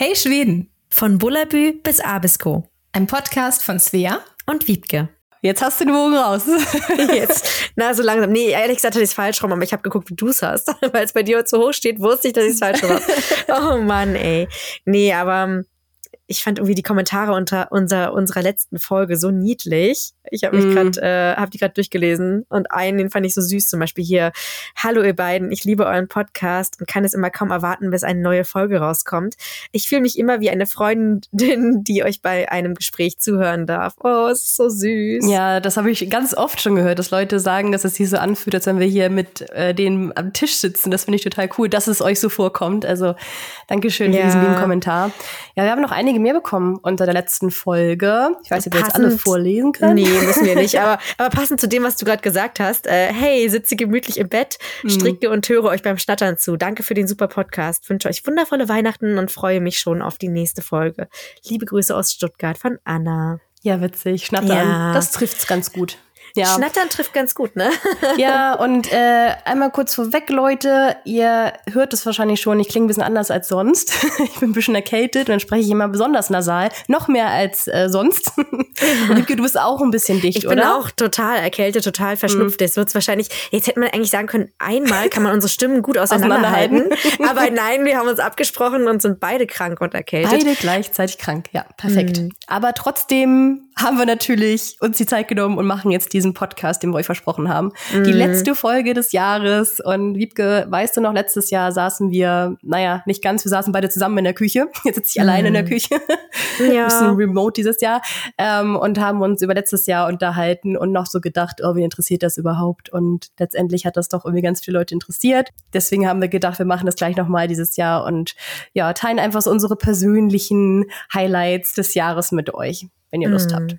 Hey Schweden! Von Bullabü bis Abisko. Ein Podcast von Svea und Wiebke. Jetzt hast du den Bogen raus. Jetzt. Na, so langsam. Nee, ehrlich gesagt hatte ich es falsch rum, aber ich habe geguckt, wie du es hast. Weil es bei dir zu hoch steht, wusste ich, dass ich es falsch rum habe. oh Mann, ey. Nee, aber ähm, ich fand irgendwie die Kommentare unter unser, unserer letzten Folge so niedlich. Ich habe mich mm. gerade, äh, habe die gerade durchgelesen und einen, den fand ich so süß, zum Beispiel hier. Hallo ihr beiden, ich liebe euren Podcast und kann es immer kaum erwarten, bis eine neue Folge rauskommt. Ich fühle mich immer wie eine Freundin, die euch bei einem Gespräch zuhören darf. Oh, es ist so süß. Ja, das habe ich ganz oft schon gehört, dass Leute sagen, dass es sich so anfühlt, als wenn wir hier mit äh, denen am Tisch sitzen. Das finde ich total cool, dass es euch so vorkommt. Also Dankeschön ja. für diesen lieben Kommentar. Ja, wir haben noch einige mehr bekommen unter der letzten Folge. Ich weiß nicht, ob wir jetzt alle vorlesen können. Nee, müssen wir nicht. Aber, aber passend zu dem, was du gerade gesagt hast, äh, hey, sitze gemütlich im Bett, mhm. stricke und höre euch beim Schnattern zu. Danke für den super Podcast. Wünsche euch wundervolle Weihnachten und freue mich schon auf die nächste Folge. Liebe Grüße aus Stuttgart von Anna. Ja, witzig. Schnattern. Ja. Das trifft's ganz gut. Ja. Schnattern trifft ganz gut, ne? ja, und äh, einmal kurz vorweg, Leute, ihr hört es wahrscheinlich schon, ich klinge ein bisschen anders als sonst. ich bin ein bisschen erkältet und dann spreche ich immer besonders nasal, noch mehr als äh, sonst. Liebke, du bist auch ein bisschen dicht, oder? Ich bin auch total erkältet, total verschnupft. Es mhm. wird wahrscheinlich, jetzt hätte man eigentlich sagen können, einmal kann man unsere Stimmen gut auseinanderhalten. aber nein, wir haben uns abgesprochen und sind beide krank und erkältet. Beide gleichzeitig krank, ja, perfekt. Mhm. Aber trotzdem haben wir natürlich uns die Zeit genommen und machen jetzt diesen Podcast, den wir euch versprochen haben. Mhm. Die letzte Folge des Jahres. Und Wiebke, weißt du noch, letztes Jahr saßen wir, naja, nicht ganz, wir saßen beide zusammen in der Küche. Jetzt sitze ich mhm. alleine in der Küche. Ja. Ein bisschen remote dieses Jahr. Ähm, und haben uns über letztes Jahr unterhalten und noch so gedacht, oh, wie interessiert das überhaupt? Und letztendlich hat das doch irgendwie ganz viele Leute interessiert. Deswegen haben wir gedacht, wir machen das gleich nochmal dieses Jahr und ja, teilen einfach so unsere persönlichen Highlights des Jahres mit euch wenn ihr Lust mm. habt.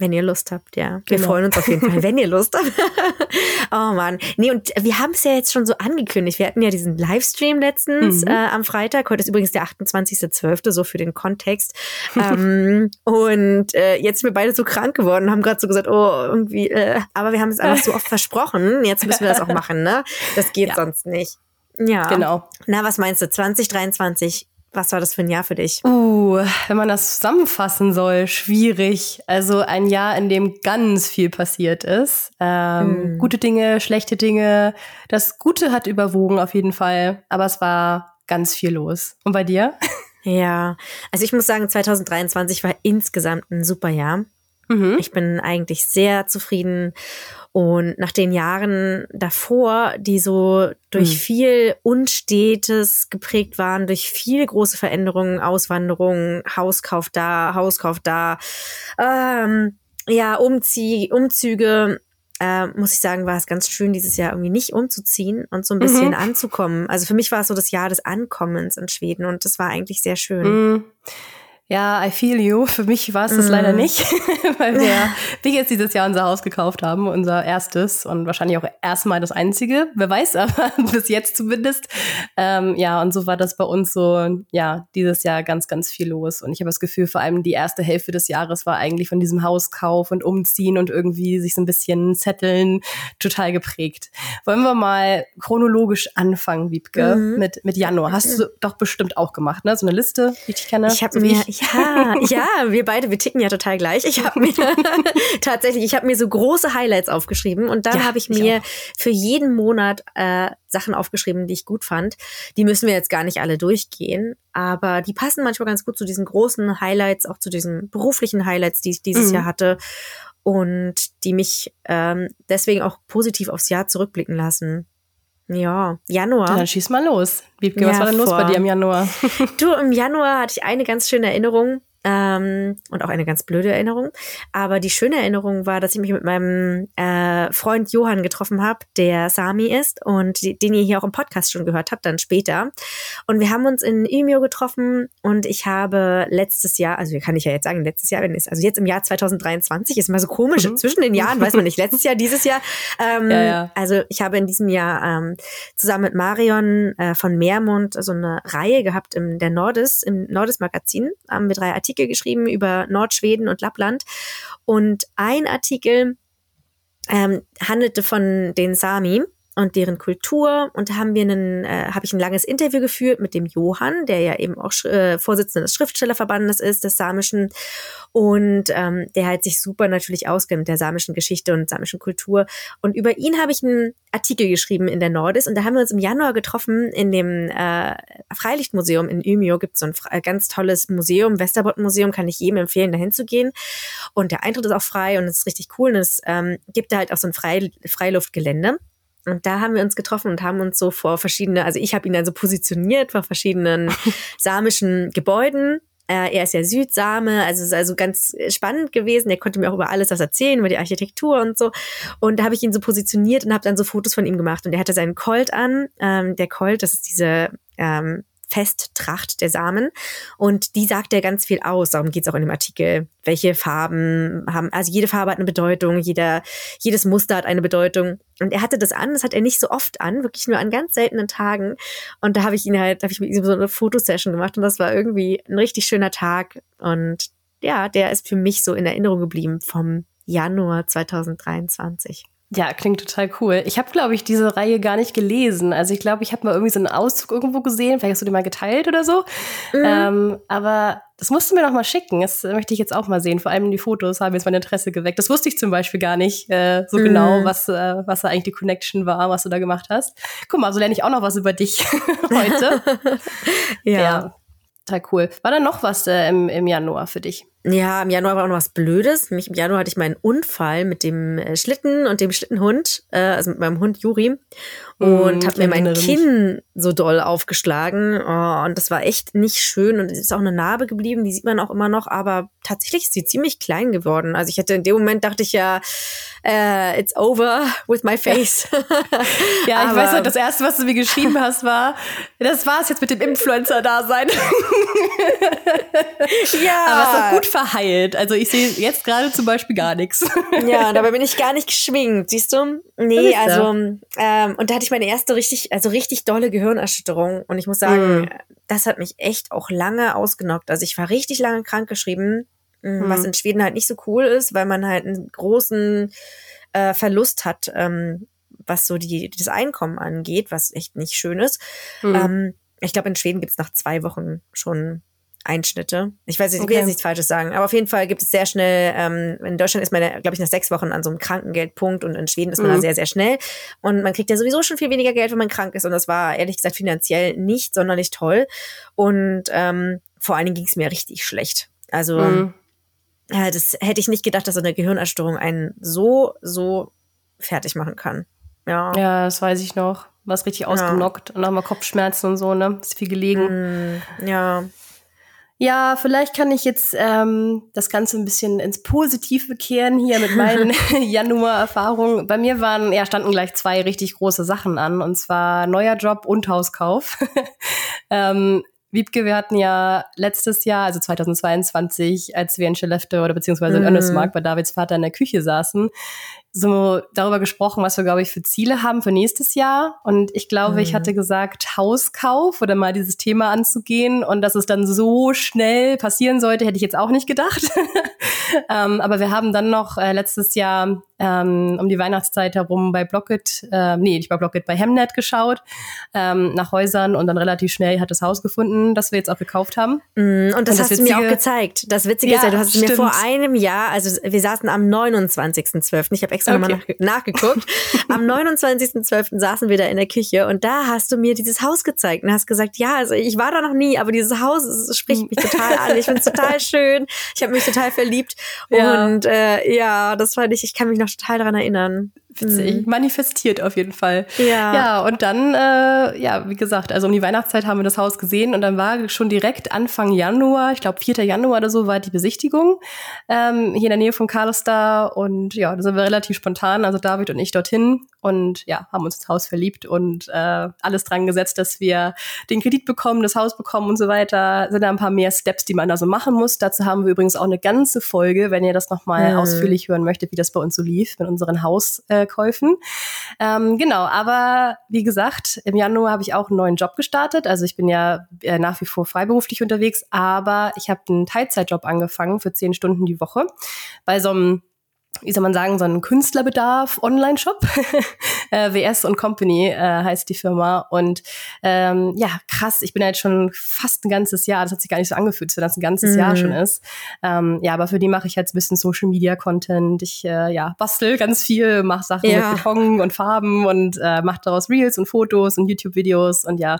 Wenn ihr Lust habt, ja. Wir genau. freuen uns auf jeden Fall, wenn ihr Lust habt. oh Mann. Nee, und wir haben es ja jetzt schon so angekündigt. Wir hatten ja diesen Livestream letztens mhm. äh, am Freitag. Heute ist übrigens der 28.12., so für den Kontext. ähm, und äh, jetzt sind wir beide so krank geworden, haben gerade so gesagt, oh, irgendwie, äh, aber wir haben es einfach so oft versprochen. Jetzt müssen wir das auch machen, ne? Das geht ja. sonst nicht. Ja. Genau. Na, was meinst du? 2023 was war das für ein Jahr für dich? Uh, wenn man das zusammenfassen soll, schwierig. Also ein Jahr, in dem ganz viel passiert ist. Ähm, mm. Gute Dinge, schlechte Dinge. Das Gute hat überwogen auf jeden Fall, aber es war ganz viel los. Und bei dir? Ja, also ich muss sagen, 2023 war insgesamt ein super Jahr. Mhm. Ich bin eigentlich sehr zufrieden und nach den Jahren davor, die so durch mhm. viel Unstetes geprägt waren, durch viele große Veränderungen, Auswanderungen, Hauskauf da, Hauskauf da, ähm, ja, Umzie Umzüge, äh, muss ich sagen, war es ganz schön, dieses Jahr irgendwie nicht umzuziehen und so ein bisschen mhm. anzukommen. Also für mich war es so das Jahr des Ankommens in Schweden und das war eigentlich sehr schön. Mhm. Ja, I feel you. Für mich war es das mm. leider nicht, weil wir, wir jetzt dieses Jahr unser Haus gekauft haben, unser erstes und wahrscheinlich auch erstmal das einzige. Wer weiß, aber bis jetzt zumindest. Ähm, ja, und so war das bei uns so, ja, dieses Jahr ganz, ganz viel los. Und ich habe das Gefühl, vor allem die erste Hälfte des Jahres war eigentlich von diesem Hauskauf und Umziehen und irgendwie sich so ein bisschen zetteln total geprägt. Wollen wir mal chronologisch anfangen, Wiebke, mhm. mit, mit Januar. Hast du doch bestimmt auch gemacht, ne? So eine Liste, wie ich kenne. Ich habe mir, ja, ja, wir beide, wir ticken ja total gleich. Ich habe mir tatsächlich, ich habe mir so große Highlights aufgeschrieben und dann ja, habe ich mir ich für jeden Monat äh, Sachen aufgeschrieben, die ich gut fand. Die müssen wir jetzt gar nicht alle durchgehen, aber die passen manchmal ganz gut zu diesen großen Highlights, auch zu diesen beruflichen Highlights, die ich dieses mhm. Jahr hatte und die mich ähm, deswegen auch positiv aufs Jahr zurückblicken lassen. Ja, Januar. Dann schieß mal los. Wiebke, ja, was war denn los bei dir im Januar? du, im Januar hatte ich eine ganz schöne Erinnerung. Ähm, und auch eine ganz blöde Erinnerung. Aber die schöne Erinnerung war, dass ich mich mit meinem äh, Freund Johann getroffen habe, der Sami ist und die, den ihr hier auch im Podcast schon gehört habt, dann später. Und wir haben uns in Imio getroffen und ich habe letztes Jahr, also kann ich ja jetzt sagen, letztes Jahr, wenn es, also jetzt im Jahr 2023, ist mal so komisch, mhm. zwischen den Jahren weiß man nicht, letztes Jahr, dieses Jahr. Ähm, ja, ja. Also ich habe in diesem Jahr ähm, zusammen mit Marion äh, von Meermund so eine Reihe gehabt im der Nordis, im Nordis Magazin, haben wir drei Artikel Artikel geschrieben über Nordschweden und Lappland. Und ein Artikel ähm, handelte von den Sami. Und deren Kultur. Und da haben wir einen, äh, habe ich ein langes Interview geführt mit dem Johann, der ja eben auch äh, Vorsitzender des Schriftstellerverbandes ist, des Samischen. Und ähm, der halt sich super natürlich auskennt mit der samischen Geschichte und samischen Kultur. Und über ihn habe ich einen Artikel geschrieben in der Nordis. Und da haben wir uns im Januar getroffen in dem äh, Freilichtmuseum in Umeå. Gibt es so ein äh, ganz tolles Museum, Westerbott-Museum, kann ich jedem empfehlen, dahin zu gehen. Und der Eintritt ist auch frei und es ist richtig cool. Und es ähm, gibt da halt auch so ein Freil Freiluftgelände. Und da haben wir uns getroffen und haben uns so vor verschiedene, also ich habe ihn dann so positioniert vor verschiedenen samischen Gebäuden. Äh, er ist ja Südsame, also es ist also ganz spannend gewesen. Er konnte mir auch über alles was erzählen, über die Architektur und so. Und da habe ich ihn so positioniert und habe dann so Fotos von ihm gemacht. Und er hatte seinen Colt an. Ähm, der Colt, das ist diese ähm, Festtracht der Samen. Und die sagt ja ganz viel aus. Darum geht es auch in dem Artikel. Welche Farben haben, also jede Farbe hat eine Bedeutung, jeder, jedes Muster hat eine Bedeutung. Und er hatte das an, das hat er nicht so oft an, wirklich nur an ganz seltenen Tagen. Und da habe ich ihn halt, da habe ich mit ihm so eine Fotosession gemacht und das war irgendwie ein richtig schöner Tag. Und ja, der ist für mich so in Erinnerung geblieben vom Januar 2023. Ja, klingt total cool. Ich habe, glaube ich, diese Reihe gar nicht gelesen. Also ich glaube, ich habe mal irgendwie so einen Auszug irgendwo gesehen. Vielleicht hast du den mal geteilt oder so. Mhm. Ähm, aber das musst du mir noch mal schicken. Das möchte ich jetzt auch mal sehen. Vor allem die Fotos haben jetzt mein Interesse geweckt. Das wusste ich zum Beispiel gar nicht äh, so mhm. genau, was, äh, was da eigentlich die Connection war, was du da gemacht hast. Guck mal, so lerne ich auch noch was über dich heute. ja. ja. Total cool. War da noch was äh, im, im Januar für dich? Ja, im Januar war auch noch was Blödes. Nämlich im Januar hatte ich meinen Unfall mit dem äh, Schlitten und dem Schlittenhund, äh, also mit meinem Hund Juri. Und mm, habe mir mein Kinn so doll aufgeschlagen. Oh, und das war echt nicht schön. Und es ist auch eine Narbe geblieben, die sieht man auch immer noch. Aber tatsächlich ist sie ziemlich klein geworden. Also ich hätte in dem Moment dachte ich ja, uh, it's over with my face. ja, ich weiß noch, das erste, was du mir geschrieben hast, war, das war's jetzt mit dem Influencer-Dasein. ja. Aber es ist auch gut verheilt. Also ich sehe jetzt gerade zum Beispiel gar nichts. ja, dabei bin ich gar nicht geschminkt, siehst du? Nee, also, ähm, und da hatte ich meine erste richtig, also richtig dolle Gehirnerschütterung. Und ich muss sagen, mhm. das hat mich echt auch lange ausgenockt. Also ich war richtig lange krankgeschrieben, mhm. was in Schweden halt nicht so cool ist, weil man halt einen großen äh, Verlust hat, ähm, was so die, das Einkommen angeht, was echt nicht schön ist. Mhm. Ähm, ich glaube, in Schweden gibt es nach zwei Wochen schon Einschnitte. Ich weiß nicht, ich will jetzt nichts Falsches sagen, aber auf jeden Fall gibt es sehr schnell, ähm, in Deutschland ist man, glaube ich, nach sechs Wochen an so einem Krankengeldpunkt und in Schweden ist man mhm. da sehr, sehr schnell. Und man kriegt ja sowieso schon viel weniger Geld, wenn man krank ist. Und das war ehrlich gesagt finanziell nicht sonderlich toll. Und ähm, vor allen Dingen ging es mir richtig schlecht. Also mhm. äh, das hätte ich nicht gedacht, dass so eine Gehirnerstörung einen so, so fertig machen kann. Ja, ja das weiß ich noch. Was richtig ausgenockt ja. und nochmal Kopfschmerzen und so, ne? Ist viel gelegen. Mm, ja. Ja, vielleicht kann ich jetzt ähm, das Ganze ein bisschen ins Positive kehren hier mit meinen Januar-Erfahrungen. Bei mir waren, ja, standen gleich zwei richtig große Sachen an, und zwar neuer Job und Hauskauf. ähm, Wiebke, wir hatten ja letztes Jahr, also 2022, als wir in Skellefteå oder beziehungsweise in mm. Önnesmark bei Davids Vater in der Küche saßen, so darüber gesprochen, was wir, glaube ich, für Ziele haben für nächstes Jahr. Und ich glaube, mhm. ich hatte gesagt, Hauskauf oder mal dieses Thema anzugehen. Und dass es dann so schnell passieren sollte, hätte ich jetzt auch nicht gedacht. ähm, aber wir haben dann noch äh, letztes Jahr ähm, um die Weihnachtszeit herum bei Blocket, äh, nee, nicht bei Blocket, bei Hemnet geschaut, ähm, nach Häusern und dann relativ schnell hat das Haus gefunden, das wir jetzt auch gekauft haben. Mm, und das, und das hast Witzige, du mir auch gezeigt. Das Witzige ja, ist ja, du hast es mir vor einem Jahr, also wir saßen am 29.12. Ich habe extra okay. nochmal nach, nachgeguckt. am 29.12. saßen wir da in der Küche und da hast du mir dieses Haus gezeigt und hast gesagt, ja, also ich war da noch nie, aber dieses Haus es spricht mich total an. Ich finde es total schön. Ich habe mich total verliebt. Ja. Und äh, ja, das fand ich, ich kann mich noch total daran erinnern. Witzig, mhm. manifestiert auf jeden Fall. Ja. Ja, und dann, äh, ja, wie gesagt, also um die Weihnachtszeit haben wir das Haus gesehen und dann war schon direkt Anfang Januar, ich glaube 4. Januar oder so, war die Besichtigung ähm, hier in der Nähe von Karlstad und ja, da sind wir relativ spontan, also David und ich dorthin und ja, haben uns ins Haus verliebt und äh, alles dran gesetzt, dass wir den Kredit bekommen, das Haus bekommen und so weiter. Sind da ein paar mehr Steps, die man da so machen muss. Dazu haben wir übrigens auch eine ganze Folge, wenn ihr das nochmal mhm. ausführlich hören möchtet, wie das bei uns so lief mit unseren Hauskäufen. Ähm, genau, aber wie gesagt, im Januar habe ich auch einen neuen Job gestartet. Also ich bin ja äh, nach wie vor freiberuflich unterwegs, aber ich habe einen Teilzeitjob angefangen für zehn Stunden die Woche bei so einem wie soll man sagen, so einen Künstlerbedarf Online-Shop. äh, WS und Company äh, heißt die Firma. Und ähm, ja, krass, ich bin jetzt schon fast ein ganzes Jahr, das hat sich gar nicht so angefühlt, dass das ein ganzes mhm. Jahr schon ist. Ähm, ja, aber für die mache ich jetzt ein bisschen Social Media Content. Ich äh, ja, bastel ganz viel, mache Sachen ja. mit Beton und Farben und äh, mache daraus Reels und Fotos und YouTube-Videos und ja,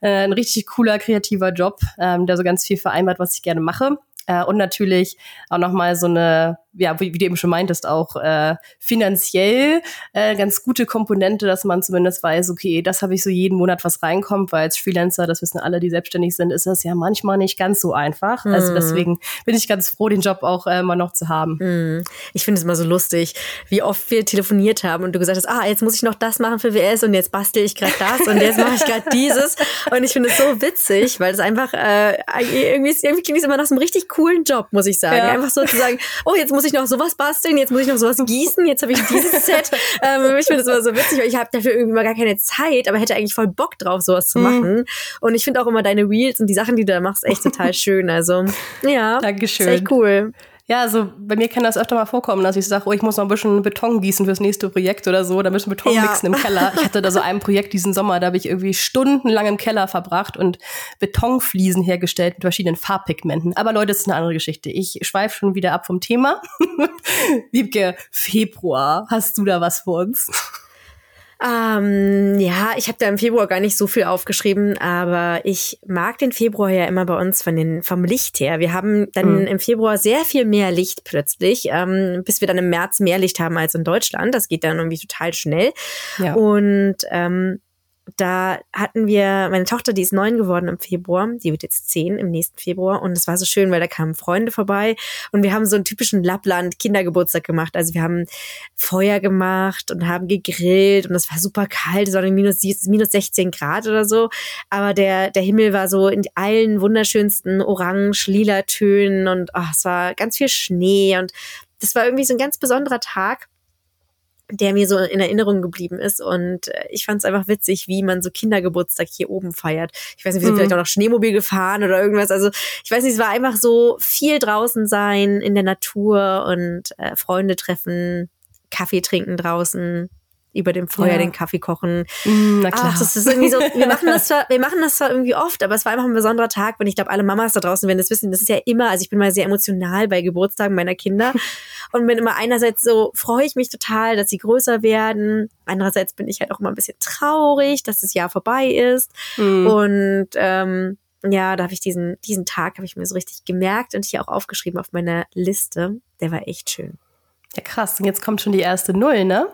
äh, ein richtig cooler, kreativer Job, ähm, der so ganz viel vereinbart, was ich gerne mache. Äh, und natürlich auch nochmal so eine ja, wie, wie, du eben schon meintest, auch äh, finanziell äh, ganz gute Komponente, dass man zumindest weiß, okay, das habe ich so jeden Monat, was reinkommt, weil als Freelancer, das wissen alle, die selbstständig sind, ist das ja manchmal nicht ganz so einfach. Mhm. Also deswegen bin ich ganz froh, den Job auch äh, immer noch zu haben. Mhm. Ich finde es immer so lustig, wie oft wir telefoniert haben und du gesagt hast, ah, jetzt muss ich noch das machen für WS und jetzt bastel ich gerade das und jetzt mache ich gerade dieses. Und ich finde es so witzig, weil es einfach äh, irgendwie, irgendwie klingt es immer nach so einem richtig coolen Job, muss ich sagen. Ja. Einfach so zu sagen, oh, jetzt muss ich noch sowas basteln, jetzt muss ich noch sowas gießen, jetzt habe ich dieses Set. ähm, ich finde das immer so witzig, weil ich habe dafür irgendwie mal gar keine Zeit, aber hätte eigentlich voll Bock drauf, sowas zu mhm. machen. Mhm. Und ich finde auch immer deine Reels und die Sachen, die du da machst, echt total schön. Also ja, Dankeschön. ist echt cool. Ja, also bei mir kann das öfter mal vorkommen, dass ich sage, oh, ich muss noch ein bisschen Beton gießen fürs nächste Projekt oder so, da müssen Beton ja. mixen im Keller. Ich hatte da so ein Projekt diesen Sommer, da habe ich irgendwie stundenlang im Keller verbracht und Betonfliesen hergestellt mit verschiedenen Farbpigmenten. Aber Leute, das ist eine andere Geschichte. Ich schweife schon wieder ab vom Thema. Wiebke, Februar, hast du da was für uns? Ähm, ja, ich habe da im Februar gar nicht so viel aufgeschrieben, aber ich mag den Februar ja immer bei uns von den, vom Licht her. Wir haben dann mhm. im Februar sehr viel mehr Licht plötzlich, ähm, bis wir dann im März mehr Licht haben als in Deutschland. Das geht dann irgendwie total schnell. Ja. Und ähm, da hatten wir, meine Tochter, die ist neun geworden im Februar, die wird jetzt zehn im nächsten Februar und es war so schön, weil da kamen Freunde vorbei und wir haben so einen typischen Lappland Kindergeburtstag gemacht. Also wir haben Feuer gemacht und haben gegrillt und es war super kalt, es war minus, minus 16 Grad oder so, aber der, der Himmel war so in allen wunderschönsten orange, lila Tönen und oh, es war ganz viel Schnee und das war irgendwie so ein ganz besonderer Tag der mir so in Erinnerung geblieben ist. Und äh, ich fand es einfach witzig, wie man so Kindergeburtstag hier oben feiert. Ich weiß nicht, wir sind mhm. vielleicht auch noch Schneemobil gefahren oder irgendwas. Also ich weiß nicht, es war einfach so viel draußen sein in der Natur und äh, Freunde treffen, Kaffee trinken draußen über dem Feuer ja. den Kaffee kochen. Mm, na klar. Ach, das ist irgendwie so, wir machen das zwar, wir machen das zwar irgendwie oft, aber es war einfach ein besonderer Tag und ich glaube, alle Mamas da draußen werden das wissen. Das ist ja immer, also ich bin mal sehr emotional bei Geburtstagen meiner Kinder und bin immer einerseits so, freue ich mich total, dass sie größer werden. Andererseits bin ich halt auch immer ein bisschen traurig, dass das Jahr vorbei ist. Mm. Und ähm, ja, da habe ich diesen, diesen Tag habe ich mir so richtig gemerkt und hier auch aufgeschrieben auf meiner Liste. Der war echt schön. Ja, krass. Und jetzt kommt schon die erste Null, ne?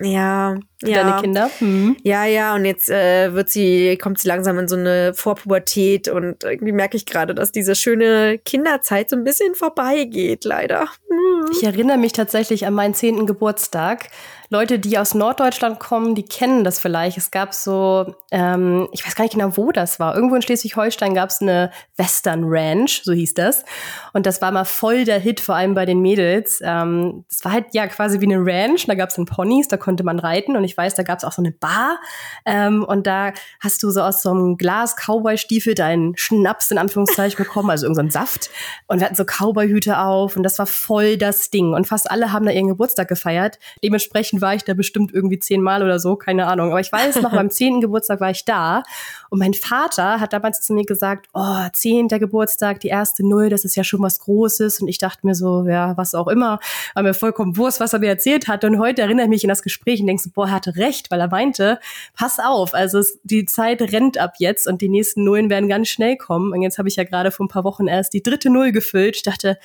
Ja, ja. deine Kinder. Mhm. Ja, ja, und jetzt äh, wird sie, kommt sie langsam in so eine Vorpubertät und irgendwie merke ich gerade, dass diese schöne Kinderzeit so ein bisschen vorbeigeht, leider. Mhm. Ich erinnere mich tatsächlich an meinen zehnten Geburtstag. Leute, die aus Norddeutschland kommen, die kennen das vielleicht. Es gab so, ähm, ich weiß gar nicht genau, wo das war. Irgendwo in Schleswig-Holstein gab es eine Western Ranch, so hieß das. Und das war mal voll der Hit, vor allem bei den Mädels. Ähm, das war halt ja quasi wie eine Ranch. Da gab es dann Ponys, da konnte man reiten. Und ich weiß, da gab es auch so eine Bar. Ähm, und da hast du so aus so einem Glas Cowboy-Stiefel deinen Schnaps in Anführungszeichen bekommen, also irgendeinen Saft. Und wir hatten so Cowboy-Hüte auf und das war voll das Ding. Und fast alle haben da ihren Geburtstag gefeiert. Dementsprechend war ich da bestimmt irgendwie zehnmal oder so, keine Ahnung. Aber ich weiß noch, beim zehnten Geburtstag war ich da und mein Vater hat damals zu mir gesagt, oh, zehnter Geburtstag, die erste Null, das ist ja schon was Großes. Und ich dachte mir so, ja, was auch immer, war mir vollkommen Wurst, was er mir erzählt hat. Und heute erinnere ich mich in das Gespräch und denke so, boah, er hatte recht, weil er meinte, pass auf, also es, die Zeit rennt ab jetzt und die nächsten Nullen werden ganz schnell kommen. Und jetzt habe ich ja gerade vor ein paar Wochen erst die dritte Null gefüllt. Ich dachte,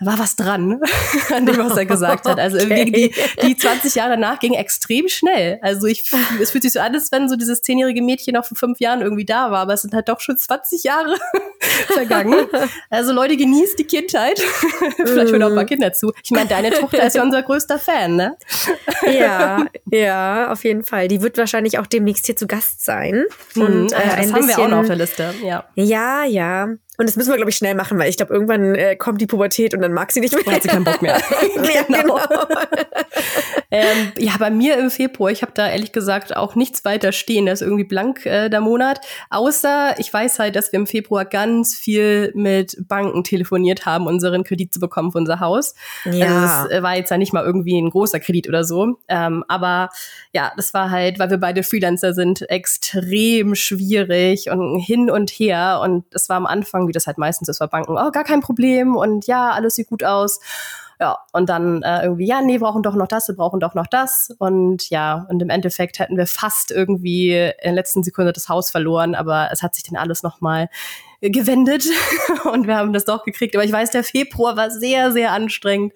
da war was dran an dem, was er gesagt hat. Also okay. irgendwie die, die 20 Jahre nach ging extrem schnell. Also ich, es fühlt sich so an, als wenn so dieses zehnjährige Mädchen noch vor fünf Jahren irgendwie da war, aber es sind halt doch schon 20 Jahre vergangen. Also Leute, genießt die Kindheit. Vielleicht hören auch ein paar Kinder zu. Ich meine, deine Tochter ist ja unser größter Fan, ne? ja, ja, auf jeden Fall. Die wird wahrscheinlich auch demnächst hier zu Gast sein. Mhm. Und äh, das ein haben bisschen, wir auch noch auf der Liste. Ja, ja. ja. Und das müssen wir, glaube ich, schnell machen, weil ich glaube, irgendwann äh, kommt die Pubertät und dann mag sie nicht mehr. Dann hat sie keinen Bock mehr. ja, genau. Ähm, ja, bei mir im Februar, ich habe da ehrlich gesagt auch nichts weiter stehen. Das ist irgendwie blank äh, der Monat. Außer ich weiß halt, dass wir im Februar ganz viel mit Banken telefoniert haben, unseren Kredit zu bekommen für unser Haus. Ja. Also es war jetzt ja nicht mal irgendwie ein großer Kredit oder so. Ähm, aber ja, das war halt, weil wir beide Freelancer sind, extrem schwierig und hin und her. Und das war am Anfang, wie das halt meistens ist bei Banken, oh, gar kein Problem und ja, alles sieht gut aus. Ja, und dann äh, irgendwie, ja, nee, wir brauchen doch noch das, wir brauchen doch noch das. Und ja, und im Endeffekt hätten wir fast irgendwie in der letzten Sekunde das Haus verloren, aber es hat sich dann alles nochmal gewendet und wir haben das doch gekriegt. Aber ich weiß, der Februar war sehr, sehr anstrengend,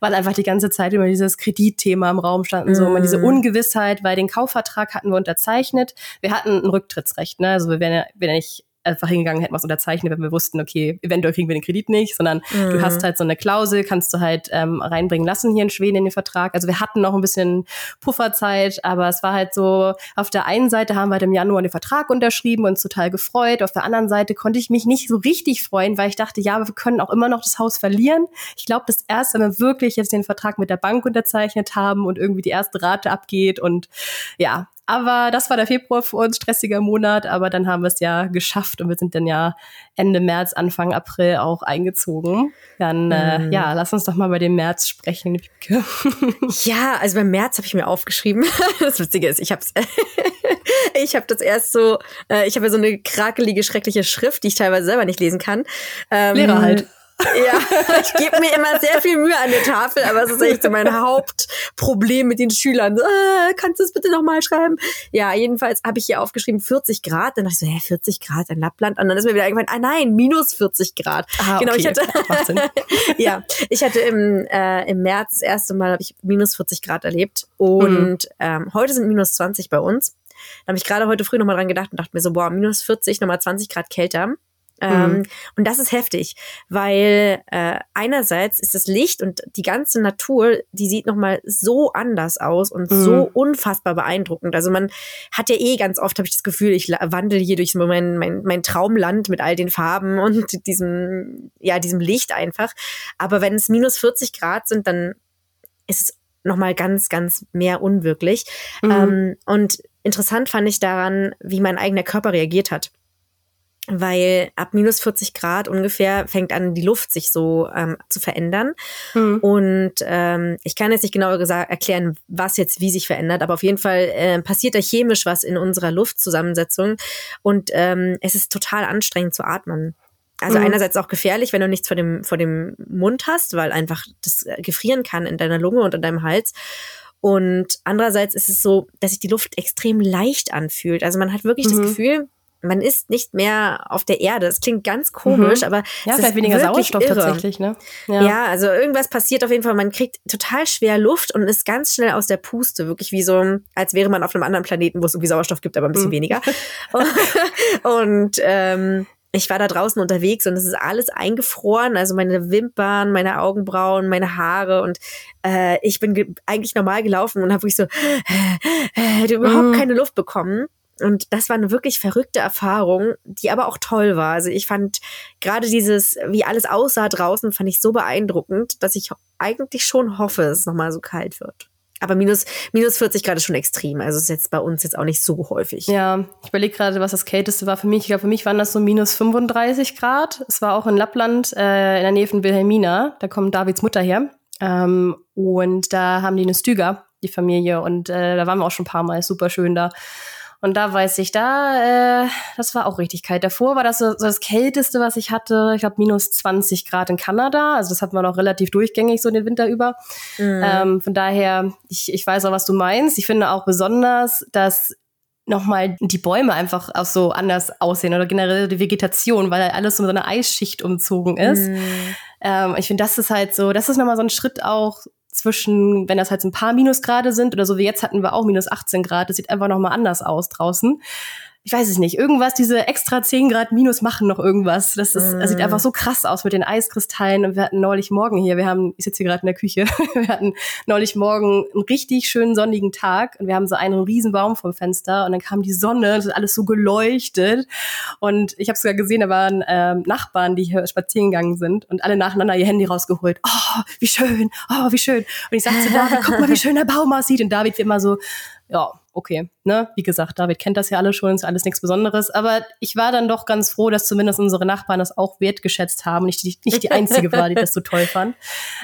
weil einfach die ganze Zeit immer dieses Kreditthema im Raum stand und so, immer diese mm. Ungewissheit, weil den Kaufvertrag hatten wir unterzeichnet. Wir hatten ein Rücktrittsrecht, ne? Also wir wären ja, wären ja nicht einfach hingegangen, hätten wir es unterzeichnet, wenn wir wussten, okay, eventuell kriegen wir den Kredit nicht, sondern mhm. du hast halt so eine Klausel, kannst du halt ähm, reinbringen lassen hier in Schweden in den Vertrag. Also wir hatten noch ein bisschen Pufferzeit, aber es war halt so, auf der einen Seite haben wir halt im Januar den Vertrag unterschrieben und uns total gefreut. Auf der anderen Seite konnte ich mich nicht so richtig freuen, weil ich dachte, ja, wir können auch immer noch das Haus verlieren. Ich glaube, das erst, wenn wir wirklich jetzt den Vertrag mit der Bank unterzeichnet haben und irgendwie die erste Rate abgeht und ja, aber das war der Februar für uns, stressiger Monat, aber dann haben wir es ja geschafft und wir sind dann ja Ende März, Anfang April auch eingezogen. Dann, äh, mhm. ja, lass uns doch mal bei dem März sprechen. ja, also beim März habe ich mir aufgeschrieben. Das Witzige ist, ich habe ich habe das erst so, äh, ich habe ja so eine krakelige, schreckliche Schrift, die ich teilweise selber nicht lesen kann. Ähm, Lehrer halt. Ja, ich gebe mir immer sehr viel Mühe an der Tafel, aber es ist echt so mein Hauptproblem mit den Schülern. So, ah, kannst du es bitte nochmal schreiben? Ja, jedenfalls habe ich hier aufgeschrieben 40 Grad. Dann dachte ich so, hä, 40 Grad in Lappland. Und dann ist mir wieder eingefallen, ah nein, minus 40 Grad. Ah, genau, ich hatte, ja, ich hatte im, äh, im März das erste Mal habe ich minus 40 Grad erlebt und mhm. ähm, heute sind minus 20 bei uns. Da habe ich gerade heute früh nochmal dran gedacht und dachte mir so, boah, minus 40, nochmal 20 Grad kälter. Ähm, mhm. Und das ist heftig, weil äh, einerseits ist das Licht und die ganze Natur, die sieht nochmal so anders aus und mhm. so unfassbar beeindruckend. Also man hat ja eh ganz oft, habe ich das Gefühl, ich wandle hier durch mein, mein, mein Traumland mit all den Farben und diesem, ja, diesem Licht einfach. Aber wenn es minus 40 Grad sind, dann ist es nochmal ganz, ganz mehr unwirklich. Mhm. Ähm, und interessant fand ich daran, wie mein eigener Körper reagiert hat weil ab minus 40 Grad ungefähr fängt an, die Luft sich so ähm, zu verändern. Mhm. Und ähm, ich kann jetzt nicht genau erklären, was jetzt wie sich verändert, aber auf jeden Fall äh, passiert da chemisch was in unserer Luftzusammensetzung und ähm, es ist total anstrengend zu atmen. Also mhm. einerseits auch gefährlich, wenn du nichts vor dem, vor dem Mund hast, weil einfach das gefrieren kann in deiner Lunge und in deinem Hals. Und andererseits ist es so, dass sich die Luft extrem leicht anfühlt. Also man hat wirklich mhm. das Gefühl, man ist nicht mehr auf der Erde. Das klingt ganz komisch, mhm. aber ja, es vielleicht ist weniger Sauerstoff irre. tatsächlich, ne? Ja. ja. also irgendwas passiert auf jeden Fall. Man kriegt total schwer Luft und ist ganz schnell aus der Puste, wirklich wie so, als wäre man auf einem anderen Planeten, wo es irgendwie Sauerstoff gibt, aber ein bisschen mhm. weniger. und ähm, ich war da draußen unterwegs und es ist alles eingefroren, also meine Wimpern, meine Augenbrauen, meine Haare und äh, ich bin eigentlich normal gelaufen und habe wirklich so äh, äh, überhaupt mhm. keine Luft bekommen. Und das war eine wirklich verrückte Erfahrung, die aber auch toll war. Also ich fand gerade dieses, wie alles aussah draußen, fand ich so beeindruckend, dass ich eigentlich schon hoffe, dass es nochmal so kalt wird. Aber minus, minus 40 Grad ist schon extrem. Also ist jetzt bei uns jetzt auch nicht so häufig. Ja, ich überlege gerade, was das Kälteste war für mich. Ich glaube, für mich waren das so minus 35 Grad. Es war auch in Lappland, äh, in der Nähe von Wilhelmina. Da kommt Davids Mutter her. Ähm, und da haben die eine Stüger, die Familie. Und äh, da waren wir auch schon ein paar Mal. Super schön da. Und da weiß ich, da, äh, das war auch richtig kalt. Davor war das so, so das Kälteste, was ich hatte. Ich glaube, minus 20 Grad in Kanada. Also das hatten wir noch relativ durchgängig so den Winter über. Mhm. Ähm, von daher, ich, ich weiß auch, was du meinst. Ich finde auch besonders, dass nochmal die Bäume einfach auch so anders aussehen oder generell die Vegetation, weil halt alles so mit so einer Eisschicht umzogen ist. Mm. Ähm, ich finde, das ist halt so, das ist nochmal so ein Schritt auch zwischen, wenn das halt ein paar Minusgrade sind oder so wie jetzt hatten wir auch minus 18 Grad, das sieht einfach nochmal anders aus draußen. Ich weiß es nicht, irgendwas, diese extra 10 Grad Minus machen noch irgendwas. Das ist, das sieht einfach so krass aus mit den Eiskristallen. Und wir hatten neulich morgen hier, wir haben, ich sitze hier gerade in der Küche, wir hatten neulich morgen einen richtig schönen sonnigen Tag und wir haben so einen riesen Baum vom Fenster und dann kam die Sonne, das ist alles so geleuchtet. Und ich habe sogar gesehen, da waren ähm, Nachbarn, die hier spazieren gegangen sind und alle nacheinander ihr Handy rausgeholt. Oh, wie schön, oh, wie schön. Und ich sagte zu David, guck mal, wie schön der Baum aussieht. Und David wird immer so, ja, okay, ne, wie gesagt, David kennt das ja alle schon, ist alles nichts Besonderes, aber ich war dann doch ganz froh, dass zumindest unsere Nachbarn das auch wertgeschätzt haben, nicht die, nicht die einzige war, die das so toll fand.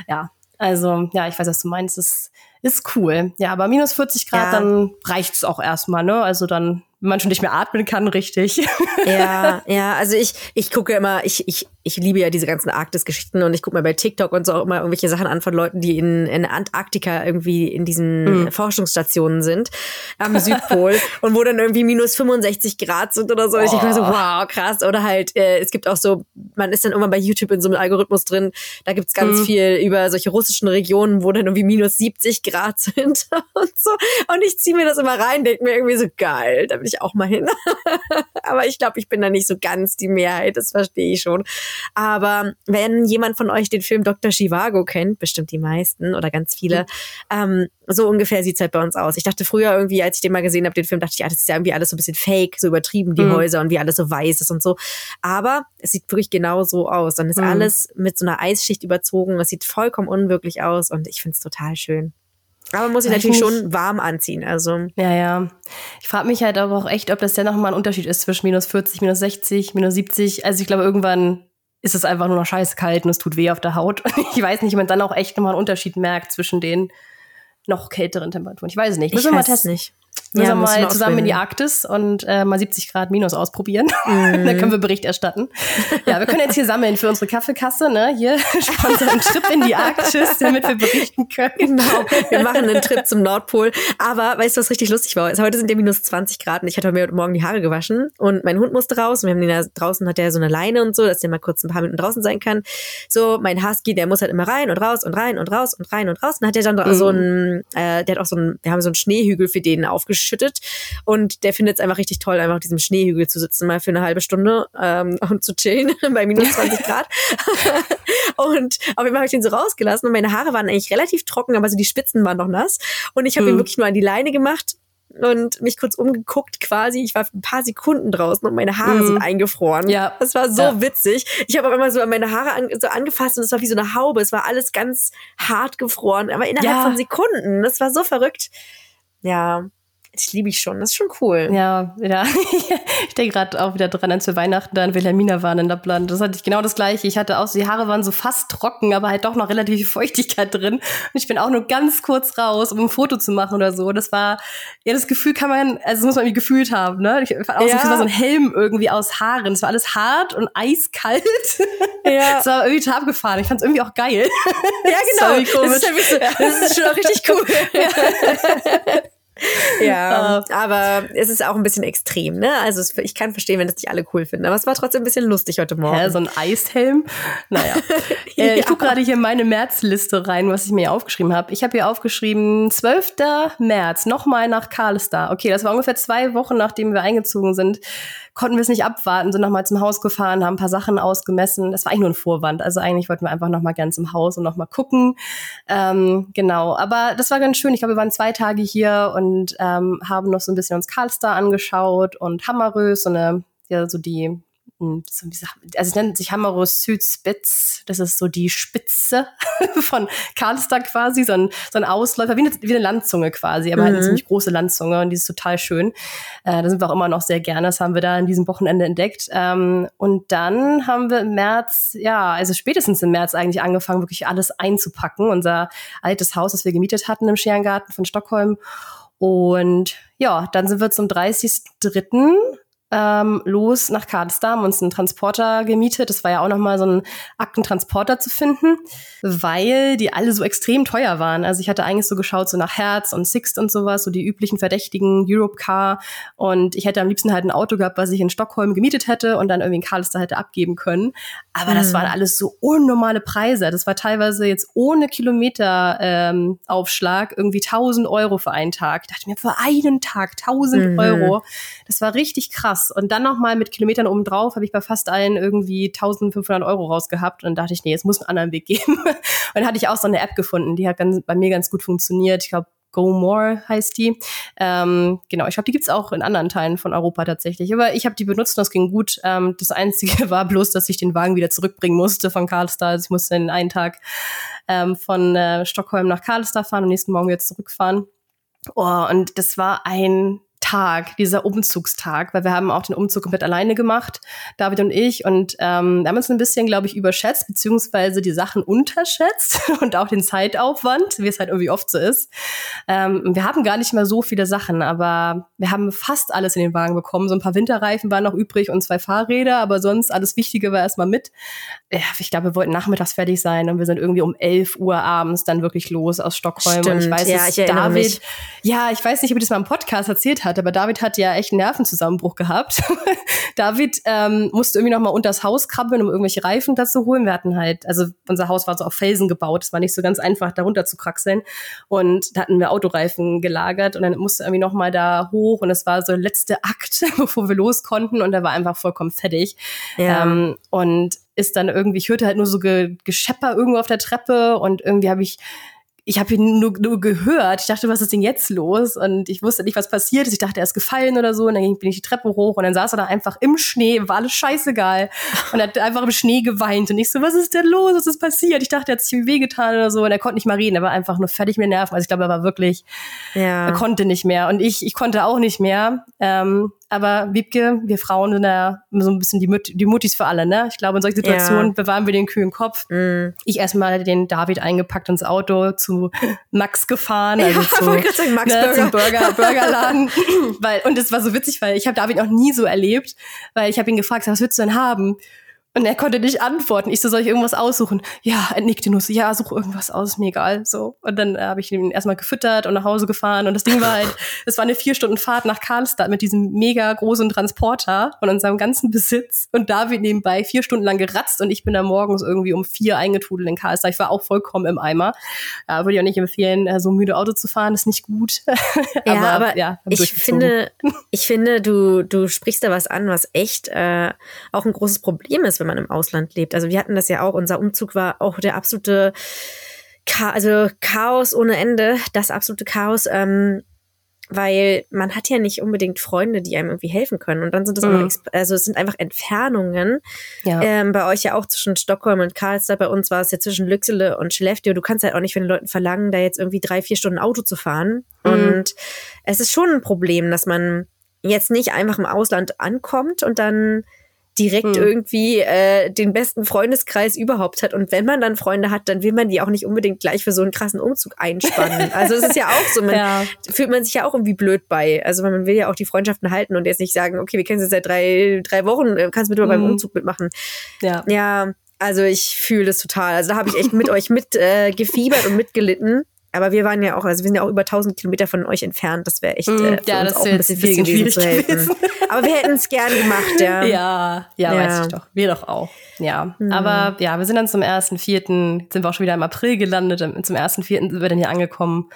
Ja, also, ja, ich weiß, was du meinst, es ist cool. Ja, aber minus 40 Grad, ja. dann reicht's auch erstmal, ne? Also dann wenn man schon nicht mehr atmen kann, richtig. Ja, ja, also ich, ich gucke immer, ich, ich, ich liebe ja diese ganzen Arktis-Geschichten und ich gucke mir bei TikTok und so auch immer irgendwelche Sachen an von Leuten, die in, in Antarktika irgendwie in diesen mhm. Forschungsstationen sind, am Südpol und wo dann irgendwie minus 65 Grad sind oder so. Oh. Ich denke mir so, wow, krass. Oder halt, äh, es gibt auch so, man ist dann irgendwann bei YouTube in so einem Algorithmus drin, da gibt's ganz mhm. viel über solche russischen Regionen, wo dann irgendwie minus 70 Grad sind und so. Und ich ziehe mir das immer rein, denke mir irgendwie so, geil, da bin ich auch mal hin. Aber ich glaube, ich bin da nicht so ganz die Mehrheit, das verstehe ich schon. Aber wenn jemand von euch den Film Dr. Chivago kennt, bestimmt die meisten oder ganz viele, mhm. ähm, so ungefähr sieht's halt bei uns aus. Ich dachte früher irgendwie, als ich den mal gesehen habe, den Film, dachte ich, ah, das ist ja irgendwie alles so ein bisschen fake, so übertrieben, die mhm. Häuser und wie alles so weiß ist und so. Aber es sieht wirklich genau so aus. Dann ist mhm. alles mit so einer Eisschicht überzogen. Es sieht vollkommen unwirklich aus und ich find's total schön. Aber man muss sich natürlich schon warm anziehen. Also. Ja, ja. Ich frage mich halt aber auch echt, ob das ja nochmal ein Unterschied ist zwischen minus 40, minus 60, minus 70. Also ich glaube, irgendwann ist es einfach nur noch scheiß kalt und es tut weh auf der Haut. Ich weiß nicht, ob man dann auch echt nochmal einen Unterschied merkt zwischen den noch kälteren Temperaturen. Ich weiß es nicht. Müssen wir mal testen. Nicht. Müssen ja, wir mal zusammen in die Arktis und äh, mal 70 Grad minus ausprobieren. Mm. Dann können wir Bericht erstatten. Ja, wir können jetzt hier sammeln für unsere Kaffeekasse, ne? Hier sponsern einen Trip in die Arktis, damit wir berichten können. Genau. Wir machen einen Trip zum Nordpol. Aber weißt du, was richtig lustig war? Heute sind ja minus 20 Grad und ich hatte mir heute Morgen die Haare gewaschen und mein Hund musste raus und wir haben den da draußen hat der so eine Leine und so, dass der mal kurz ein paar Minuten draußen sein kann. So, mein Husky, der muss halt immer rein und raus und rein und raus und rein und raus. Und hat der dann mm. so ein, äh, der hat auch so ein, wir haben so einen Schneehügel für den aufgeschrieben geschüttet und der findet es einfach richtig toll, einfach auf diesem Schneehügel zu sitzen, mal für eine halbe Stunde ähm, und zu chillen bei minus 20 Grad. und auf jeden Fall habe ich den so rausgelassen und meine Haare waren eigentlich relativ trocken, aber so die Spitzen waren noch nass und ich habe hm. ihn wirklich nur an die Leine gemacht und mich kurz umgeguckt quasi. Ich war ein paar Sekunden draußen und meine Haare mm. sind eingefroren. Ja. Das war so ja. witzig. Ich habe auch immer so meine Haare an, so angefasst und es war wie so eine Haube. Es war alles ganz hart gefroren, aber innerhalb ja. von Sekunden. Das war so verrückt. Ja das liebe ich schon. Das ist schon cool. Ja, ja. ich denke gerade auch wieder dran, als wir Weihnachten da in Wilhelmina waren in Lappland. Das hatte ich genau das gleiche. Ich hatte auch so, die Haare waren so fast trocken, aber halt doch noch relativ viel Feuchtigkeit drin. Und ich bin auch nur ganz kurz raus, um ein Foto zu machen oder so. Das war, ja, das Gefühl kann man, also das muss man irgendwie gefühlt haben, ne? Ich fand auch ja. so, war so ein Helm irgendwie aus Haaren. Es war alles hart und eiskalt. Ja. Es war irgendwie total abgefahren. Ich fand es irgendwie auch geil. Ja, genau. Das ist, ja das ist schon auch richtig cool. Ja. Ja, uh, aber es ist auch ein bisschen extrem, ne? Also es, ich kann verstehen, wenn das nicht alle cool finden, aber es war trotzdem ein bisschen lustig heute Morgen. Ja, so ein Eishelm. Naja. äh, ja. Ich gucke gerade hier in meine Märzliste rein, was ich mir aufgeschrieben habe. Ich habe hier aufgeschrieben, 12. März, nochmal nach Karlstar. Okay, das war ungefähr zwei Wochen, nachdem wir eingezogen sind konnten wir es nicht abwarten, sind nochmal zum Haus gefahren, haben ein paar Sachen ausgemessen. Das war eigentlich nur ein Vorwand. Also eigentlich wollten wir einfach nochmal ganz im Haus und nochmal gucken. Ähm, genau, aber das war ganz schön. Ich glaube, wir waren zwei Tage hier und ähm, haben noch so ein bisschen uns Karlstar angeschaut und Hammerös, so eine, ja, so die so, also es nennt sich Hammerus Südspitz. Das ist so die Spitze von Karlstad quasi, so ein, so ein Ausläufer, wie eine, wie eine Landzunge quasi, aber mhm. halt eine mhm. ziemlich große Landzunge und die ist total schön. Äh, da sind wir auch immer noch sehr gerne. Das haben wir da in diesem Wochenende entdeckt. Ähm, und dann haben wir im März, ja, also spätestens im März eigentlich angefangen, wirklich alles einzupacken. Unser altes Haus, das wir gemietet hatten im Scherengarten von Stockholm. Und ja, dann sind wir zum 30.03 ähm, los nach haben uns einen Transporter gemietet. Das war ja auch nochmal so ein Aktentransporter zu finden, weil die alle so extrem teuer waren. Also ich hatte eigentlich so geschaut, so nach Herz und Sixt und sowas, so die üblichen Verdächtigen, Europcar. Und ich hätte am liebsten halt ein Auto gehabt, was ich in Stockholm gemietet hätte und dann irgendwie in Karlsruhe hätte abgeben können. Aber mhm. das waren alles so unnormale Preise. Das war teilweise jetzt ohne Kilometeraufschlag ähm, irgendwie 1000 Euro für einen Tag. Ich dachte mir, für einen Tag 1000 mhm. Euro. Das war richtig krass krass. Und dann nochmal mit Kilometern obendrauf habe ich bei fast allen irgendwie 1500 Euro rausgehabt. Und dann dachte ich, nee, es muss einen anderen Weg geben. und dann hatte ich auch so eine App gefunden, die hat ganz, bei mir ganz gut funktioniert. Ich glaube, Go More heißt die. Ähm, genau, ich glaube, die gibt's auch in anderen Teilen von Europa tatsächlich. Aber ich habe die benutzt und das ging gut. Ähm, das Einzige war bloß, dass ich den Wagen wieder zurückbringen musste von Karlstad. Also ich musste den einen Tag ähm, von äh, Stockholm nach Karlstad fahren und nächsten Morgen wieder zurückfahren. Oh, und das war ein Tag, dieser Umzugstag, weil wir haben auch den Umzug komplett alleine gemacht, David und ich. Und ähm, wir haben uns ein bisschen, glaube ich, überschätzt, beziehungsweise die Sachen unterschätzt und auch den Zeitaufwand, wie es halt irgendwie oft so ist. Ähm, wir haben gar nicht mehr so viele Sachen, aber wir haben fast alles in den Wagen bekommen. So ein paar Winterreifen waren noch übrig und zwei Fahrräder, aber sonst alles Wichtige war erstmal mit. Ja, ich glaube, wir wollten nachmittags fertig sein und wir sind irgendwie um 11 Uhr abends dann wirklich los aus Stockholm. Stimmt, und ich weiß, ja, ich David, mich. ja, ich weiß nicht, ob ich das mal im Podcast erzählt hat, aber David hat ja echt einen Nervenzusammenbruch gehabt. David ähm, musste irgendwie noch mal unters Haus krabbeln, um irgendwelche Reifen dazu holen. Wir hatten halt, also unser Haus war so auf Felsen gebaut, es war nicht so ganz einfach, da runter zu kraxeln. Und da hatten wir Autoreifen gelagert und dann musste irgendwie noch mal da hoch und es war so der letzte Akt, bevor wir los konnten und er war einfach vollkommen fertig. Ja. Ähm, und ist dann irgendwie, ich hörte halt nur so Ge Geschepper irgendwo auf der Treppe und irgendwie habe ich ich habe ihn nur, nur gehört. Ich dachte, was ist denn jetzt los? Und ich wusste nicht, was passiert ist. Ich dachte, er ist gefallen oder so. Und dann bin ich die Treppe hoch und dann saß er da einfach im Schnee, war alles scheißegal. Und er hat einfach im Schnee geweint. Und ich so, was ist denn los? Was ist passiert? Ich dachte, er hat sich wehgetan oder so. Und er konnte nicht mal reden. Er war einfach nur fertig mit den Nerven. Also ich glaube, er war wirklich, ja. er konnte nicht mehr. Und ich, ich konnte auch nicht mehr. Ähm, aber Wiebke, wir Frauen sind ja so ein bisschen die, Mut die Mutis für alle, ne? Ich glaube, in solchen Situationen ja. bewahren wir den kühlen Kopf. Mm. Ich erstmal den David eingepackt ins Auto zu Max gefahren. Also ja, zu, ich sagen, Max ne, Burger. Burger, Burgerladen. weil, und es war so witzig, weil ich habe David noch nie so erlebt, weil ich habe ihn gefragt, was würdest du denn haben? Und er konnte nicht antworten. Ich so, soll ich irgendwas aussuchen? Ja, er nickte nur so, ja, such irgendwas aus, mir egal. So. Und dann äh, habe ich ihn erstmal gefüttert und nach Hause gefahren. Und das Ding war halt, es war eine vier Stunden Fahrt nach Karlstadt mit diesem mega großen Transporter von unserem ganzen Besitz. Und David nebenbei vier Stunden lang geratzt und ich bin da morgens irgendwie um vier eingetrudelt in Karlstadt. Ich war auch vollkommen im Eimer. Ja, würde ich auch nicht empfehlen, äh, so müde Auto zu fahren, ist nicht gut. aber, ja, aber ja, ich finde, ich finde, du, du sprichst da was an, was echt äh, auch ein großes Problem ist wenn man im Ausland lebt. Also wir hatten das ja auch, unser Umzug war auch der absolute Cha also Chaos ohne Ende, das absolute Chaos. Ähm, weil man hat ja nicht unbedingt Freunde, die einem irgendwie helfen können. Und dann sind es mhm. also es sind einfach Entfernungen. Ja. Ähm, bei euch ja auch zwischen Stockholm und Karlstad. Bei uns war es ja zwischen Lücksele und Skellefteå. Du kannst halt auch nicht von den Leuten verlangen, da jetzt irgendwie drei, vier Stunden Auto zu fahren. Mhm. Und es ist schon ein Problem, dass man jetzt nicht einfach im Ausland ankommt und dann direkt hm. irgendwie äh, den besten Freundeskreis überhaupt hat. Und wenn man dann Freunde hat, dann will man die auch nicht unbedingt gleich für so einen krassen Umzug einspannen. Also es ist ja auch so, man ja. fühlt man sich ja auch irgendwie blöd bei. Also man will ja auch die Freundschaften halten und jetzt nicht sagen, okay, wir kennen sie seit drei, drei Wochen, äh, kannst du bitte mal beim. Umzug mitmachen. Ja. Ja, also ich fühle das total. Also da habe ich echt mit euch mit äh, gefiebert und mitgelitten. Aber wir waren ja auch, also wir sind ja auch über 1000 Kilometer von euch entfernt. Das wäre echt mm, äh, für ja, uns auch ein bisschen, bisschen gewesen zu helfen. Gewesen. Aber wir hätten es gern gemacht, ja. ja. Ja, weiß ich doch. Wir doch auch. Ja. Mhm. Aber ja, wir sind dann zum ersten Vierten, sind wir auch schon wieder im April gelandet. Zum ersten Vierten sind wir dann hier angekommen.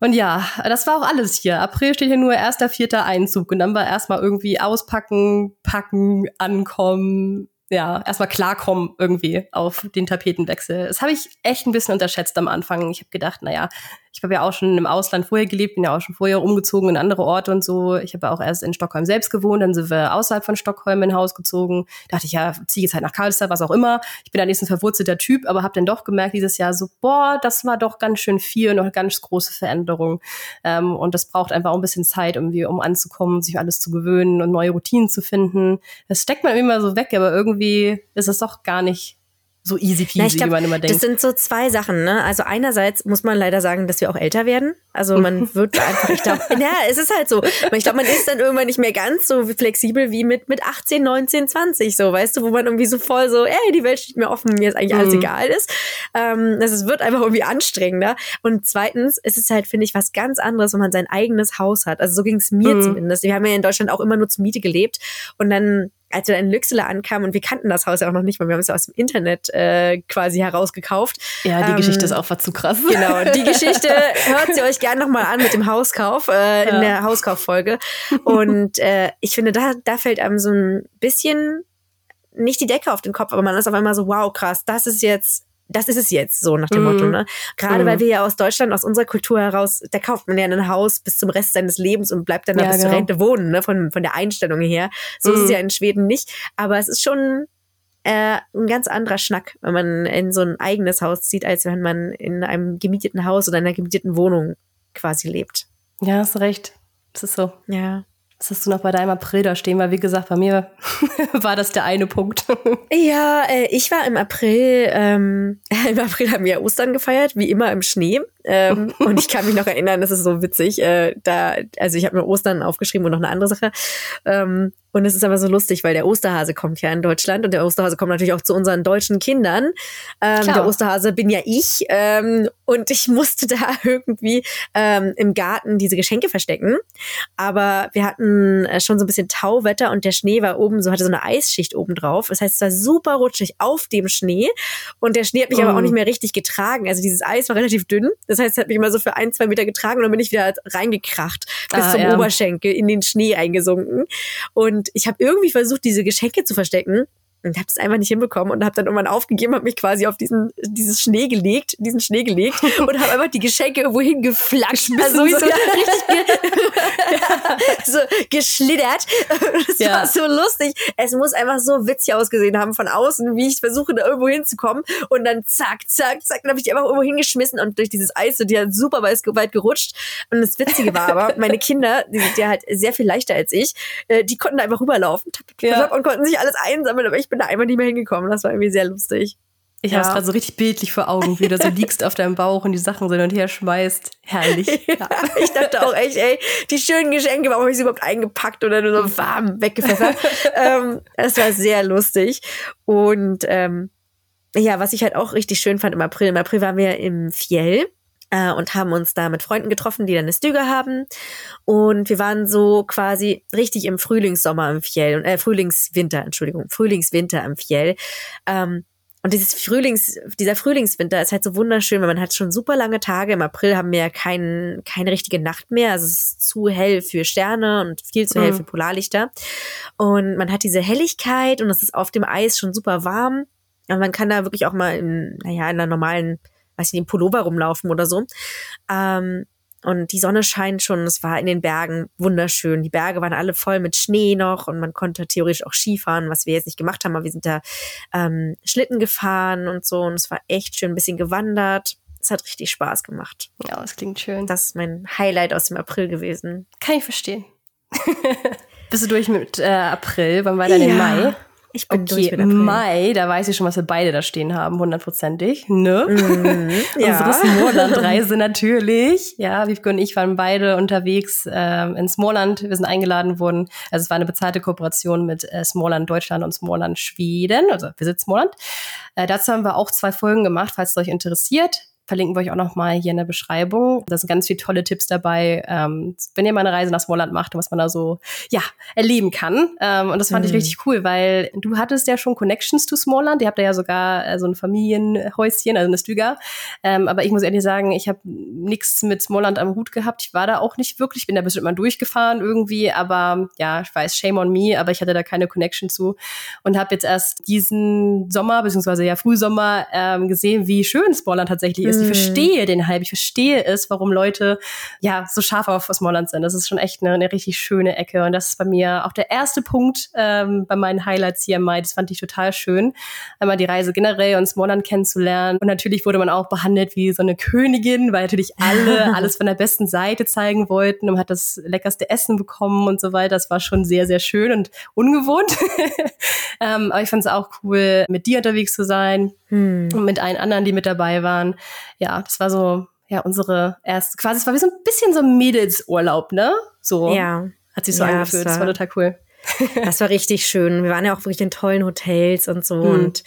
Und ja, das war auch alles hier. April steht hier nur erster, vierter Einzug. Und dann war erstmal irgendwie auspacken, packen, ankommen, ja, erstmal klarkommen irgendwie auf den Tapetenwechsel. Das habe ich echt ein bisschen unterschätzt am Anfang. Ich habe gedacht, naja, ich habe ja auch schon im Ausland vorher gelebt, bin ja auch schon vorher umgezogen in andere Orte und so. Ich habe ja auch erst in Stockholm selbst gewohnt, dann sind wir außerhalb von Stockholm in ein Haus gezogen. Da dachte ich, ja, ziehe jetzt halt nach Karlstad, was auch immer. Ich bin da nächstens verwurzelter Typ, aber habe dann doch gemerkt dieses Jahr so, boah, das war doch ganz schön viel und eine ganz große Veränderung. Ähm, und das braucht einfach auch ein bisschen Zeit, irgendwie, um anzukommen, sich alles zu gewöhnen und neue Routinen zu finden. Das steckt man immer so weg, aber irgendwie ist es doch gar nicht so easy peasy, Na, glaub, wie man immer denkt. Das sind so zwei Sachen, ne? Also einerseits muss man leider sagen, dass wir auch älter werden. Also man wird einfach, ich glaube, ja, es ist halt so. Ich glaube, man ist dann irgendwann nicht mehr ganz so flexibel wie mit, mit 18, 19, 20, so, weißt du, wo man irgendwie so voll so, ey, die Welt steht mir offen, mir ist eigentlich alles mhm. egal ist. Ähm, also es wird einfach irgendwie anstrengender. Und zweitens, es ist halt, finde ich, was ganz anderes, wenn man sein eigenes Haus hat. Also so ging es mir mhm. zumindest. Wir haben ja in Deutschland auch immer nur zur Miete gelebt und dann als wir in Lüxele ankamen und wir kannten das Haus ja auch noch nicht, weil wir haben es ja aus dem Internet äh, quasi herausgekauft. Ja, die ähm, Geschichte ist auch was zu krass. Genau, die Geschichte hört sie euch gerne nochmal an mit dem Hauskauf, äh, in ja. der Hauskauffolge. Und äh, ich finde, da, da fällt einem so ein bisschen nicht die Decke auf den Kopf, aber man ist auf einmal so, wow, krass, das ist jetzt das ist es jetzt, so nach dem mhm. Motto. Ne? Gerade mhm. weil wir ja aus Deutschland, aus unserer Kultur heraus, da kauft man ja ein Haus bis zum Rest seines Lebens und bleibt dann ja, bis genau. zur Rente wohnen, ne? von, von der Einstellung her. So mhm. ist es mhm. ja in Schweden nicht. Aber es ist schon äh, ein ganz anderer Schnack, wenn man in so ein eigenes Haus zieht, als wenn man in einem gemieteten Haus oder einer gemieteten Wohnung quasi lebt. Ja, hast recht. Das ist so. Ja. Was hast du noch bei deinem April da stehen? Weil, wie gesagt, bei mir war das der eine Punkt. ja, äh, ich war im April, ähm, im April haben wir Ostern gefeiert, wie immer im Schnee. Ähm, und ich kann mich noch erinnern, das ist so witzig. Äh, da, also ich habe mir Ostern aufgeschrieben und noch eine andere Sache. Ähm, und es ist aber so lustig, weil der Osterhase kommt ja in Deutschland und der Osterhase kommt natürlich auch zu unseren deutschen Kindern. Ähm, der Osterhase bin ja ich. Ähm, und ich musste da irgendwie ähm, im Garten diese Geschenke verstecken. Aber wir hatten äh, schon so ein bisschen Tauwetter und der Schnee war oben, so hatte so eine Eisschicht oben drauf. Das heißt, es war super rutschig auf dem Schnee. Und der Schnee hat mich oh. aber auch nicht mehr richtig getragen. Also dieses Eis war relativ dünn. Das heißt, es hat mich immer so für ein, zwei Meter getragen und dann bin ich wieder reingekracht bis ah, zum ja. Oberschenkel in den Schnee eingesunken. Und ich habe irgendwie versucht, diese Geschenke zu verstecken und habe es einfach nicht hinbekommen und habe dann irgendwann aufgegeben, habe mich quasi auf diesen dieses Schnee gelegt, diesen Schnee gelegt und habe einfach die Geschenke irgendwo hingeflatscht, also so, so, richtig so geschlittert. Das ja. war so lustig. Es muss einfach so witzig ausgesehen haben von außen, wie ich versuche da irgendwo hinzukommen und dann zack, zack, zack, dann habe ich die einfach irgendwo hingeschmissen und durch dieses Eis so die hat super weit gerutscht und das Witzige war aber, meine Kinder, die sind ja halt sehr viel leichter als ich, äh, die konnten einfach rüberlaufen ja. und konnten sich alles einsammeln, aber ich bin da einfach nicht mehr hingekommen. Das war irgendwie sehr lustig. Ich ja. habe es gerade so richtig bildlich vor Augen, wie du so liegst auf deinem Bauch und die Sachen so hin und her schmeißt. Herrlich. Ja. Ich dachte auch echt, ey, die schönen Geschenke, warum habe ich sie überhaupt eingepackt oder nur so warm weggepfeffert? ähm, das war sehr lustig. Und ähm, ja, was ich halt auch richtig schön fand im April. Im April waren wir im Fjell äh, und haben uns da mit Freunden getroffen, die dann eine Stüge haben. Und wir waren so quasi richtig im Frühlingssommer im Fjell, äh, Frühlingswinter, Entschuldigung, Frühlingswinter im Fjell. Ähm, und dieses Frühlings, dieser Frühlingswinter ist halt so wunderschön, weil man hat schon super lange Tage. Im April haben wir ja kein, keine richtige Nacht mehr. Also es ist zu hell für Sterne und viel zu hell mhm. für Polarlichter. Und man hat diese Helligkeit und es ist auf dem Eis schon super warm. Und man kann da wirklich auch mal in, naja, in einer normalen weiß ich nicht, im Pullover rumlaufen oder so. Ähm, und die Sonne scheint schon, es war in den Bergen wunderschön. Die Berge waren alle voll mit Schnee noch und man konnte theoretisch auch Skifahren, was wir jetzt nicht gemacht haben, aber wir sind da ähm, Schlitten gefahren und so und es war echt schön, ein bisschen gewandert. Es hat richtig Spaß gemacht. Ja, das klingt schön. Das ist mein Highlight aus dem April gewesen. Kann ich verstehen. Bist du durch mit äh, April? Wann war dann ja. im Mai? Ich bin okay, im Mai, da weiß ich schon, was wir beide da stehen haben, hundertprozentig. Ne? Mm, ja. Unsere Smallland-Reise natürlich. Ja, Wiebke und ich waren beide unterwegs ähm, in Smallland. Wir sind eingeladen worden. Also es war eine bezahlte Kooperation mit äh, Smallland Deutschland und Smallland Schweden. Also Visit Smallland. Äh, dazu haben wir auch zwei Folgen gemacht, falls es euch interessiert verlinken wir euch auch noch mal hier in der Beschreibung. Da sind ganz viele tolle Tipps dabei, ähm, wenn ihr mal eine Reise nach Smallland macht und was man da so ja erleben kann. Ähm, und das fand mhm. ich richtig cool, weil du hattest ja schon Connections to Smallland. Ihr habt ja sogar äh, so ein Familienhäuschen, also eine Stüger. Ähm, aber ich muss ehrlich sagen, ich habe nichts mit Smallland am Hut gehabt. Ich war da auch nicht wirklich. Ich bin da bestimmt mal durchgefahren irgendwie, aber ja, ich weiß, shame on me, aber ich hatte da keine Connection zu und habe jetzt erst diesen Sommer beziehungsweise ja Frühsommer ähm, gesehen, wie schön Smallland tatsächlich ist. Ich mhm. verstehe den Hype. Ich verstehe es, warum Leute ja so scharf auf Smallland sind. Das ist schon echt eine, eine richtig schöne Ecke. Und das ist bei mir auch der erste Punkt ähm, bei meinen Highlights hier im Mai. Das fand ich total schön, einmal die Reise generell und Smallland kennenzulernen. Und natürlich wurde man auch behandelt wie so eine Königin, weil natürlich alle alles von der besten Seite zeigen wollten und man hat das leckerste Essen bekommen und so weiter. Das war schon sehr, sehr schön und ungewohnt. ähm, aber ich fand es auch cool, mit dir unterwegs zu sein hm. und mit allen anderen, die mit dabei waren. Ja, das war so, ja, unsere erste, quasi, es war wie so ein bisschen so ein Mädelsurlaub, ne? So. Ja. Hat sich so ja, angefühlt. Das war, das war total cool. das war richtig schön. Wir waren ja auch wirklich in tollen Hotels und so hm. und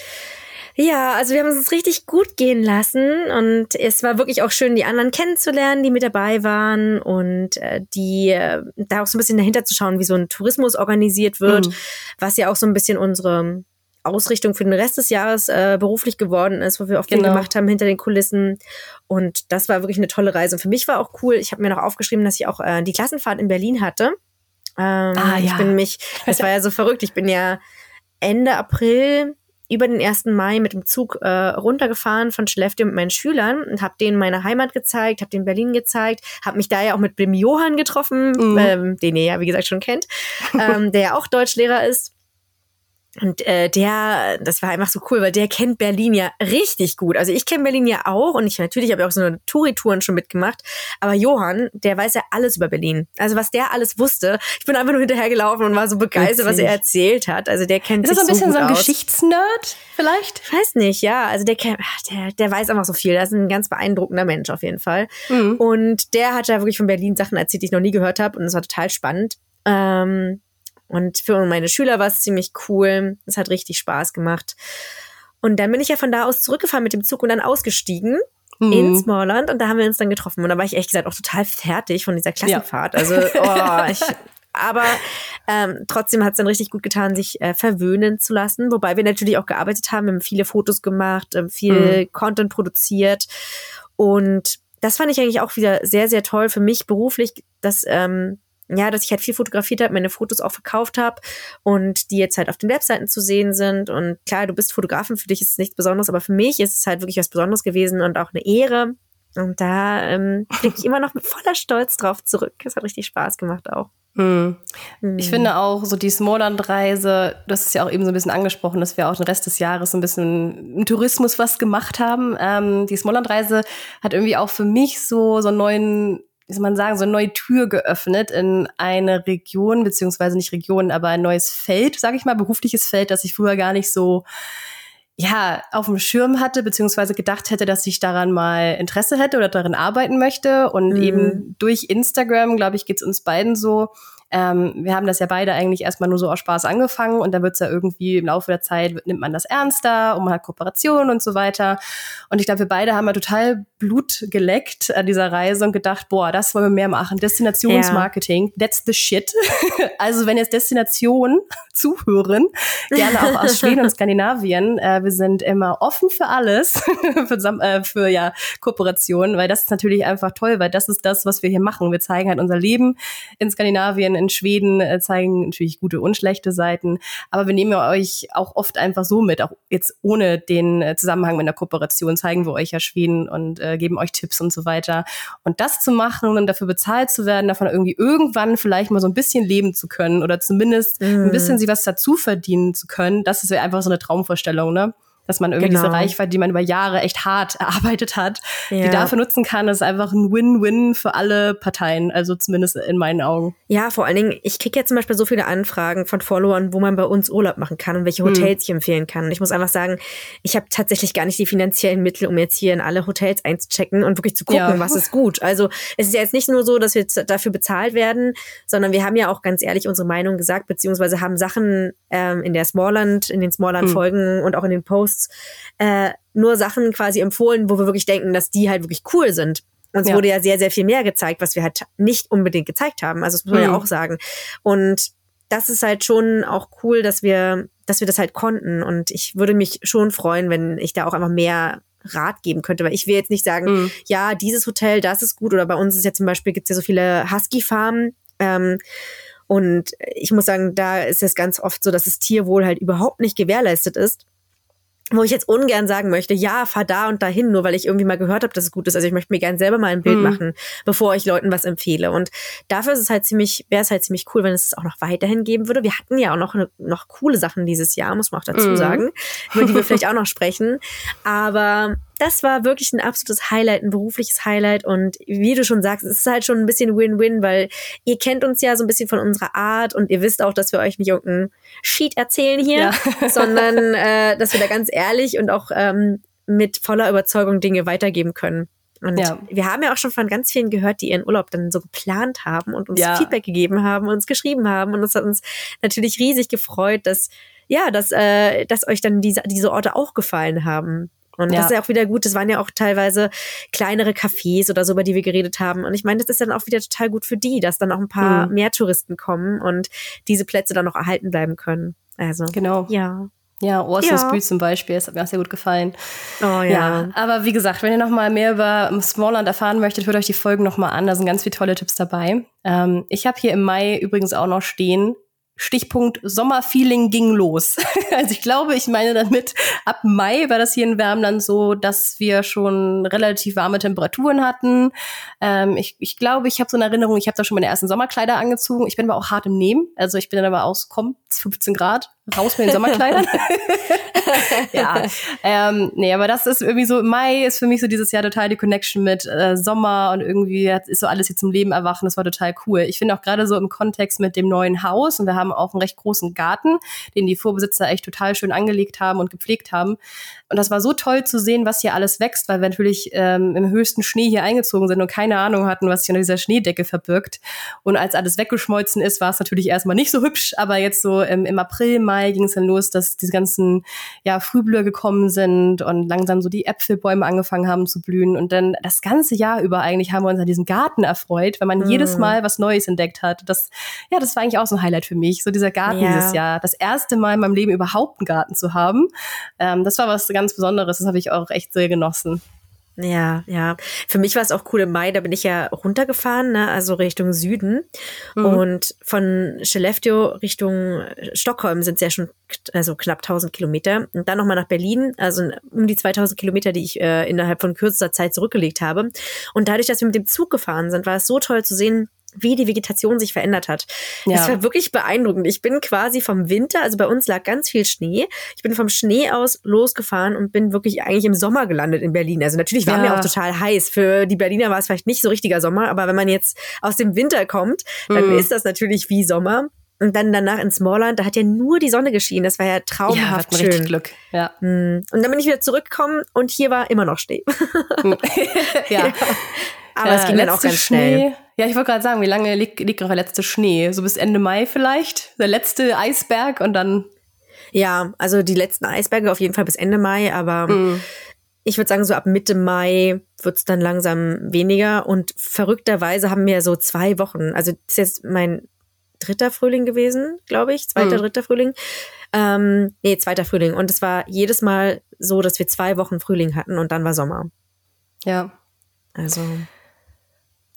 ja, also wir haben es uns richtig gut gehen lassen und es war wirklich auch schön, die anderen kennenzulernen, die mit dabei waren und äh, die äh, da auch so ein bisschen dahinter zu schauen, wie so ein Tourismus organisiert wird, mhm. was ja auch so ein bisschen unsere Ausrichtung für den Rest des Jahres äh, beruflich geworden ist, wo wir auch viel genau. gemacht haben hinter den Kulissen. Und das war wirklich eine tolle Reise. Und für mich war auch cool, ich habe mir noch aufgeschrieben, dass ich auch äh, die Klassenfahrt in Berlin hatte. Ähm, ah, ja. Ich bin mich, das war ja so verrückt, ich bin ja Ende April über den 1. Mai mit dem Zug äh, runtergefahren von Skellefteå mit meinen Schülern und habe denen meine Heimat gezeigt, habe den Berlin gezeigt, habe mich da ja auch mit dem Johann getroffen, mhm. ähm, den ihr ja wie gesagt schon kennt, ähm, der ja auch Deutschlehrer ist. Und äh, der, das war einfach so cool, weil der kennt Berlin ja richtig gut. Also ich kenne Berlin ja auch und ich natürlich habe ich auch so eine Touri-Touren schon mitgemacht. Aber Johann, der weiß ja alles über Berlin. Also was der alles wusste. Ich bin einfach nur hinterhergelaufen und war so begeistert, was er erzählt hat. Also der kennt Ist das so ein bisschen so ein Geschichtsnerd vielleicht? Ich weiß nicht, ja. Also der, der, der weiß einfach so viel. Das ist ein ganz beeindruckender Mensch auf jeden Fall. Mhm. Und der hat ja wirklich von Berlin Sachen erzählt, die ich noch nie gehört habe. Und es war total spannend. Ähm, und für meine Schüler war es ziemlich cool. Es hat richtig Spaß gemacht. Und dann bin ich ja von da aus zurückgefahren mit dem Zug und dann ausgestiegen mhm. in Smallland und da haben wir uns dann getroffen. Und da war ich ehrlich gesagt auch total fertig von dieser Klassenfahrt. Ja. Also, oh, ich, aber ähm, trotzdem hat es dann richtig gut getan, sich äh, verwöhnen zu lassen. Wobei wir natürlich auch gearbeitet haben, wir haben viele Fotos gemacht, äh, viel mhm. Content produziert. Und das fand ich eigentlich auch wieder sehr, sehr toll für mich beruflich, dass ähm, ja, dass ich halt viel fotografiert habe, meine Fotos auch verkauft habe und die jetzt halt auf den Webseiten zu sehen sind. Und klar, du bist Fotografin, für dich ist es nichts Besonderes, aber für mich ist es halt wirklich was Besonderes gewesen und auch eine Ehre. Und da ähm, blicke ich immer noch mit voller Stolz drauf zurück. Es hat richtig Spaß gemacht auch. Hm. Hm. Ich finde auch so die Smallland-Reise, hast es ja auch eben so ein bisschen angesprochen, dass wir auch den Rest des Jahres so ein bisschen im Tourismus was gemacht haben. Ähm, die Smallland-Reise hat irgendwie auch für mich so, so einen neuen wie soll man sagen, so eine neue Tür geöffnet in eine Region, beziehungsweise nicht Region, aber ein neues Feld, sage ich mal, berufliches Feld, das ich früher gar nicht so ja, auf dem Schirm hatte, beziehungsweise gedacht hätte, dass ich daran mal Interesse hätte oder darin arbeiten möchte. Und mhm. eben durch Instagram, glaube ich, geht's uns beiden so, ähm, wir haben das ja beide eigentlich erstmal nur so aus Spaß angefangen und dann wird's ja irgendwie im Laufe der Zeit, nimmt man das ernster und man hat Kooperationen und so weiter. Und ich glaube, wir beide haben ja total Blut geleckt an dieser Reise und gedacht, boah, das wollen wir mehr machen. Destinationsmarketing, ja. that's the shit. also wenn jetzt Destinationen zuhören, gerne auch aus Schweden und Skandinavien, äh, wir sind immer offen für alles, für, äh, für ja, Kooperationen, weil das ist natürlich einfach toll, weil das ist das, was wir hier machen. Wir zeigen halt unser Leben in Skandinavien, in Schweden äh, zeigen natürlich gute und schlechte Seiten, aber wir nehmen euch auch oft einfach so mit, auch jetzt ohne den äh, Zusammenhang mit der Kooperation zeigen wir euch ja Schweden und äh, geben euch Tipps und so weiter. Und das zu machen und dafür bezahlt zu werden, davon irgendwie irgendwann vielleicht mal so ein bisschen leben zu können oder zumindest mm. ein bisschen sie was dazu verdienen zu können, das ist ja einfach so eine Traumvorstellung, ne? Dass man irgendwie genau. diese Reichweite, die man über Jahre echt hart erarbeitet hat, ja. die dafür nutzen kann, ist einfach ein Win-Win für alle Parteien, also zumindest in meinen Augen. Ja, vor allen Dingen, ich kriege jetzt zum Beispiel so viele Anfragen von Followern, wo man bei uns Urlaub machen kann und welche hm. Hotels hm. ich empfehlen kann. Und ich muss einfach sagen, ich habe tatsächlich gar nicht die finanziellen Mittel, um jetzt hier in alle Hotels einzuchecken und wirklich zu gucken, ja. was ist gut. Also es ist ja jetzt nicht nur so, dass wir dafür bezahlt werden, sondern wir haben ja auch ganz ehrlich unsere Meinung gesagt, beziehungsweise haben Sachen ähm, in der Smallland, in den Smallland-Folgen hm. und auch in den Posts Posts äh, nur Sachen quasi empfohlen, wo wir wirklich denken, dass die halt wirklich cool sind. Uns ja. wurde ja sehr, sehr viel mehr gezeigt, was wir halt nicht unbedingt gezeigt haben. Also das muss man mhm. ja auch sagen. Und das ist halt schon auch cool, dass wir, dass wir das halt konnten. Und ich würde mich schon freuen, wenn ich da auch einfach mehr Rat geben könnte, weil ich will jetzt nicht sagen, mhm. ja, dieses Hotel, das ist gut. Oder bei uns ist ja zum Beispiel, gibt es ja so viele Husky-Farmen. Ähm, und ich muss sagen, da ist es ganz oft so, dass das Tierwohl halt überhaupt nicht gewährleistet ist wo ich jetzt ungern sagen möchte, ja, fahr da und dahin, nur weil ich irgendwie mal gehört habe, dass es gut ist. Also ich möchte mir gerne selber mal ein Bild mhm. machen, bevor ich Leuten was empfehle. Und dafür ist es halt ziemlich, wäre es halt ziemlich cool, wenn es es auch noch weiterhin geben würde. Wir hatten ja auch noch, noch coole Sachen dieses Jahr, muss man auch dazu mhm. sagen, über die wir vielleicht auch noch sprechen. Aber das war wirklich ein absolutes Highlight, ein berufliches Highlight. Und wie du schon sagst, es ist halt schon ein bisschen Win-Win, weil ihr kennt uns ja so ein bisschen von unserer Art und ihr wisst auch, dass wir euch nicht irgendeinen Sheet erzählen hier, ja. sondern äh, dass wir da ganz ehrlich und auch ähm, mit voller Überzeugung Dinge weitergeben können. Und ja. wir haben ja auch schon von ganz vielen gehört, die ihren Urlaub dann so geplant haben und uns ja. Feedback gegeben haben, uns geschrieben haben. Und das hat uns natürlich riesig gefreut, dass ja, dass, äh, dass euch dann diese, diese Orte auch gefallen haben. Und ja. das ist ja auch wieder gut. Das waren ja auch teilweise kleinere Cafés oder so, über die wir geredet haben. Und ich meine, das ist dann auch wieder total gut für die, dass dann auch ein paar mhm. mehr Touristen kommen und diese Plätze dann noch erhalten bleiben können. Also, genau. Ja. Ja, Orsons ja. zum Beispiel, das hat mir auch sehr gut gefallen. Oh ja. ja. Aber wie gesagt, wenn ihr noch mal mehr über Smallland erfahren möchtet, hört euch die Folgen noch mal an. Da sind ganz viele tolle Tipps dabei. Ähm, ich habe hier im Mai übrigens auch noch stehen, Stichpunkt Sommerfeeling ging los. also ich glaube, ich meine damit, ab Mai war das hier in Wärmland so, dass wir schon relativ warme Temperaturen hatten. Ähm, ich, ich glaube, ich habe so eine Erinnerung, ich habe da schon meine ersten Sommerkleider angezogen. Ich bin aber auch hart im Nehmen. Also ich bin dann aber aus, komm, 15 Grad, raus mit den Sommerkleidern. ja, ähm, nee, aber das ist irgendwie so, Mai ist für mich so dieses Jahr total die Connection mit äh, Sommer und irgendwie ist so alles hier zum Leben erwachen. Das war total cool. Ich finde auch gerade so im Kontext mit dem neuen Haus und wir haben auch einen recht großen Garten, den die Vorbesitzer echt total schön angelegt haben und gepflegt haben. Und das war so toll zu sehen, was hier alles wächst, weil wir natürlich ähm, im höchsten Schnee hier eingezogen sind und keine Ahnung hatten, was sich unter dieser Schneedecke verbirgt. Und als alles weggeschmolzen ist, war es natürlich erstmal nicht so hübsch, aber jetzt so ähm, im April, Mai ging es dann los, dass diese ganzen ja, Frühblüher gekommen sind und langsam so die Äpfelbäume angefangen haben zu blühen. Und dann das ganze Jahr über eigentlich haben wir uns an diesem Garten erfreut, weil man mm. jedes Mal was Neues entdeckt hat. Das, ja, das war eigentlich auch so ein Highlight für mich, so dieser Garten ja. dieses Jahr. Das erste Mal in meinem Leben überhaupt einen Garten zu haben. Ähm, das war was ganz ganz Besonderes. Das habe ich auch echt sehr genossen. Ja, ja. Für mich war es auch cool im Mai, da bin ich ja runtergefahren, ne, also Richtung Süden. Mhm. Und von Skellefteå Richtung Stockholm sind es ja schon also knapp 1000 Kilometer. Und dann nochmal nach Berlin, also um die 2000 Kilometer, die ich äh, innerhalb von kürzester Zeit zurückgelegt habe. Und dadurch, dass wir mit dem Zug gefahren sind, war es so toll zu sehen, wie die Vegetation sich verändert hat. Ja. Das war wirklich beeindruckend. Ich bin quasi vom Winter, also bei uns lag ganz viel Schnee. Ich bin vom Schnee aus losgefahren und bin wirklich eigentlich im Sommer gelandet in Berlin. Also natürlich war ja. mir auch total heiß. Für die Berliner war es vielleicht nicht so richtiger Sommer, aber wenn man jetzt aus dem Winter kommt, dann mhm. ist das natürlich wie Sommer. Und dann danach in Smallland, da hat ja nur die Sonne geschienen. Das war ja traumhaft ja, schön. Richtig Glück. Ja. Mhm. Und dann bin ich wieder zurückgekommen und hier war immer noch Schnee. ja. ja. Aber ja, es ging dann auch ganz Schnee. schnell. Ja, ich wollte gerade sagen, wie lange liegt, liegt noch der letzte Schnee? So bis Ende Mai vielleicht? Der letzte Eisberg und dann. Ja, also die letzten Eisberge auf jeden Fall bis Ende Mai, aber mm. ich würde sagen, so ab Mitte Mai wird's dann langsam weniger. Und verrückterweise haben wir so zwei Wochen, also das ist jetzt mein dritter Frühling gewesen, glaube ich, zweiter, mm. dritter Frühling. Ähm, nee, zweiter Frühling. Und es war jedes Mal so, dass wir zwei Wochen Frühling hatten und dann war Sommer. Ja. Also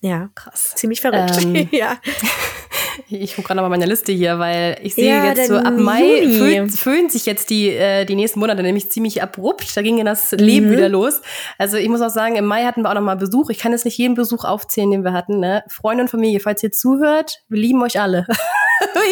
ja, krass. Ziemlich verrückt. Ähm, ja. Ich gucke gerade mal meine Liste hier, weil ich sehe ja, jetzt so ab Mai füllen, füllen sich jetzt die, äh, die nächsten Monate nämlich ziemlich abrupt. Da ging ja das Leben mhm. wieder los. Also ich muss auch sagen, im Mai hatten wir auch noch mal Besuch. Ich kann jetzt nicht jeden Besuch aufzählen, den wir hatten. Ne? Freunde und Familie, falls ihr zuhört, wir lieben euch alle.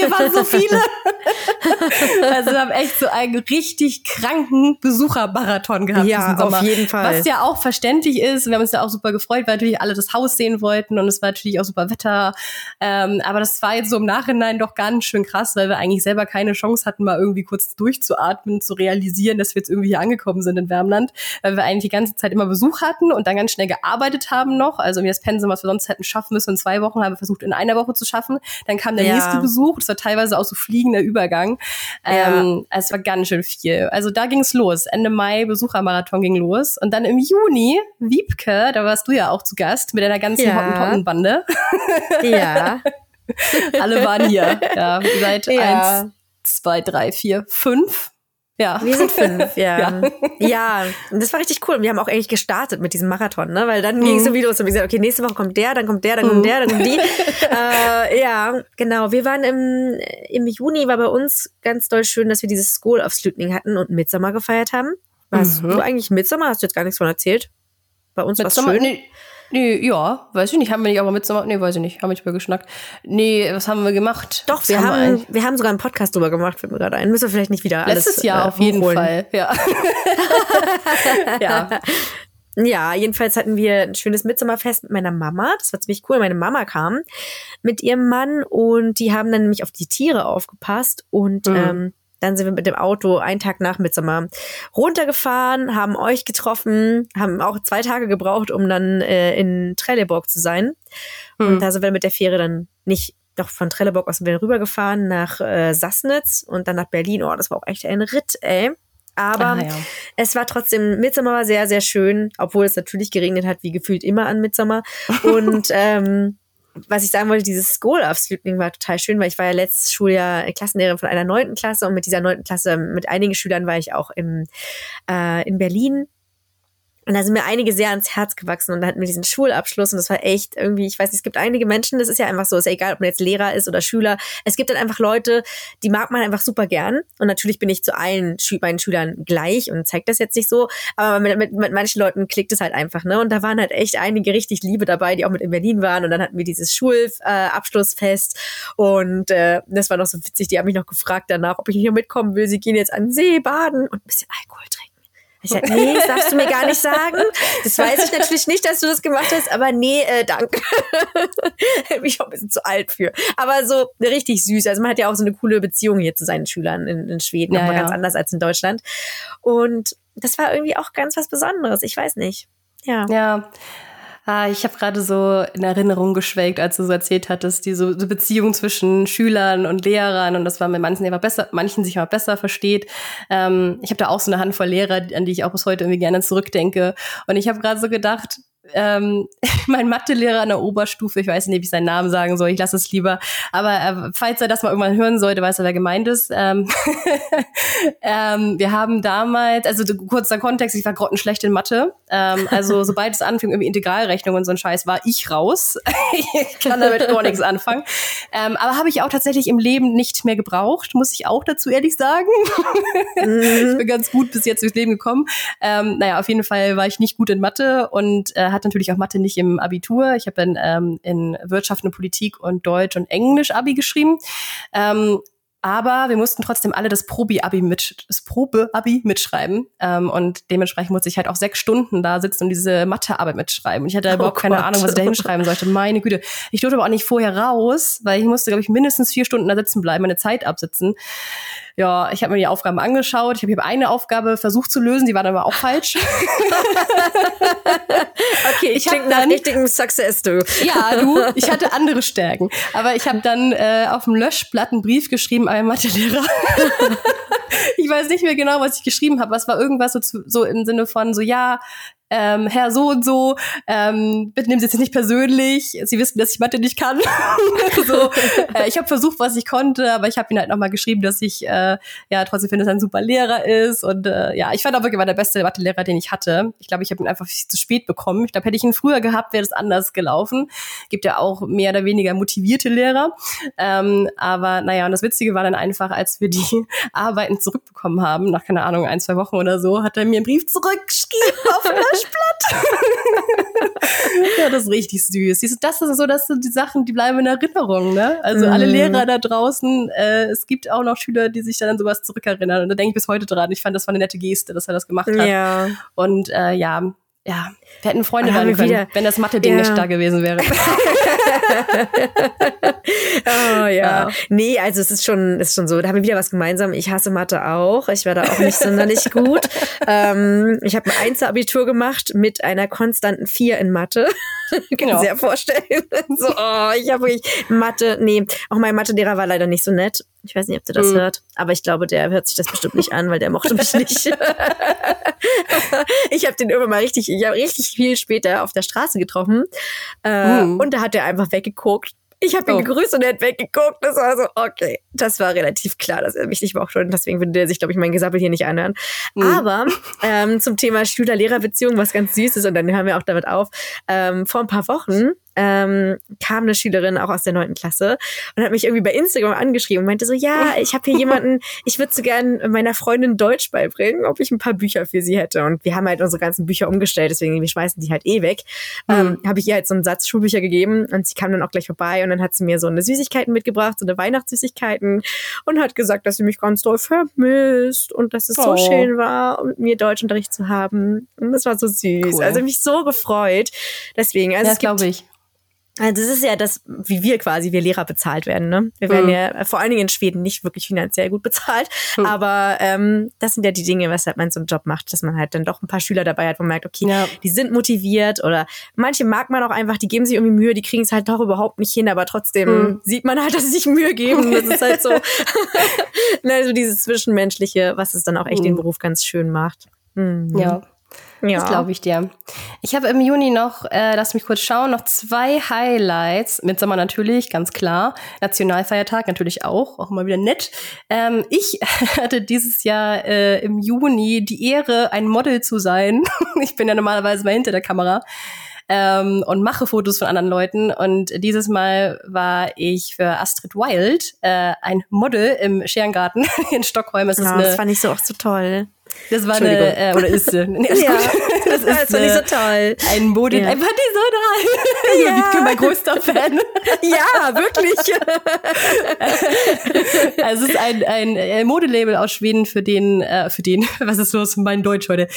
Ihr waren so viele. also wir haben echt so einen richtig kranken Besuchermarathon gehabt ja, diesen Sommer. auf jeden Fall. Was ja auch verständlich ist. Wir haben uns ja auch super gefreut, weil natürlich alle das Haus sehen wollten und es war natürlich auch super Wetter. Ähm, aber das war jetzt so im Nachhinein doch ganz schön krass, weil wir eigentlich selber keine Chance hatten, mal irgendwie kurz durchzuatmen, zu realisieren, dass wir jetzt irgendwie hier angekommen sind in Wärmland, weil wir eigentlich die ganze Zeit immer Besuch hatten und dann ganz schnell gearbeitet haben noch. Also mir das Pensum, was wir sonst hätten schaffen müssen in zwei Wochen, haben wir versucht in einer Woche zu schaffen. Dann kam der ja. nächste Besuch. Das war teilweise auch so fliegender Übergang. Ja. Ähm, es war ganz schön viel. Also da ging es los. Ende Mai Besuchermarathon ging los. Und dann im Juni, Wiebke, da warst du ja auch zu Gast mit deiner ganzen ja. Hottentotten-Bande. Ja. Alle waren hier. Ja, seit ja. eins, zwei, drei, vier, fünf ja. Wir sind fünf, ja. ja. Ja, und das war richtig cool. Und wir haben auch eigentlich gestartet mit diesem Marathon, ne? Weil dann mhm. ging es so wieder los und wir gesagt, okay, nächste Woche kommt der, dann kommt der, dann kommt mhm. der, dann kommt die. äh, ja, genau. Wir waren im, im Juni, war bei uns ganz doll schön, dass wir dieses School of Slutning hatten und Midsommer gefeiert haben. Warst mhm. du eigentlich Midsommer? Hast du jetzt gar nichts von erzählt? Bei uns war es schön. Nee. Nee, ja, weiß ich nicht. Haben wir nicht aber mit Nee, weiß ich nicht. Haben wir nicht mehr geschnackt. Nee, was haben wir gemacht? Doch, wir haben, haben wir, wir, haben sogar einen Podcast drüber gemacht, fällt mir gerade ein. Müssen wir vielleicht nicht wieder alles Letztes Jahr äh, auf jeden Fall, ja. ja. Ja, jedenfalls hatten wir ein schönes Mitsommerfest mit meiner Mama. Das war ziemlich cool. Meine Mama kam mit ihrem Mann und die haben dann nämlich auf die Tiere aufgepasst und mhm. ähm, dann sind wir mit dem Auto einen Tag nach Mitsommer runtergefahren, haben euch getroffen, haben auch zwei Tage gebraucht, um dann äh, in Trelleborg zu sein. Mhm. Und da sind wir mit der Fähre dann nicht doch von Trelleborg aus sind wir rübergefahren nach äh, Sassnitz und dann nach Berlin. Oh, das war auch echt ein Ritt, ey. Aber ah, ja. es war trotzdem, Mitsommer war sehr, sehr schön, obwohl es natürlich geregnet hat, wie gefühlt immer an Mitsommer. Und ähm, was ich sagen wollte, dieses School of Sleeping war total schön, weil ich war ja letztes Schuljahr Klassenlehrerin von einer neunten Klasse und mit dieser neunten Klasse, mit einigen Schülern war ich auch im, äh, in Berlin und da sind mir einige sehr ans Herz gewachsen und da hatten wir diesen Schulabschluss und das war echt irgendwie, ich weiß nicht, es gibt einige Menschen, das ist ja einfach so, ist ja egal, ob man jetzt Lehrer ist oder Schüler. Es gibt dann einfach Leute, die mag man einfach super gern. Und natürlich bin ich zu allen Schü meinen Schülern gleich und zeigt das jetzt nicht so. Aber mit, mit, mit manchen Leuten klickt es halt einfach, ne? Und da waren halt echt einige richtig Liebe dabei, die auch mit in Berlin waren. Und dann hatten wir dieses Schulabschlussfest äh, und äh, das war noch so witzig. Die haben mich noch gefragt danach, ob ich hier mitkommen will. Sie gehen jetzt an See baden und ein bisschen Alkohol trinken. Ich sag, nee, das darfst du mir gar nicht sagen. Das weiß ich natürlich nicht, dass du das gemacht hast, aber nee, äh, danke. Bin ich auch ein bisschen zu alt für. Aber so richtig süß. Also man hat ja auch so eine coole Beziehung hier zu seinen Schülern in, in Schweden, ja, nochmal ja. ganz anders als in Deutschland. Und das war irgendwie auch ganz was Besonderes. Ich weiß nicht. Ja. Ja. Ah, ich habe gerade so in Erinnerung geschwelgt, als du so erzählt hattest, diese Beziehung zwischen Schülern und Lehrern und das war mit manchen einfach besser, manchen sich mal besser versteht. Ähm, ich habe da auch so eine Handvoll Lehrer, an die ich auch bis heute irgendwie gerne zurückdenke. Und ich habe gerade so gedacht, ähm, mein Mathelehrer an der Oberstufe, ich weiß nicht, wie ich seinen Namen sagen soll, ich lasse es lieber, aber äh, falls er das mal irgendwann hören sollte, weiß er, wer gemeint ist. Ähm, ähm, wir haben damals, also kurzer Kontext, ich war grottenschlecht in Mathe, ähm, also sobald es anfing, irgendwie Integralrechnung und so ein Scheiß, war ich raus. ich kann damit gar nichts anfangen. Ähm, aber habe ich auch tatsächlich im Leben nicht mehr gebraucht, muss ich auch dazu ehrlich sagen. Mhm. ich bin ganz gut bis jetzt durchs Leben gekommen. Ähm, naja, auf jeden Fall war ich nicht gut in Mathe und äh, hatte natürlich auch Mathe nicht im Abitur. Ich habe dann ähm, in Wirtschaft und Politik und Deutsch und Englisch Abi geschrieben. Ähm, aber wir mussten trotzdem alle das Probi-Abi mit, das Probe-Abi mitschreiben. Ähm, und dementsprechend musste ich halt auch sechs Stunden da sitzen und diese Mathearbeit mitschreiben. Und ich hatte oh überhaupt Gott. keine Ahnung, was ich da hinschreiben sollte. Meine Güte. Ich durfte aber auch nicht vorher raus, weil ich musste, glaube ich, mindestens vier Stunden da sitzen bleiben, meine Zeit absitzen ja, ich habe mir die Aufgaben angeschaut. Ich habe hier eine Aufgabe versucht zu lösen, die war dann aber auch falsch. okay, ich klingt nach richtigen Success, du. ja, du, ich hatte andere Stärken. Aber ich habe dann äh, auf dem Löschblatt einen Brief geschrieben meinen Mathelehrer. ich weiß nicht mehr genau, was ich geschrieben habe. Was war irgendwas so, zu, so im Sinne von so, ja, ähm, Herr so und so, ähm, bitte nehmen Sie es nicht persönlich. Sie wissen, dass ich Mathe nicht kann. so, äh, ich habe versucht, was ich konnte, aber ich habe ihn halt nochmal geschrieben, dass ich äh, ja trotzdem finde, dass er ein super Lehrer ist. Und äh, ja, ich fand auch wirklich, war der beste Mathelehrer, den ich hatte. Ich glaube, ich habe ihn einfach viel zu spät bekommen. Ich glaube, hätte ich ihn früher gehabt, wäre das anders gelaufen. Gibt ja auch mehr oder weniger motivierte Lehrer. Ähm, aber naja, und das Witzige war dann einfach, als wir die Arbeiten zurückbekommen haben, nach keine Ahnung, ein, zwei Wochen oder so, hat er mir einen Brief zurückgeschrieben auf Blatt. ja, das ist richtig süß. Das sind so, das sind die Sachen, die bleiben in Erinnerung, ne? Also mm. alle mhm. Lehrer da draußen, äh, es gibt auch noch Schüler, die sich dann an sowas zurückerinnern. Und da denke ich bis heute dran. Ich fand, das war eine nette Geste, dass er das gemacht hat. Ja. Und äh, ja, ja, wir hätten Freunde werden können, wieder, wenn das Mathe-Ding ja. nicht da gewesen wäre. oh ja. Nee, also es ist schon, ist schon so. Da haben wir wieder was gemeinsam. Ich hasse Mathe auch. Ich war da auch nicht sonderlich gut. Ähm, ich habe ein Einzelabitur gemacht mit einer konstanten Vier in Mathe. Kann genau. sehr vorstellen. so, oh, ich habe wirklich Mathe, nee, auch mein Mathelehrer war leider nicht so nett. Ich weiß nicht, ob der das mhm. hört, aber ich glaube, der hört sich das bestimmt nicht an, weil der mochte mich nicht. ich habe den irgendwann mal richtig, ich habe richtig viel später auf der Straße getroffen äh, mhm. und da hat er einfach weggeguckt. Ich habe ihn oh. gegrüßt und er hat weggeguckt. Das war so, okay. Das war relativ klar, dass er mich nicht mochte. Und deswegen würde er sich, glaube ich, mein Gesappel hier nicht anhören. Mhm. Aber ähm, zum Thema Schüler-Lehrer-Beziehung, was ganz süß ist, und dann hören wir auch damit auf. Ähm, vor ein paar Wochen ähm, kam eine Schülerin auch aus der neunten Klasse und hat mich irgendwie bei Instagram angeschrieben und meinte so, ja, ich habe hier jemanden, ich würde so gern meiner Freundin Deutsch beibringen, ob ich ein paar Bücher für sie hätte. Und wir haben halt unsere ganzen Bücher umgestellt, deswegen wir schmeißen die halt eh weg. Mhm. Ähm, habe ich ihr halt so einen Satz Schulbücher gegeben und sie kam dann auch gleich vorbei und dann hat sie mir so eine Süßigkeiten mitgebracht, so eine Weihnachtssüßigkeiten und hat gesagt, dass sie mich ganz doll vermisst und dass es oh. so schön war, mit mir Deutschunterricht zu haben. Und das war so süß. Cool. Also mich so gefreut. Deswegen, also das glaube ich. Also das ist ja das, wie wir quasi, wir Lehrer bezahlt werden. Ne? Wir werden mhm. ja vor allen Dingen in Schweden nicht wirklich finanziell gut bezahlt. Mhm. Aber ähm, das sind ja die Dinge, weshalb man so einen Job macht, dass man halt dann doch ein paar Schüler dabei hat, wo man merkt, okay, ja. die sind motiviert oder manche mag man auch einfach, die geben sich irgendwie Mühe, die kriegen es halt doch überhaupt nicht hin, aber trotzdem mhm. sieht man halt, dass sie sich Mühe geben. Das ist halt so, also dieses Zwischenmenschliche, was es dann auch echt den mhm. Beruf ganz schön macht. Mhm. Ja. Ja. Das glaube ich dir. Ich habe im Juni noch, äh, lass mich kurz schauen, noch zwei Highlights. Mitsommer natürlich, ganz klar. Nationalfeiertag natürlich auch, auch immer wieder nett. Ähm, ich hatte dieses Jahr äh, im Juni die Ehre, ein Model zu sein. ich bin ja normalerweise mal hinter der Kamera. Ähm, und mache Fotos von anderen Leuten. Und dieses Mal war ich für Astrid Wild äh, ein Model im Scherengarten in Stockholm. Es ist ja, das fand ich so auch so toll. Das war eine, äh, oder ist sie? Nee, ja, das ist das eine, nicht so toll. Ein Mode, ja. so da. Ja. Bin mein größter Fan. ja, wirklich. also es ist ein, ein Modelabel aus Schweden, für den, äh, für den, was ist los, mein Deutsch heute,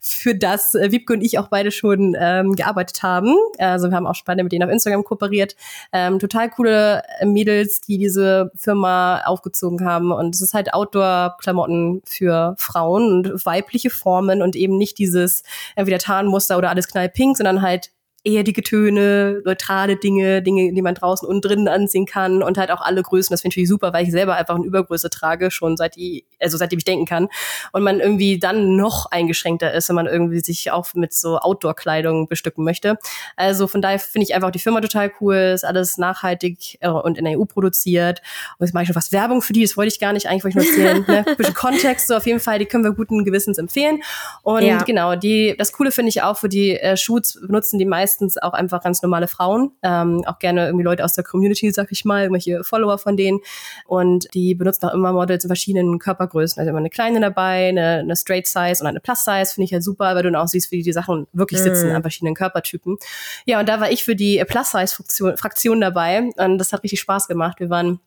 für das äh, Wiebke und ich auch beide schon ähm, gearbeitet haben. Also wir haben auch spannend mit denen auf Instagram kooperiert. Ähm, total coole Mädels, die diese Firma aufgezogen haben. Und es ist halt Outdoor-Klamotten für Frauen und weibliche Formen und eben nicht dieses entweder Tarnmuster oder alles knallpink, sondern halt erdige Töne, neutrale Dinge, Dinge, die man draußen und drinnen ansehen kann und halt auch alle Größen. Das finde ich natürlich super, weil ich selber einfach eine Übergröße trage, schon seit die, also seitdem ich denken kann. Und man irgendwie dann noch eingeschränkter ist, wenn man irgendwie sich auch mit so Outdoor-Kleidung bestücken möchte. Also von daher finde ich einfach die Firma total cool, ist alles nachhaltig äh, und in der EU produziert. Und jetzt mache ich schon fast Werbung für die, das wollte ich gar nicht, eigentlich wollte ich nur erzählen. ne? Ein bisschen Kontext, so auf jeden Fall, die können wir guten Gewissens empfehlen. Und ja. genau, die, das Coole finde ich auch für die äh, Shoots benutzen die meisten meistens auch einfach ganz normale Frauen, ähm, auch gerne irgendwie Leute aus der Community, sag ich mal, irgendwelche Follower von denen. Und die benutzen auch immer Models in verschiedenen Körpergrößen. Also immer eine kleine dabei, eine, eine Straight Size und eine Plus Size, finde ich halt super, weil du dann auch siehst, wie die Sachen wirklich sitzen mm. an verschiedenen Körpertypen. Ja, und da war ich für die Plus Size Fraktion dabei und das hat richtig Spaß gemacht. Wir waren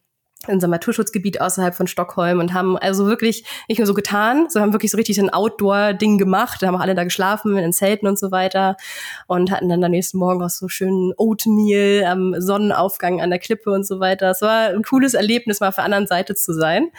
unserem Naturschutzgebiet außerhalb von Stockholm und haben also wirklich nicht nur so getan, sondern haben wirklich so richtig ein Outdoor-Ding gemacht. Da haben auch alle da geschlafen in Zelten und so weiter und hatten dann am nächsten Morgen auch so schön Oatmeal am Sonnenaufgang an der Klippe und so weiter. Es war ein cooles Erlebnis, mal auf der anderen Seite zu sein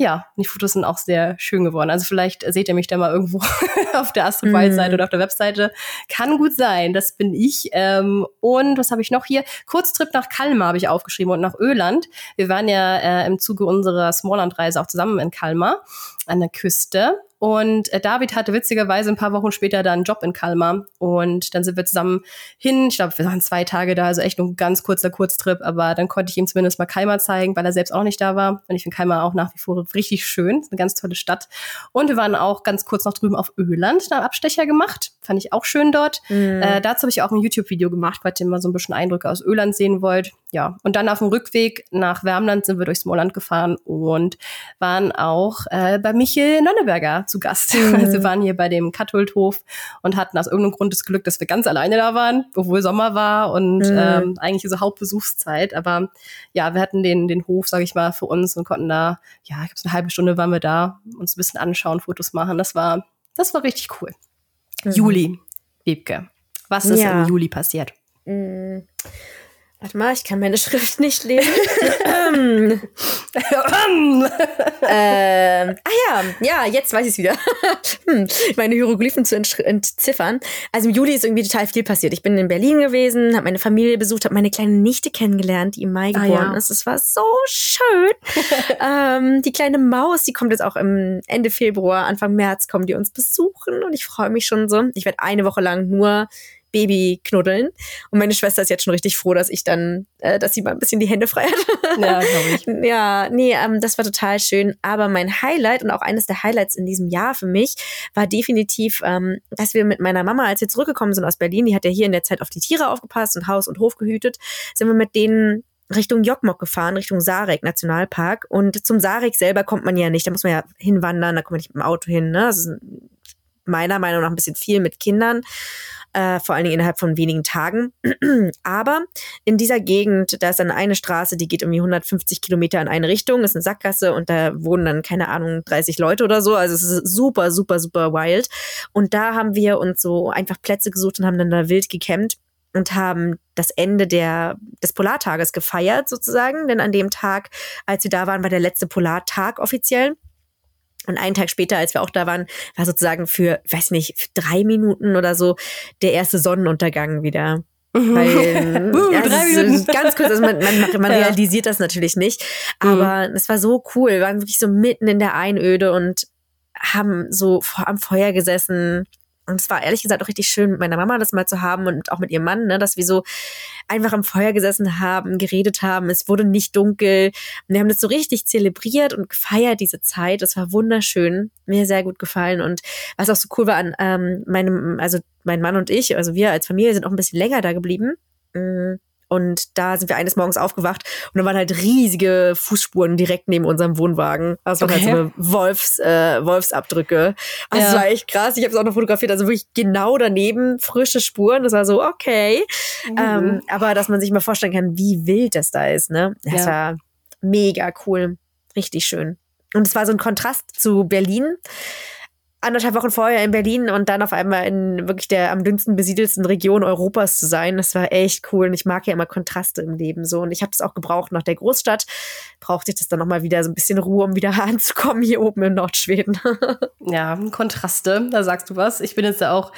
ja, die Fotos sind auch sehr schön geworden. Also vielleicht seht ihr mich da mal irgendwo auf der Astrid Wild Seite mm. oder auf der Webseite. Kann gut sein, das bin ich. Ähm, und was habe ich noch hier? Kurztrip nach Kalmar habe ich aufgeschrieben und nach Öland. Wir waren ja äh, im Zuge unserer Smallland-Reise auch zusammen in Kalmar an der Küste. Und äh, David hatte witzigerweise ein paar Wochen später da einen Job in Kalmar. Und dann sind wir zusammen hin. Ich glaube, wir waren zwei Tage da, also echt nur ein ganz kurzer Kurztrip. Aber dann konnte ich ihm zumindest mal Kalmar zeigen, weil er selbst auch nicht da war. Und ich finde Kalmar auch nach wie vor richtig schön. Ist eine ganz tolle Stadt. Und wir waren auch ganz kurz noch drüben auf Öland, einen Abstecher gemacht. Fand ich auch schön dort. Mhm. Äh, dazu habe ich auch ein YouTube-Video gemacht, weil ihr mal so ein bisschen Eindrücke aus Öland sehen wollt. Ja, und dann auf dem Rückweg nach Wärmland sind wir durchs Moorland gefahren und waren auch äh, bei Michel Nonneberger zu Gast. Mhm. Also wir waren hier bei dem Katholdhof und hatten aus irgendeinem Grund das Glück, dass wir ganz alleine da waren, obwohl Sommer war und mhm. ähm, eigentlich so Hauptbesuchszeit. Aber ja, wir hatten den, den Hof, sage ich mal, für uns und konnten da, ja, ich glaube, eine halbe Stunde waren wir da, uns ein bisschen anschauen, Fotos machen. Das war, das war richtig cool. Mhm. Juli, Bebke. Was ist ja. im Juli passiert? Warte mal, ich kann meine Schrift nicht lesen. ähm, ah ja, ja, jetzt weiß ich es wieder. hm, meine Hieroglyphen zu entziffern. Also im Juli ist irgendwie total viel passiert. Ich bin in Berlin gewesen, habe meine Familie besucht, habe meine kleine Nichte kennengelernt, die im Mai ah, geboren ja. ist. Es war so schön. ähm, die kleine Maus, die kommt jetzt auch im Ende Februar, Anfang März kommen die uns besuchen und ich freue mich schon so. Ich werde eine Woche lang nur Baby knuddeln. Und meine Schwester ist jetzt schon richtig froh, dass ich dann, äh, dass sie mal ein bisschen die Hände frei hat. Ja, glaube ich. Ja, nee, ähm, das war total schön. Aber mein Highlight und auch eines der Highlights in diesem Jahr für mich war definitiv, ähm, dass wir mit meiner Mama, als wir zurückgekommen sind aus Berlin, die hat ja hier in der Zeit auf die Tiere aufgepasst und Haus und Hof gehütet, sind wir mit denen Richtung Jokmok gefahren, Richtung Sarek Nationalpark. Und zum Sarek selber kommt man ja nicht. Da muss man ja hinwandern, da kommt man nicht mit dem Auto hin. Ne? Das ist meiner Meinung nach ein bisschen viel mit Kindern. Äh, vor allen Dingen innerhalb von wenigen Tagen. Aber in dieser Gegend, da ist dann eine Straße, die geht irgendwie 150 Kilometer in eine Richtung, ist eine Sackgasse und da wohnen dann, keine Ahnung, 30 Leute oder so. Also es ist super, super, super wild. Und da haben wir uns so einfach Plätze gesucht und haben dann da wild gecampt und haben das Ende der, des Polartages gefeiert sozusagen, denn an dem Tag, als wir da waren, war der letzte Polartag offiziell. Und einen Tag später, als wir auch da waren, war sozusagen für, weiß nicht, drei Minuten oder so der erste Sonnenuntergang wieder. Mhm. Weil, uh, ja, drei Minuten. ganz kurz, also man, man, man ja. realisiert das natürlich nicht. Aber mhm. es war so cool. Wir waren wirklich so mitten in der Einöde und haben so vor, am Feuer gesessen, und es war ehrlich gesagt auch richtig schön, mit meiner Mama das mal zu haben und auch mit ihrem Mann, ne, dass wir so einfach am Feuer gesessen haben, geredet haben. Es wurde nicht dunkel. Und wir haben das so richtig zelebriert und gefeiert, diese Zeit. Das war wunderschön. Mir sehr gut gefallen. Und was auch so cool war an ähm, meinem, also mein Mann und ich, also wir als Familie sind auch ein bisschen länger da geblieben. Mhm und da sind wir eines Morgens aufgewacht und da waren halt riesige Fußspuren direkt neben unserem Wohnwagen. Also okay. halt so eine Wolfs, äh, Wolfsabdrücke. Also ja. das war echt krass. Ich habe es auch noch fotografiert. Also wirklich genau daneben frische Spuren. Das war so, okay. Mhm. Ähm, aber dass man sich mal vorstellen kann, wie wild das da ist, ne? Das ja. war mega cool. Richtig schön. Und es war so ein Kontrast zu Berlin anderthalb Wochen vorher in Berlin und dann auf einmal in wirklich der am dünnsten besiedelsten Region Europas zu sein. Das war echt cool und ich mag ja immer Kontraste im Leben so und ich habe das auch gebraucht nach der Großstadt. Brauchte ich das dann nochmal wieder so ein bisschen Ruhe, um wieder anzukommen hier oben in Nordschweden. ja, Kontraste, da sagst du was. Ich bin jetzt ja auch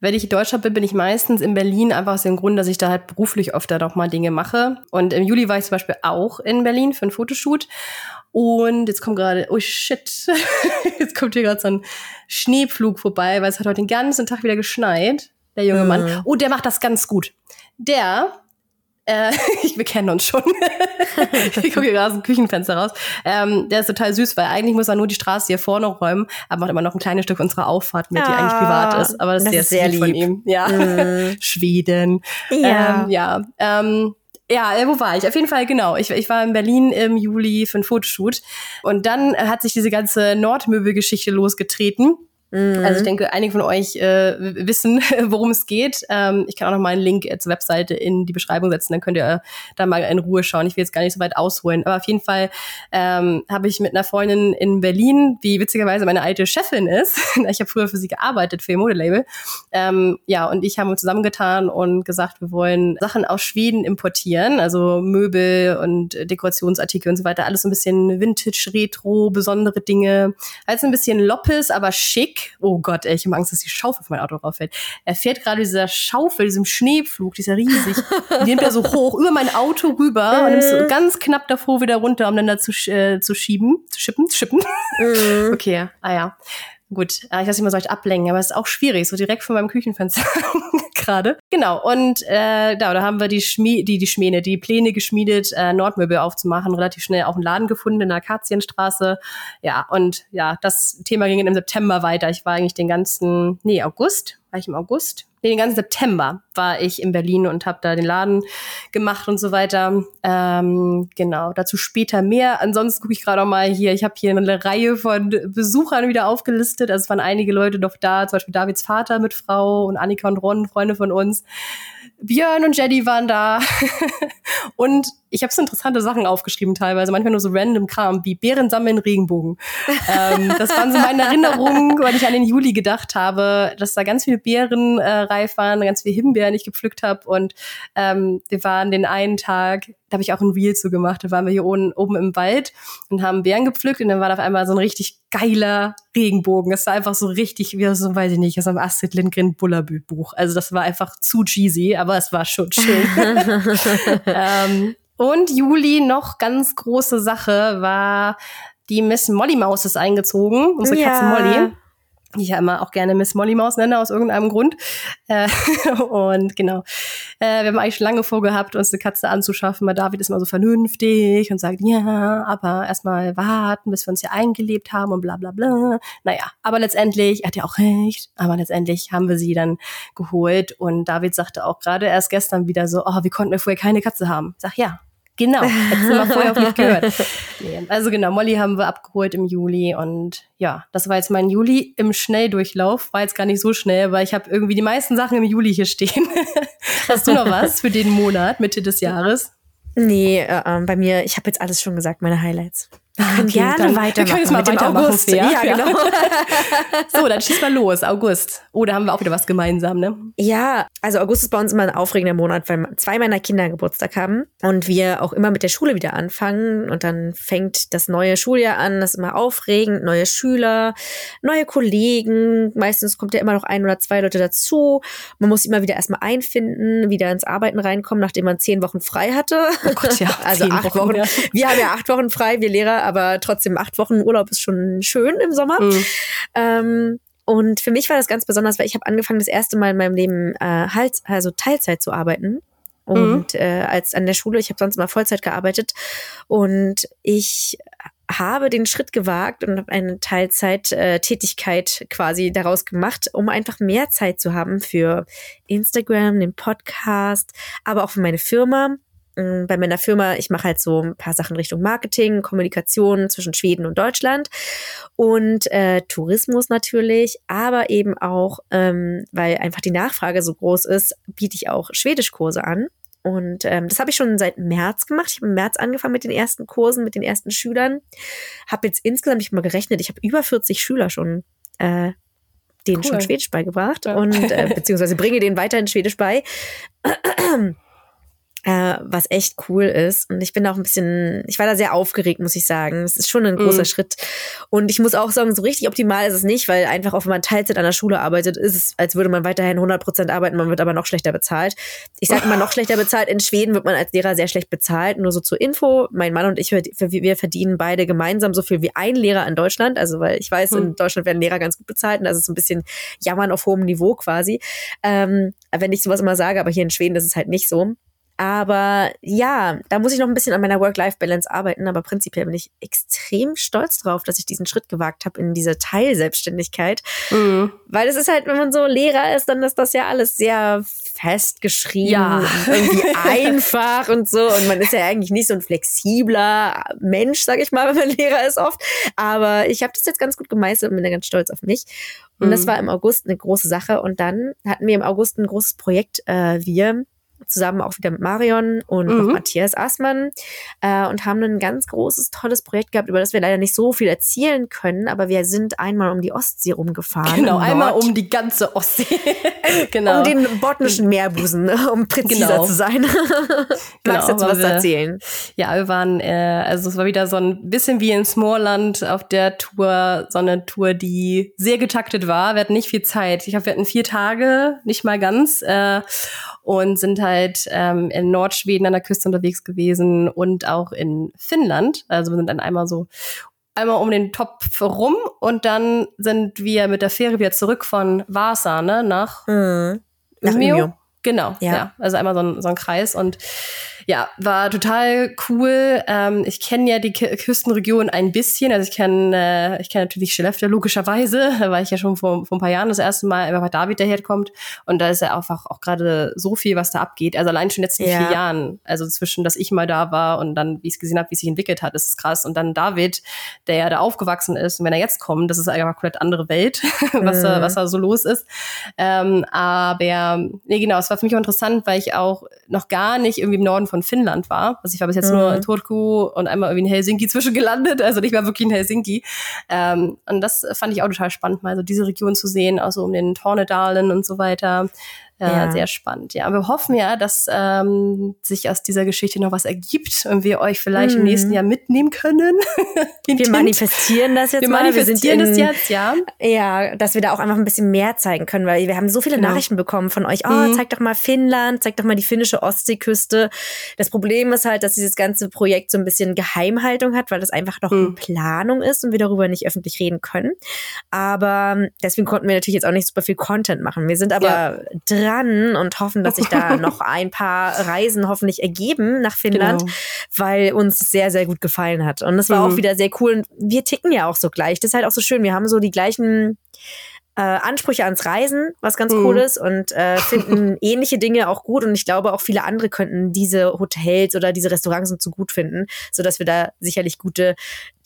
wenn ich in Deutschland bin, bin ich meistens in Berlin, einfach aus dem Grund, dass ich da halt beruflich öfter noch mal Dinge mache. Und im Juli war ich zum Beispiel auch in Berlin für ein Fotoshoot. Und jetzt kommt gerade, oh shit, jetzt kommt hier gerade so ein Schneepflug vorbei, weil es hat heute den ganzen Tag wieder geschneit, der junge mhm. Mann. Oh, der macht das ganz gut. Der, äh, wir kennen uns schon. ich gucke hier gerade aus dem Küchenfenster raus. Ähm, der ist total süß, weil eigentlich muss er nur die Straße hier vorne räumen, aber macht immer noch ein kleines Stück unserer Auffahrt mit, die eigentlich privat ist. Aber das, das ist sehr, sehr lieb von ihm. Ja, mhm. Schweden. Ja, ähm, ja. Ähm, ja, äh, wo war ich? Auf jeden Fall, genau. Ich, ich war in Berlin im Juli für ein Fotoshoot. Und dann hat sich diese ganze Nordmöbelgeschichte losgetreten. Mhm. Also ich denke, einige von euch äh, wissen, worum es geht. Ähm, ich kann auch noch mal einen Link äh, zur Webseite in die Beschreibung setzen, dann könnt ihr äh, da mal in Ruhe schauen. Ich will jetzt gar nicht so weit ausholen. Aber auf jeden Fall ähm, habe ich mit einer Freundin in Berlin, die witzigerweise meine alte Chefin ist, ich habe früher für sie gearbeitet, für ihr Modelabel, ähm, ja, und ich haben uns zusammengetan und gesagt, wir wollen Sachen aus Schweden importieren, also Möbel und Dekorationsartikel und so weiter, alles so ein bisschen Vintage, Retro, besondere Dinge, alles ein bisschen loppes, aber schick Oh Gott, ey, ich habe Angst, dass die Schaufel auf mein Auto rauffällt. Er fährt gerade dieser Schaufel, diesem Schneepflug, dieser riesig, die nimmt er so hoch über mein Auto rüber und nimmt so ganz knapp davor wieder runter, um dann da zu, äh, zu schieben, zu schippen, zu schippen. Mhm. okay, ah ja. Gut, äh, ich weiß nicht mal, soll ich ablenken, aber es ist auch schwierig, so direkt von meinem Küchenfenster gerade. Genau, und äh, da, da haben wir die, Schmie die, die Schmähne, die Pläne geschmiedet, äh, Nordmöbel aufzumachen, relativ schnell auch einen Laden gefunden in der Akazienstraße. Ja, und ja, das Thema ging im September weiter. Ich war eigentlich den ganzen, nee, August, war ich im August? Nee, den ganzen September war ich in Berlin und habe da den Laden gemacht und so weiter. Ähm, genau, dazu später mehr. Ansonsten gucke ich gerade auch mal hier, ich habe hier eine Reihe von Besuchern wieder aufgelistet. Also es waren einige Leute noch da, zum Beispiel Davids Vater mit Frau und Annika und Ron, Freunde von uns. Björn und Jedi waren da. und ich habe so interessante Sachen aufgeschrieben teilweise, manchmal nur so random Kram, wie Bären sammeln Regenbogen. ähm, das waren so meine Erinnerungen, weil ich an den Juli gedacht habe, dass da ganz viele Beeren äh, reif waren, ganz viele Himbeeren ich gepflückt habe. Und ähm, wir waren den einen Tag, da habe ich auch ein Reel zu gemacht, da waren wir hier oben, oben im Wald und haben Beeren gepflückt und dann war da auf einmal so ein richtig geiler Regenbogen. Das war einfach so richtig, wie so, weiß ich nicht, aus einem Astrid Lindgren Bullabü-Buch. Also das war einfach zu cheesy, aber es war schon schön. ähm, und Juli noch ganz große Sache war, die Miss Molly Maus ist eingezogen, unsere ja. Katze Molly. Die ich ja immer auch gerne Miss Molly Maus nenne, aus irgendeinem Grund. Äh, und genau, äh, wir haben eigentlich schon lange vorgehabt, uns eine Katze anzuschaffen, weil David ist immer so vernünftig und sagt, ja, aber erstmal warten, bis wir uns hier eingelebt haben und bla bla bla. Naja, aber letztendlich, er hat ja auch recht, aber letztendlich haben wir sie dann geholt und David sagte auch gerade erst gestern wieder so, oh, wie konnten wir vorher keine Katze haben? Ich sag, ja, Genau, hättest du mal vorher auch nicht gehört. Nee, also genau, Molly haben wir abgeholt im Juli und ja, das war jetzt mein Juli im Schnelldurchlauf. War jetzt gar nicht so schnell, weil ich habe irgendwie die meisten Sachen im Juli hier stehen. Hast du noch was für den Monat, Mitte des Jahres? Nee, äh, äh, bei mir, ich habe jetzt alles schon gesagt, meine Highlights. Wir können okay, gerne dann, weitermachen. Wir können jetzt mal weitermachen. August. Ja, ja, genau. so, dann schieß mal los. August. Oh, da haben wir auch wieder was gemeinsam, ne? Ja, also August ist bei uns immer ein aufregender Monat, weil zwei meiner Kinder Geburtstag haben und wir auch immer mit der Schule wieder anfangen. Und dann fängt das neue Schuljahr an. Das ist immer aufregend. Neue Schüler, neue Kollegen. Meistens kommt ja immer noch ein oder zwei Leute dazu. Man muss immer wieder erstmal einfinden, wieder ins Arbeiten reinkommen, nachdem man zehn Wochen frei hatte. Oh Gott, ja. also acht Wochen. Wochen. Ja. Wir haben ja acht Wochen frei, wir Lehrer aber trotzdem acht Wochen Urlaub ist schon schön im Sommer. Mhm. Ähm, und für mich war das ganz besonders, weil ich habe angefangen, das erste Mal in meinem Leben äh, halt, also Teilzeit zu arbeiten. Und mhm. äh, als an der Schule, ich habe sonst mal Vollzeit gearbeitet und ich habe den Schritt gewagt und habe eine Teilzeit-Tätigkeit äh, quasi daraus gemacht, um einfach mehr Zeit zu haben für Instagram, den Podcast, aber auch für meine Firma bei meiner Firma, ich mache halt so ein paar Sachen Richtung Marketing, Kommunikation zwischen Schweden und Deutschland und äh, Tourismus natürlich, aber eben auch, ähm, weil einfach die Nachfrage so groß ist, biete ich auch Schwedischkurse an. Und ähm, das habe ich schon seit März gemacht. Ich habe im März angefangen mit den ersten Kursen, mit den ersten Schülern. Habe jetzt insgesamt, ich habe mal gerechnet, ich habe über 40 Schüler schon äh, denen cool. schon Schwedisch beigebracht ja. und äh, beziehungsweise bringe denen weiterhin Schwedisch bei äh, was echt cool ist. Und ich bin auch ein bisschen, ich war da sehr aufgeregt, muss ich sagen. Es ist schon ein großer mm. Schritt. Und ich muss auch sagen, so richtig optimal ist es nicht, weil einfach auch wenn man Teilzeit an der Schule arbeitet, ist es, als würde man weiterhin 100 Prozent arbeiten, man wird aber noch schlechter bezahlt. Ich sage immer noch schlechter bezahlt. In Schweden wird man als Lehrer sehr schlecht bezahlt. Nur so zur Info, mein Mann und ich, wir verdienen beide gemeinsam so viel wie ein Lehrer in Deutschland. Also weil ich weiß, mm. in hm. Deutschland werden Lehrer ganz gut bezahlt und das ist so ein bisschen Jammern auf hohem Niveau quasi. Ähm, wenn ich sowas immer sage, aber hier in Schweden ist es halt nicht so. Aber ja, da muss ich noch ein bisschen an meiner Work-Life-Balance arbeiten. Aber prinzipiell bin ich extrem stolz drauf, dass ich diesen Schritt gewagt habe in diese Teilselbstständigkeit. Mhm. Weil es ist halt, wenn man so Lehrer ist, dann ist das ja alles sehr festgeschrieben ja. und irgendwie einfach und so. Und man ist ja eigentlich nicht so ein flexibler Mensch, sag ich mal, wenn man Lehrer ist oft. Aber ich habe das jetzt ganz gut gemeistert und bin da ganz stolz auf mich. Und mhm. das war im August eine große Sache. Und dann hatten wir im August ein großes Projekt, äh, wir zusammen auch wieder mit Marion und mhm. Matthias Aßmann äh, und haben ein ganz großes, tolles Projekt gehabt, über das wir leider nicht so viel erzählen können, aber wir sind einmal um die Ostsee rumgefahren. Genau, einmal um die ganze Ostsee. genau. Um den botnischen Meerbusen, um präziser genau. zu sein. Magst genau, jetzt was wir, erzählen? Ja, wir waren, äh, also es war wieder so ein bisschen wie in Smallland auf der Tour, so eine Tour, die sehr getaktet war. Wir hatten nicht viel Zeit. Ich glaube, wir hatten vier Tage, nicht mal ganz. Äh, und sind halt ähm, in Nordschweden an der Küste unterwegs gewesen und auch in Finnland. Also wir sind dann einmal so einmal um den Topf rum und dann sind wir mit der Fähre wieder zurück von Vasa, ne, nach, mhm. nach Umeå. Genau, ja. ja. Also einmal so ein, so ein Kreis und ja, war total cool. Ähm, ich kenne ja die K Küstenregion ein bisschen. Also ich kenne äh, ich kenne natürlich Skellefteå logischerweise. Da war ich ja schon vor, vor ein paar Jahren das erste Mal, weil David daherkommt. Und da ist ja einfach auch gerade so viel, was da abgeht. Also allein schon in den letzten ja. vier Jahren. Also zwischen, dass ich mal da war und dann, wie ich es gesehen habe, wie es sich entwickelt hat, ist es krass. Und dann David, der ja da aufgewachsen ist. Und wenn er jetzt kommt, das ist einfach eine komplett andere Welt, was, mhm. da, was da so los ist. Ähm, aber nee, genau, es war für mich auch interessant, weil ich auch noch gar nicht irgendwie im Norden von von Finnland war. Also ich war bis jetzt mhm. nur in Turku und einmal irgendwie in Helsinki zwischengelandet. Also nicht mal wirklich in Helsinki. Ähm, und das fand ich auch total spannend, mal so diese Region zu sehen, auch so um den Tornedalen und so weiter. Äh, ja. Sehr spannend, ja. Wir hoffen ja, dass ähm, sich aus dieser Geschichte noch was ergibt und wir euch vielleicht mhm. im nächsten Jahr mitnehmen können. wir manifestieren das jetzt wir mal. Manifestieren wir manifestieren das jetzt, ja. Ja, dass wir da auch einfach ein bisschen mehr zeigen können, weil wir haben so viele genau. Nachrichten bekommen von euch. Oh, mhm. zeig doch mal Finnland, zeig doch mal die finnische Ostseeküste. Das Problem ist halt, dass dieses ganze Projekt so ein bisschen Geheimhaltung hat, weil das einfach noch mhm. in Planung ist und wir darüber nicht öffentlich reden können. Aber ähm, deswegen konnten wir natürlich jetzt auch nicht super viel Content machen. Wir sind aber ja. Dran und hoffen, dass sich da noch ein paar Reisen hoffentlich ergeben nach Finnland, genau. weil uns sehr, sehr gut gefallen hat. Und das war mhm. auch wieder sehr cool. Und wir ticken ja auch so gleich. Das ist halt auch so schön. Wir haben so die gleichen äh, Ansprüche ans Reisen, was ganz mhm. cool ist und äh, finden ähnliche Dinge auch gut und ich glaube auch viele andere könnten diese Hotels oder diese Restaurants so gut finden, so dass wir da sicherlich gute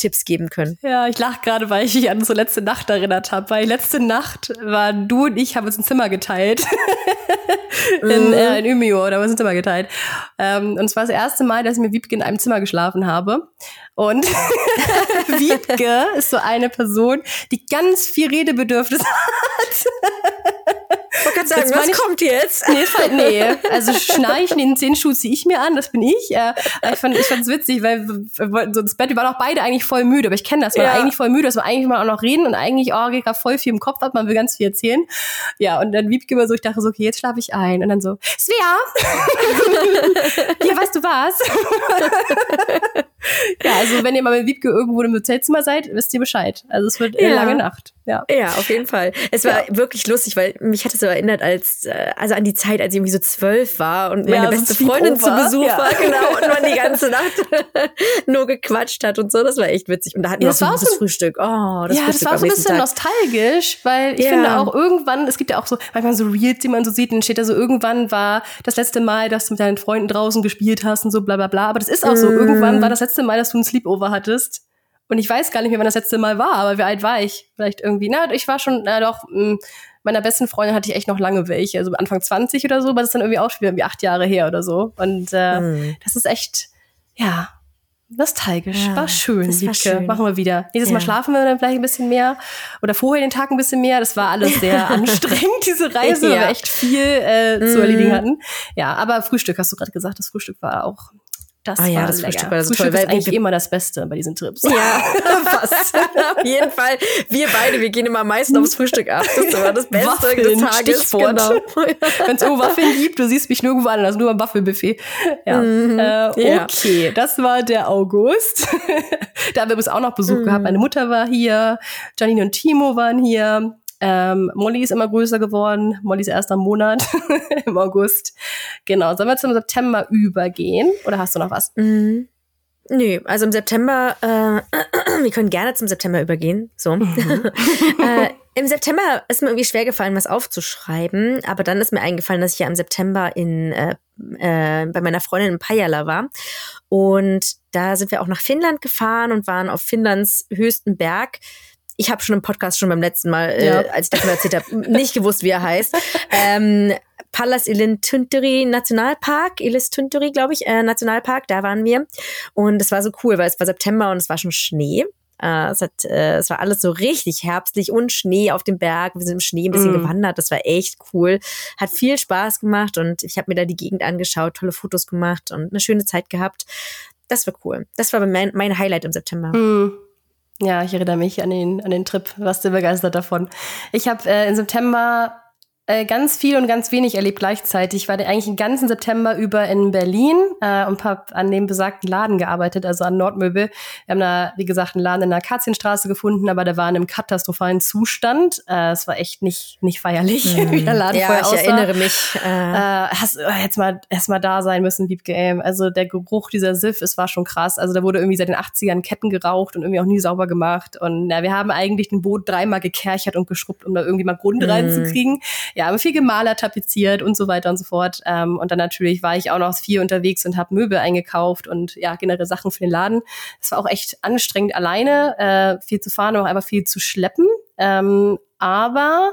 Tipps geben können. Ja, ich lache gerade, weil ich mich an so letzte Nacht erinnert habe, weil letzte Nacht waren du und ich haben uns ein Zimmer geteilt in, mhm. äh, in Umeå oder uns ein Zimmer geteilt ähm, und es war das erste Mal, dass ich mit Wiebke in einem Zimmer geschlafen habe und Wiebke ist so eine Person, die ganz viel Redebedürfnis hat. Ich kann sagen, was ich, kommt jetzt? Nee, nee. also Schnarchen, den Zehenschuh ziehe ich mir an, das bin ich. Äh, ich fand ich fand's witzig, weil wir so ins Bett, wir waren auch beide eigentlich voll müde, aber ich kenne das, wir ja. waren eigentlich voll müde, dass wir eigentlich mal auch noch reden und eigentlich, oh, geht gerade voll viel im Kopf ab, man will ganz viel erzählen. Ja, und dann Wiebke immer so, ich dachte so, okay, jetzt schlafe ich ein. Und dann so, Svea! ja, weißt du was? ja, also wenn ihr mal mit Wiebke irgendwo im Hotelzimmer seid, wisst ihr Bescheid. Also es wird eine ja. lange Nacht. Ja. ja, auf jeden Fall. Es war ja. wirklich lustig, weil mich hat es so erinnert, als äh, also an die Zeit, als ich irgendwie so zwölf war und meine ja, beste Freundin zu Besuch war, genau, und man die ganze Nacht nur gequatscht hat und so. Das war echt witzig. Und da hatten wir auch so das Frühstück. Oh, das ja, Frühstück das war so ein bisschen Tag. nostalgisch, weil ich finde auch irgendwann, es gibt ja auch so manchmal so Reels, die man so sieht, dann steht da so, irgendwann war das letzte Mal, dass du mit deinen Freunden draußen gespielt hast und so bla bla bla. Aber das ist auch mm. so, irgendwann war das letzte Mal, dass du ein Sleepover hattest. Und ich weiß gar nicht mehr, wann das letzte Mal war, aber wie alt war ich? Vielleicht irgendwie, na, ich war schon, na doch, mh, meiner besten Freundin hatte ich echt noch lange welche, also Anfang 20 oder so, aber das ist dann irgendwie auch schon irgendwie acht Jahre her oder so. Und äh, mhm. das ist echt, ja, nostalgisch. Ja, war schön, das war schön. Machen wir wieder. Nächstes ja. Mal schlafen wir dann vielleicht ein bisschen mehr. Oder vorher den Tag ein bisschen mehr. Das war alles sehr anstrengend, diese Reise, ja. weil wir echt viel äh, zu mhm. erledigen hatten. Ja, aber Frühstück hast du gerade gesagt, das Frühstück war auch das ah, ja, das Frühstück war so Frühstück toll. Ist eigentlich immer das Beste bei diesen Trips. Ja, fast. Auf jeden Fall. Wir beide, wir gehen immer am meisten aufs Frühstück ab. Das war das Beste Waffeln, des Tages. Stichwort. Genau. Wenn es Waffeln gibt, du siehst mich nirgendwo anders, nur am Waffelbuffet. Ja. Mhm. Äh, okay, ja. das war der August. da haben wir übrigens auch noch Besuch mhm. gehabt. Meine Mutter war hier, Janine und Timo waren hier. Ähm, Molly ist immer größer geworden. Molly ist erst am Monat im August. Genau. Sollen wir zum September übergehen? Oder hast du noch was? Mhm. Nö, also im September, äh, wir können gerne zum September übergehen. So. Mhm. äh, Im September ist mir irgendwie schwer gefallen, was aufzuschreiben, aber dann ist mir eingefallen, dass ich ja im September in äh, äh, bei meiner Freundin in Pajala war. Und da sind wir auch nach Finnland gefahren und waren auf Finnlands höchsten Berg ich habe schon im Podcast schon beim letzten Mal, äh, ja. äh, als ich mal erzählt habe, nicht gewusst, wie er heißt. Ähm, Pallas Ilintunturi Nationalpark, Ilintunturi, glaube ich, äh, Nationalpark, da waren wir. Und es war so cool, weil es war September und es war schon Schnee. Äh, es, hat, äh, es war alles so richtig herbstlich und Schnee auf dem Berg. Wir sind im Schnee ein bisschen mm. gewandert. Das war echt cool. Hat viel Spaß gemacht und ich habe mir da die Gegend angeschaut, tolle Fotos gemacht und eine schöne Zeit gehabt. Das war cool. Das war mein, mein Highlight im September. Mm. Ja, ich erinnere mich an den, an den Trip, warst du begeistert davon. Ich habe äh, im September äh, ganz viel und ganz wenig erlebt gleichzeitig. Ich war eigentlich den ganzen September über in Berlin äh, und habe an dem besagten Laden gearbeitet, also an Nordmöbel. Wir haben da, wie gesagt, einen Laden in der Akazienstraße gefunden, aber der war in einem katastrophalen Zustand. Äh, es war echt nicht, nicht feierlich, mhm. wie der Laden ja, vorher ich aussah. erinnere mich. Äh, äh hast äh, jetzt mal erst mal da sein müssen, Wiebke. Ey. Also der Geruch dieser Siff, es war schon krass. Also da wurde irgendwie seit den 80ern Ketten geraucht und irgendwie auch nie sauber gemacht. Und ja, wir haben eigentlich den Boot dreimal gekerchert und geschrubbt, um da irgendwie mal Grund mhm. reinzukriegen ja, aber viel Gemaler tapeziert und so weiter und so fort. Ähm, und dann natürlich war ich auch noch viel unterwegs und habe Möbel eingekauft und ja, generell Sachen für den Laden. Es war auch echt anstrengend alleine, äh, viel zu fahren, aber auch einfach viel zu schleppen. Ähm, Aber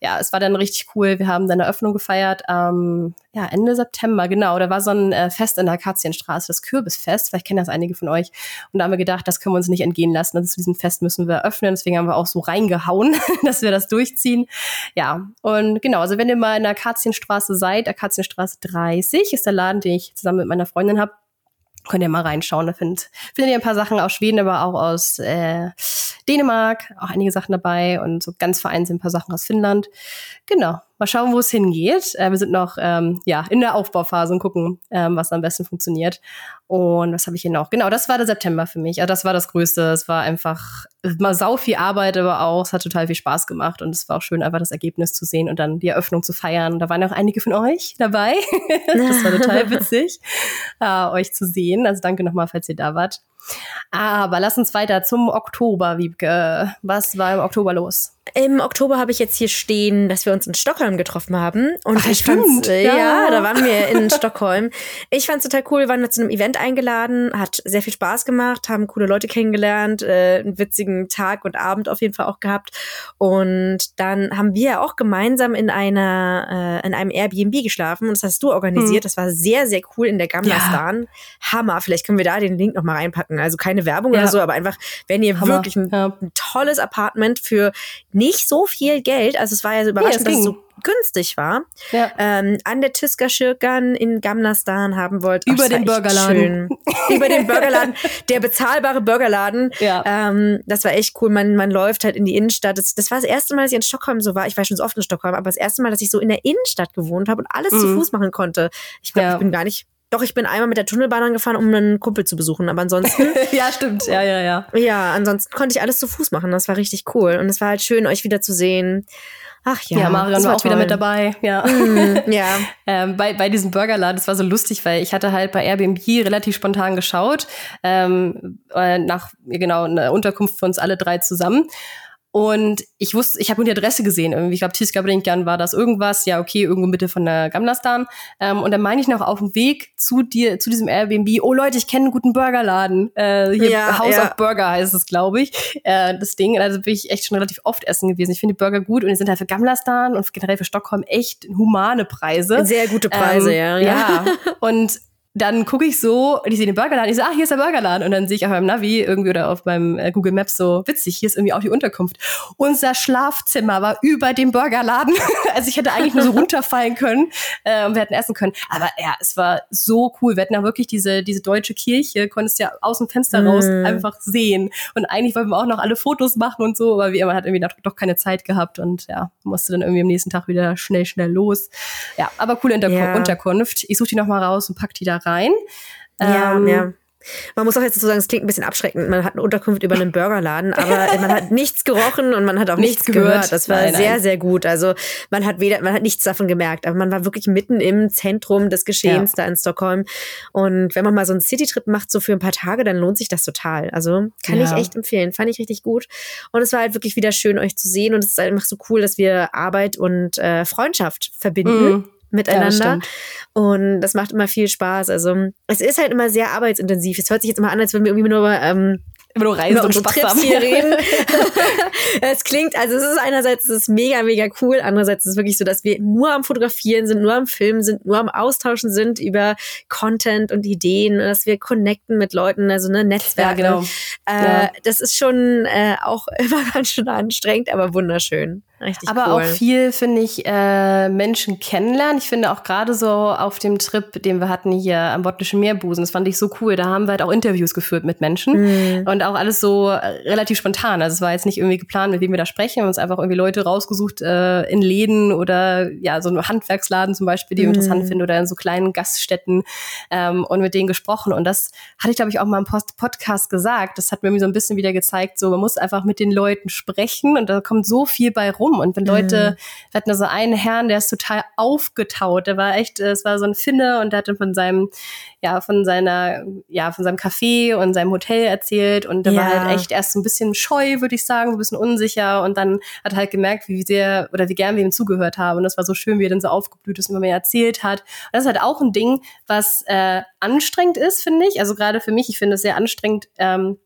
ja, es war dann richtig cool. Wir haben dann eine Eröffnung gefeiert ähm, ja, Ende September, genau. Da war so ein äh, Fest in der Akazienstraße, das Kürbisfest. Vielleicht kennen das einige von euch. Und da haben wir gedacht, das können wir uns nicht entgehen lassen. Also zu diesem Fest müssen wir öffnen. Deswegen haben wir auch so reingehauen, dass wir das durchziehen. Ja, und genau, also wenn ihr mal in der Akazienstraße seid, Akazienstraße 30 ist der Laden, den ich zusammen mit meiner Freundin habe, könnt ihr mal reinschauen. Da findet, findet ihr ein paar Sachen aus Schweden, aber auch aus äh, Dänemark, auch einige Sachen dabei und so ganz vereinzelt ein paar Sachen aus Finnland. Genau. Mal schauen, wo es hingeht. Äh, wir sind noch ähm, ja in der Aufbauphase und gucken, ähm, was am besten funktioniert. Und was habe ich hier noch? Genau, das war der September für mich. Also das war das Größte. Es war einfach mal sau viel Arbeit, aber auch, es hat total viel Spaß gemacht und es war auch schön, einfach das Ergebnis zu sehen und dann die Eröffnung zu feiern. Da waren auch einige von euch dabei. das war total witzig, äh, euch zu sehen. Also danke nochmal, falls ihr da wart. Aber lass uns weiter zum Oktober, Wiebke. Was war im Oktober los? Im Oktober habe ich jetzt hier stehen, dass wir uns in Stockholm getroffen haben. Und Ach, ich stimmt, äh, ja. ja. da waren wir in Stockholm. Ich fand's total cool. Wir waren da zu einem Event eingeladen, hat sehr viel Spaß gemacht, haben coole Leute kennengelernt, äh, einen witzigen Tag und Abend auf jeden Fall auch gehabt. Und dann haben wir auch gemeinsam in einer, äh, in einem Airbnb geschlafen. Und das hast du organisiert. Hm. Das war sehr, sehr cool in der Gamla-Stan. Hammer. Vielleicht können wir da den Link noch mal reinpacken. Also keine Werbung Ja. oder so, aber einfach, wenn ihr Hammer. wirklich ein, Ja. ein tolles Apartment für nicht so viel Geld, also es war ja so überraschend, dass es so günstig war, Ja. ähm, an der Tysker Schirkan in Gamlastan haben wollt. Über war den Burgerladen. Über den Burgerladen, der bezahlbare Burgerladen. Ja. Ähm, das war echt cool. Man, man läuft halt in die Innenstadt. Das, das war das erste Mal, dass ich in Stockholm so war. Ich war schon so oft in Stockholm, aber das erste Mal, dass ich so in der Innenstadt gewohnt habe und alles zu Mhm. Fuß machen konnte. Ich glaube, Ja. ich bin gar nicht. Doch, ich bin einmal mit der Tunnelbahn gefahren, um einen Kumpel zu besuchen. Aber ansonsten ja, stimmt. Ja, ja, ja. ja, ansonsten konnte ich alles zu Fuß machen. Das war richtig cool. Und es war halt schön, euch wieder zu sehen. Ach ja. Ja, Marion das war auch wieder toll. mit dabei. Ja. Mm, ja. Ähm, bei, bei diesem Burgerladen, das war so lustig, weil ich hatte halt bei Airbnb relativ spontan geschaut, ähm, äh, nach, genau, eine Unterkunft für uns alle drei zusammen. Und ich wusste, ich habe nur die Adresse gesehen irgendwie. Ich glaube, Tiskabrinkan war das irgendwas. Ja, okay, irgendwo Mitte von der Gamlastan. Ähm, und dann meine ich noch auf dem Weg zu dir, zu diesem Airbnb, oh Leute, ich kenne einen guten Burgerladen. Äh, hier Ja, House ja. of Burger heißt es, glaube ich. Äh, das Ding. Also bin ich echt schon relativ oft essen gewesen. Ich finde die Burger gut und die sind halt für Gamlastan und generell für Stockholm echt humane Preise. Sehr gute Preise, ja. Ähm, ja. Und dann gucke ich so, ich sehe den Burgerladen, ich so, ach, hier ist der Burgerladen. Und dann sehe ich auf meinem Navi irgendwie oder auf meinem äh, Google Maps so, witzig, hier ist irgendwie auch die Unterkunft. Unser Schlafzimmer war über dem Burgerladen. also ich hätte eigentlich nur so runterfallen können äh, und wir hätten essen können. Aber ja, es war so cool. Wir hatten ja wirklich diese, diese deutsche Kirche, konntest ja aus dem Fenster raus Mm. einfach sehen. Und eigentlich wollten wir auch noch alle Fotos machen und so, aber wie immer hat irgendwie doch, doch keine Zeit gehabt und ja, musste dann irgendwie am nächsten Tag wieder schnell, schnell los. Ja, aber coole Unterku Ja. Unterkunft. Ich suche die noch mal raus und pack die da rein. Ja, Ähm, ja. Man muss auch jetzt dazu sagen, es klingt ein bisschen abschreckend. Man hat eine Unterkunft über einen Burgerladen, aber man hat nichts gerochen und man hat auch nichts, Nichts gehört. gehört. Das war Nein, sehr, nein. sehr gut. Also man hat weder, man hat nichts davon gemerkt, aber man war wirklich mitten im Zentrum des Geschehens da in Stockholm. Und wenn man mal so einen Citytrip macht, so für ein paar Tage, dann lohnt sich das total. Also kann Ja. ich echt empfehlen. Fand ich richtig gut. Und es war halt wirklich wieder schön, euch zu sehen. Und es ist einfach so cool, dass wir Arbeit und äh, Freundschaft verbinden Mm. Miteinander. stimmt. und das macht immer viel Spaß. Also es ist halt immer sehr arbeitsintensiv. Es hört sich jetzt immer an, als würden wir irgendwie nur über, ähm, Immer nur Reisen und Spaß Trips haben. hier reden. es klingt, also es ist einerseits es ist mega, mega cool. Andererseits ist es wirklich so, dass wir nur am Fotografieren sind, nur am Filmen sind, nur am Austauschen sind über Content und Ideen, dass wir connecten mit Leuten, also ne, ja, Netzwerke. genau. Äh, Ja. Das ist schon äh, auch immer ganz schön anstrengend, aber wunderschön. Richtig Aber cool. auch viel, finde ich, äh, Menschen kennenlernen. Ich finde auch gerade so auf dem Trip, den wir hatten hier am Botnischen Meerbusen, das fand ich so cool. Da haben wir halt auch Interviews geführt mit Menschen. Mhm. Und auch alles so äh, relativ spontan. Also es war jetzt nicht irgendwie geplant, mit wem wir da sprechen. Wir haben uns einfach irgendwie Leute rausgesucht äh, in Läden oder ja, so ein Handwerksladen zum Beispiel, die Mhm. interessant finde, oder in so kleinen Gaststätten ähm, und mit denen gesprochen. Und das hatte ich, glaube ich, auch mal im Post Podcast gesagt. Das hat mir so ein bisschen wieder gezeigt, so man muss einfach mit den Leuten sprechen und da kommt so viel bei rum. Und wenn Leute, wir hatten da so einen Herrn, der ist total aufgetaut. Der war echt, es war so ein Finne und der hat dann von seinem, ja, von seiner, ja, von seinem Café und seinem Hotel erzählt und der war Ja. halt echt erst so ein bisschen scheu, würde ich sagen, so ein bisschen unsicher und dann hat er halt gemerkt, wie sehr oder wie gern wir ihm zugehört haben und das war so schön, wie er dann so aufgeblüht ist und immer mehr erzählt hat. Und das ist halt auch ein Ding, was äh, anstrengend ist, finde ich. Also gerade für mich, ich finde es sehr anstrengend, ähm,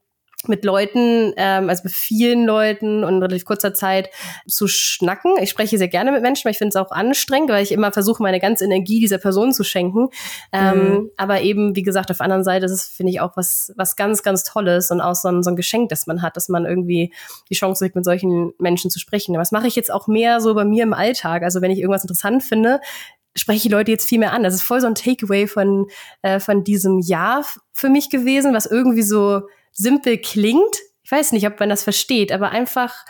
mit Leuten, ähm, also mit vielen Leuten und in relativ kurzer Zeit zu schnacken. Ich spreche sehr gerne mit Menschen, weil ich finde es auch anstrengend, weil ich immer versuche, meine ganze Energie dieser Person zu schenken. Ähm, mhm. Aber eben, wie gesagt, auf der anderen Seite ist es, finde ich, auch was, was ganz, ganz Tolles und auch so ein, so ein Geschenk, das man hat, dass man irgendwie die Chance kriegt, mit solchen Menschen zu sprechen. Aber das mache ich jetzt auch mehr so bei mir im Alltag. Also wenn ich irgendwas interessant finde, spreche ich die Leute jetzt viel mehr an. Das ist voll so ein Takeaway von, äh, von diesem Jahr für mich gewesen, was irgendwie so simpel klingt. Ich weiß nicht, ob man das versteht, aber einfach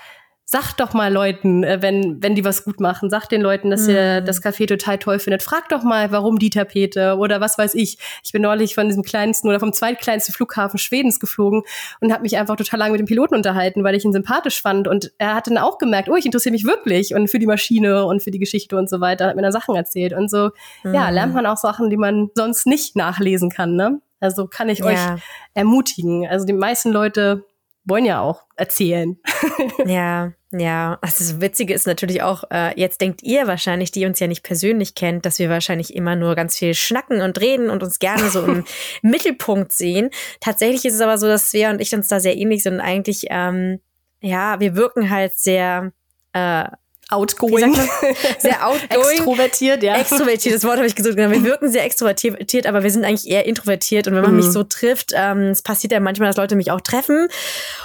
sagt doch mal Leuten, äh, wenn, wenn die was gut machen, sagt den Leuten, dass mhm. ihr das Café total toll findet. Fragt doch mal, warum die Tapete oder was weiß ich. Ich bin neulich von diesem kleinsten oder vom zweitkleinsten Flughafen Schwedens geflogen und habe mich einfach total lange mit dem Piloten unterhalten, weil ich ihn sympathisch fand. Und er hat dann auch gemerkt, oh, ich interessiere mich wirklich und für die Maschine und für die Geschichte und so weiter, hat mir dann Sachen erzählt. Und so, mhm. ja, lernt man auch Sachen, die man sonst nicht nachlesen kann, ne? Also kann ich ja. euch ermutigen. Also die meisten Leute wollen ja auch erzählen. ja, ja. Also das Witzige ist natürlich auch, äh, jetzt denkt ihr wahrscheinlich, die uns ja nicht persönlich kennt, dass wir wahrscheinlich immer nur ganz viel schnacken und reden und uns gerne so im Mittelpunkt sehen. Tatsächlich ist es aber so, dass wir und ich uns da sehr ähnlich sind. Eigentlich, ähm, ja, wir wirken halt sehr äh, outgoing. Sehr outgoing. Extrovertiert, ja. Extrovertiert, das Wort habe ich gesucht. Genau. Wir wirken sehr extrovertiert, aber wir sind eigentlich eher introvertiert. Und wenn man mhm. mich so trifft, ähm, es passiert ja manchmal, dass Leute mich auch treffen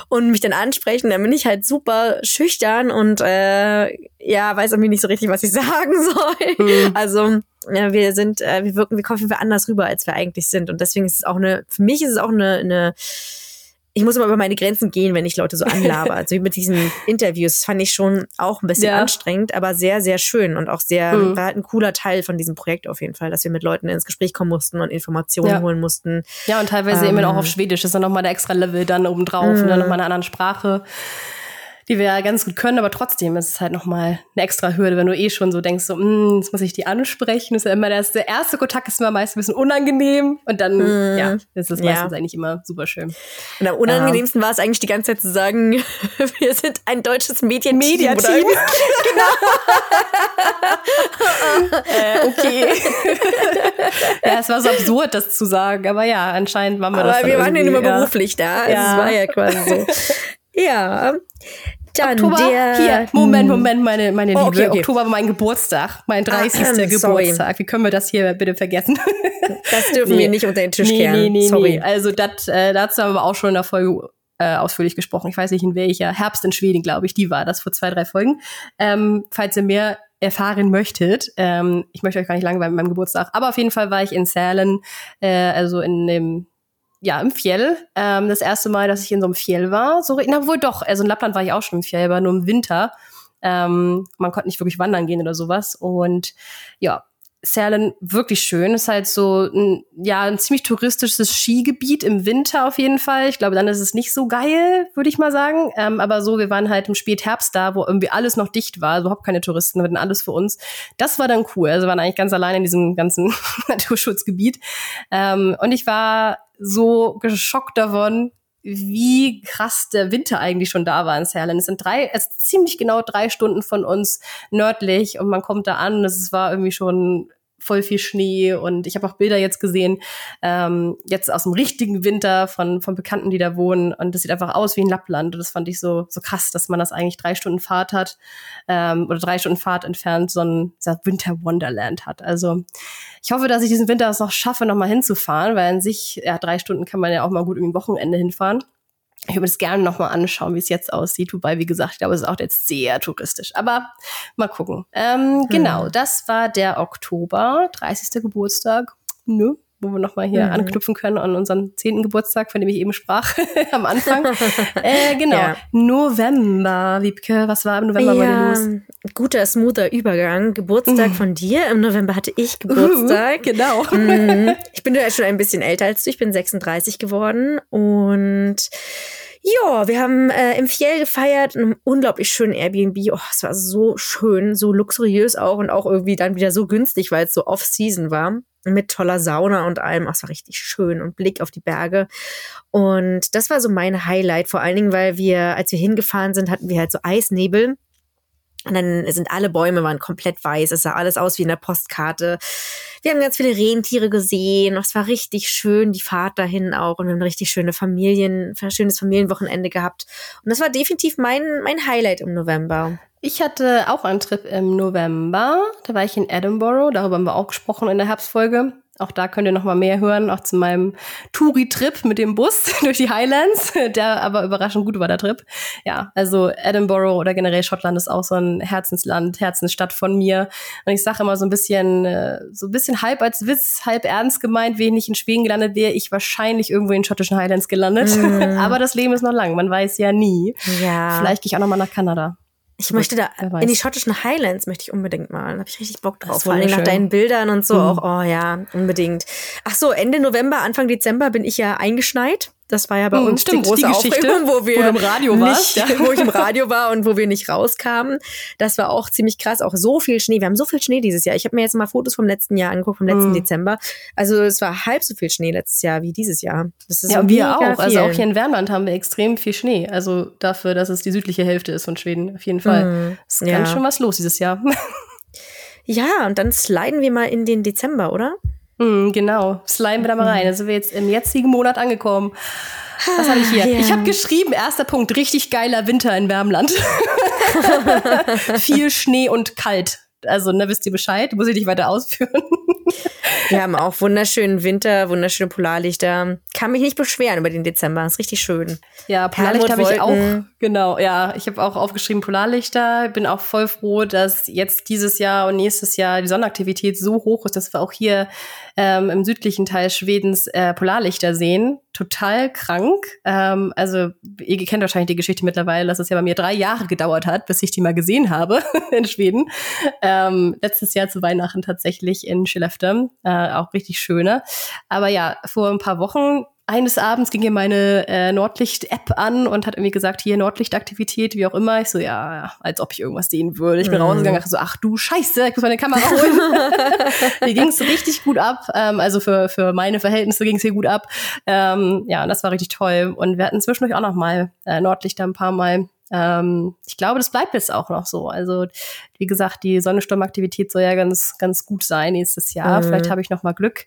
und mich dann ansprechen, dann bin ich halt super schüchtern und äh, ja, weiß irgendwie nicht so richtig, was ich sagen soll. Mhm. Also ja, wir sind, äh, wir wirken, wir kommen anders rüber, als wir eigentlich sind. Und deswegen ist es auch eine, für mich ist es auch eine, eine ich muss immer über meine Grenzen gehen, wenn ich Leute so anlabe. Also mit diesen Interviews fand ich schon auch ein bisschen ja. anstrengend, aber sehr, sehr schön und auch sehr, mhm. war halt ein cooler Teil von diesem Projekt auf jeden Fall, dass wir mit Leuten ins Gespräch kommen mussten und Informationen ja. holen mussten. Ja, und teilweise ähm, immer auch auf Schwedisch, das ist dann nochmal der extra Level dann obendrauf mhm. und dann nochmal in einer anderen Sprache die wir ja ganz gut können, aber trotzdem ist es halt nochmal eine extra Hürde, wenn du eh schon so denkst, so, mm, jetzt muss ich die ansprechen. Das ist ja immer der, der erste Kontakt ist immer meist ein bisschen unangenehm und dann, mm. ja, das ist meistens ja. eigentlich immer super schön. Und am unangenehmsten ja. war es eigentlich die ganze Zeit zu sagen, wir sind ein deutsches Medienteam. Mediateam. genau. äh, okay. ja, es war so absurd, das zu sagen, aber ja, anscheinend waren wir aber das. Aber wir waren ja nur beruflich da. Also ja. Es war ja quasi so. Ja. Dann Oktober, der, hier, Moment, Moment, meine, meine oh, Liebe. Okay. Oktober war mein Geburtstag, mein 30. Ah, ähm, Geburtstag. Wie können wir das hier bitte vergessen? Das dürfen nee. wir nicht unter den Tisch nee, kehren. Nee, nee, sorry. Nee. Also dat, äh, dazu haben wir auch schon in der Folge äh, ausführlich gesprochen. Ich weiß nicht in welcher. Herbst in Schweden, glaube ich, die war das vor zwei, drei Folgen. Ähm, falls ihr mehr erfahren möchtet, ähm, ich möchte euch gar nicht lange bei meinem Geburtstag, aber auf jeden Fall war ich in Sälen, äh, also in dem ja, im Fjell. Ähm, das erste Mal, dass ich in so einem Fjell war. So, na wohl doch. Also in Lappland war ich auch schon im Fjell, aber nur im Winter. Ähm, man konnte nicht wirklich wandern gehen oder sowas. Und ja, Sälen wirklich schön. Ist halt so ein, ja, ein ziemlich touristisches Skigebiet im Winter auf jeden Fall. Ich glaube, dann ist es nicht so geil, würde ich mal sagen. Ähm, aber so, wir waren halt im Spätherbst da, wo irgendwie alles noch dicht war, überhaupt keine Touristen, hatten alles für uns. Das war dann cool. Also wir waren eigentlich ganz allein in diesem ganzen Naturschutzgebiet. Ähm, und ich war so geschockt davon, wie krass der Winter eigentlich schon da war in Serland. Es sind drei, es ist ziemlich genau drei Stunden von uns nördlich und man kommt da an. Es war irgendwie schon voll viel Schnee und ich habe auch Bilder jetzt gesehen, ähm, jetzt aus dem richtigen Winter von, von Bekannten, die da wohnen und das sieht einfach aus wie in Lappland und das fand ich so, so krass, dass man das eigentlich drei Stunden Fahrt hat ähm, oder drei Stunden Fahrt entfernt so ein Winter Wonderland hat. Also ich hoffe, dass ich diesen Winter es noch schaffe, nochmal hinzufahren, weil an sich, ja, drei Stunden kann man ja auch mal gut im Wochenende hinfahren. Ich würde es gerne nochmal anschauen, wie es jetzt aussieht. Wobei, wie gesagt, ich glaube, es ist auch jetzt sehr touristisch. Aber mal gucken. Ähm, genau, hm. das war der Oktober, 30. Geburtstag. Nö, wo wir nochmal hier mhm. anknüpfen können an unseren zehnten Geburtstag, von dem ich eben sprach am Anfang. äh, genau, ja. November, Wiebke, was war im November ja, bei dir los? Guter, smoother Übergang. Geburtstag mhm. von dir. Im November hatte ich Geburtstag. Uh, genau. Mhm. Ich bin ja schon ein bisschen älter als du. Ich bin 36 geworden und ja, wir haben äh, im Fjell gefeiert, in einem unglaublich schönen Airbnb. Oh, es war so schön, so luxuriös auch und auch irgendwie dann wieder so günstig, weil es so off-season war mit toller Sauna und allem. Ach, es war richtig schön und Blick auf die Berge. Und das war so mein Highlight, vor allen Dingen, weil wir, als wir hingefahren sind, hatten wir halt so Eisnebel. Und dann sind alle Bäume waren komplett weiß. Es sah alles aus wie in der Postkarte. Wir haben ganz viele Rentiere gesehen. Es war richtig schön, die Fahrt dahin auch. Und wir haben richtig schöne Familien, schönes Familienwochenende gehabt. Und das war definitiv mein, mein Highlight im November. Ich hatte auch einen Trip im November. Da war ich in Edinburgh. Darüber haben wir auch gesprochen in der Herbstfolge. Auch da könnt ihr noch mal mehr hören, auch zu meinem Touri-Trip mit dem Bus durch die Highlands, der aber überraschend gut war, der Trip. Ja, also Edinburgh oder generell Schottland ist auch so ein Herzensland, Herzensstadt von mir. Und ich sage immer so ein bisschen, äh, so ein bisschen halb als Witz, halb ernst gemeint, wenn ich in Schweden gelandet wäre, ich wahrscheinlich irgendwo in den schottischen Highlands gelandet. Mm. aber das Leben ist noch lang, man weiß ja nie. Ja. Vielleicht gehe ich auch noch mal nach Kanada. Ich möchte da in die schottischen Highlands möchte ich unbedingt mal. Da habe ich richtig Bock drauf. Vor allem nach deinen Bildern und so mhm. auch. Oh ja, unbedingt. Ach so, Ende November, Anfang Dezember bin ich ja eingeschneit. Das war ja bei hm, uns stimmt, die große die Aufregung, wo wir wo im Radio nicht, warst, ja. wo ich im Radio war und wo wir nicht rauskamen. Das war auch ziemlich krass. Auch so viel Schnee. Wir haben so viel Schnee dieses Jahr. Ich habe mir jetzt mal Fotos vom letzten Jahr angeguckt, vom letzten mhm. Dezember. Also es war halb so viel Schnee letztes Jahr wie dieses Jahr. Das ist ja, wir auch. Viel. Also auch hier in Wärmland haben wir extrem viel Schnee. Also dafür, dass es die südliche Hälfte ist von Schweden. Auf jeden Fall. Es ist ja. ganz schön was los dieses Jahr. Ja, und dann sliden wir mal in den Dezember, oder? Mm, genau, wir da mal rein. Da sind wir jetzt im jetzigen Monat angekommen. Was habe ich hier? Ja. Ich habe geschrieben, erster Punkt, richtig geiler Winter in Wärmland. Viel Schnee und kalt. Also, ne, wisst ihr Bescheid? Muss ich nicht weiter ausführen. Wir haben auch wunderschönen Winter, wunderschöne Polarlichter. Kann mich nicht beschweren über den Dezember. Ist richtig schön. Ja, Polarlichter habe ich auch. Genau, ja. Ich habe auch aufgeschrieben Polarlichter. Bin auch voll froh, dass jetzt dieses Jahr und nächstes Jahr die Sonnenaktivität so hoch ist, dass wir auch hier ähm, im südlichen Teil Schwedens äh, Polarlichter sehen. Total krank. Ähm, also, ihr kennt wahrscheinlich die Geschichte mittlerweile, dass es ja bei mir drei Jahre gedauert hat, bis ich die mal gesehen habe in Schweden. Ähm, letztes Jahr zu Weihnachten tatsächlich in Skellefteå. Äh, auch richtig schöne. Aber ja, vor ein paar Wochen eines Abends ging hier meine äh, Nordlicht-App an und hat irgendwie gesagt, hier Nordlichtaktivität, wie auch immer. Ich so, ja, als ob ich irgendwas sehen würde. Ich bin mm. rausgegangen, so, ach du Scheiße, ich muss meine Kamera holen. hier ging es richtig gut ab. Ähm, also für, für meine Verhältnisse ging es hier gut ab. Ähm, ja, und das war richtig toll. Und wir hatten zwischendurch auch noch mal äh, Nordlichter ein paar Mal. Ähm, ich glaube, das bleibt jetzt auch noch so. Also, wie gesagt, die Sonnensturmaktivität soll ja ganz, ganz gut sein nächstes Jahr. Mm. Vielleicht habe ich noch mal Glück.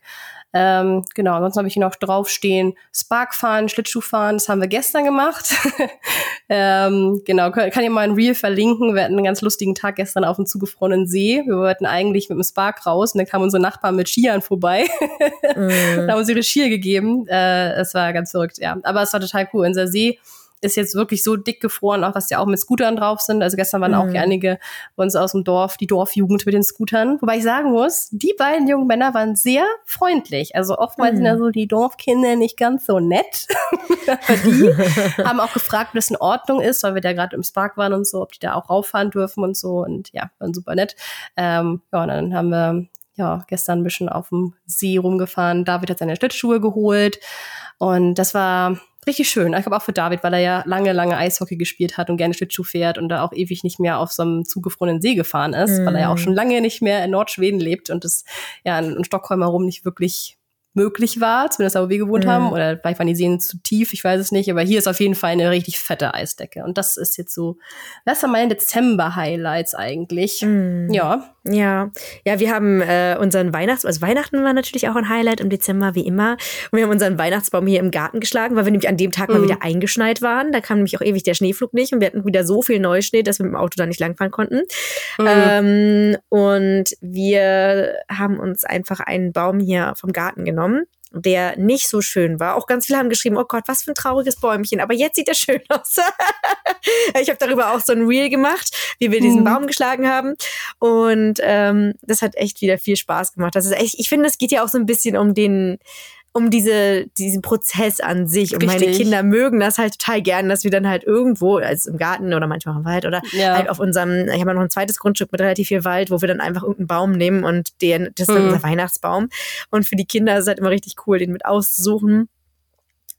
Ähm, genau, ansonsten habe ich hier noch draufstehen, Spark fahren, Schlittschuh fahren, das haben wir gestern gemacht. ähm, genau, kann, kann ich mal ein Reel verlinken. Wir hatten einen ganz lustigen Tag gestern auf dem zugefrorenen See. Wir wollten eigentlich mit dem Spark raus und dann kam unser Nachbar mit Skiern vorbei. mm. da haben uns ihre Skier gegeben. Äh, es war ganz verrückt, ja. Aber es war total cool. Unser See ist jetzt wirklich so dick gefroren, auch was ja auch mit Scootern drauf sind. Also gestern waren mhm. auch einige bei uns aus dem Dorf, die Dorfjugend mit den Scootern. Wobei ich sagen muss, die beiden jungen Männer waren sehr freundlich. Also oftmals mhm. sind ja so die Dorfkinder nicht ganz so nett. Aber die haben auch gefragt, ob das in Ordnung ist, weil wir da gerade im Spark waren und so, ob die da auch rauffahren dürfen und so. Und ja, waren super nett. Ähm, ja, und dann haben wir ja, gestern ein bisschen auf dem See rumgefahren. David hat seine Schlittschuhe geholt. Und das war richtig schön. Ich glaube auch für David, weil er ja lange, lange Eishockey gespielt hat und gerne Schlittschuh fährt und da auch ewig nicht mehr auf so einem zugefrorenen See gefahren ist, mm. weil er ja auch mhm. schon lange nicht mehr in Nordschweden lebt und es ja in Stockholm herum nicht wirklich möglich war, zumindest da, wo wir gewohnt mhm. haben. Oder vielleicht waren die Seen zu tief, ich weiß es nicht. Aber hier ist auf jeden Fall eine richtig fette Eisdecke. Und das ist jetzt so, das waren meine Dezember-Highlights eigentlich. Mhm. Ja. Ja, ja, wir haben äh, unseren Weihnachts, also Weihnachten war natürlich auch ein Highlight im Dezember, wie immer. Und wir haben unseren Weihnachtsbaum hier im Garten geschlagen, weil wir nämlich an dem Tag mhm. mal wieder eingeschneit waren. Da kam nämlich auch ewig der Schneeflug nicht und wir hatten wieder so viel Neuschnee, dass wir mit dem Auto da nicht langfahren konnten. Mhm. Ähm, und wir haben uns einfach einen Baum hier vom Garten genommen der nicht so schön war. Auch ganz viele haben geschrieben, oh Gott, was für ein trauriges Bäumchen. Aber jetzt sieht er schön aus. ich habe darüber auch so ein Reel gemacht, wie wir diesen mhm. Baum geschlagen haben. Und ähm, das hat echt wieder viel Spaß gemacht. Das ist echt, ich finde, es geht ja auch so ein bisschen um den um diese, diesen Prozess an sich. Und Richtig. meine Kinder mögen das halt total gern, dass wir dann halt irgendwo, also im Garten oder manchmal im Wald oder ja. halt auf unserem, ich habe noch ein zweites Grundstück mit relativ viel Wald, wo wir dann einfach irgendeinen Baum nehmen und den, das ist dann mhm. unser Weihnachtsbaum. Und für die Kinder ist es halt immer richtig cool, den mit auszusuchen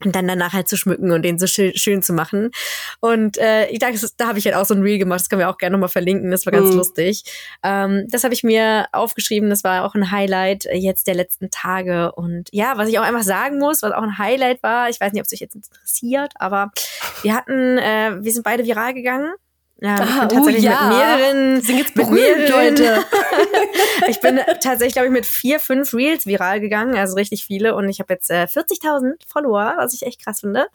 und dann danach halt zu schmücken und den so schön, schön zu machen. Und äh, ich dachte, da habe ich halt auch so ein Reel gemacht, das können wir auch gerne nochmal verlinken, das war ganz mhm. lustig. Ähm, das habe ich mir aufgeschrieben, das war auch ein Highlight äh, jetzt der letzten Tage. Und ja, was ich auch einfach sagen muss, was auch ein Highlight war, ich weiß nicht, ob es euch jetzt interessiert, aber wir hatten, äh, wir sind beide viral gegangen Ja, ich bin tatsächlich oh, ja. mit mehreren, sind jetzt mehreren Leute. ich bin tatsächlich, glaube ich, mit vier, fünf Reels viral gegangen, also richtig viele. Und ich habe jetzt äh, 40.000 Follower, was ich echt krass finde.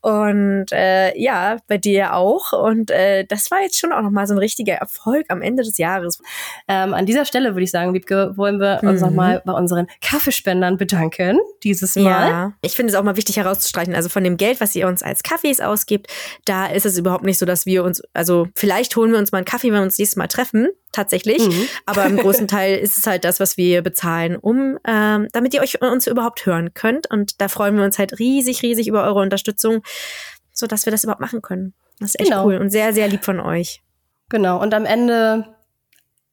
Und äh, ja, bei dir auch. Und äh, das war jetzt schon auch nochmal so ein richtiger Erfolg am Ende des Jahres. Ähm, an dieser Stelle würde ich sagen, Wiebke, wollen wir mhm. uns nochmal bei unseren Kaffeespendern bedanken dieses Mal. Ja, ich finde es auch mal wichtig herauszustreichen. Also von dem Geld, was ihr uns als Kaffees ausgibt, da ist es überhaupt nicht so, dass wir uns, also vielleicht holen wir uns mal einen Kaffee, wenn wir uns nächstes Mal treffen tatsächlich. Mhm. Aber im großen Teil ist es halt das, was wir bezahlen, um ähm, damit ihr euch uns überhaupt hören könnt. Und da freuen wir uns halt riesig, riesig über eure Unterstützung, so dass wir das überhaupt machen können. Das ist echt genau. cool und sehr, sehr lieb von euch. Genau. Und am Ende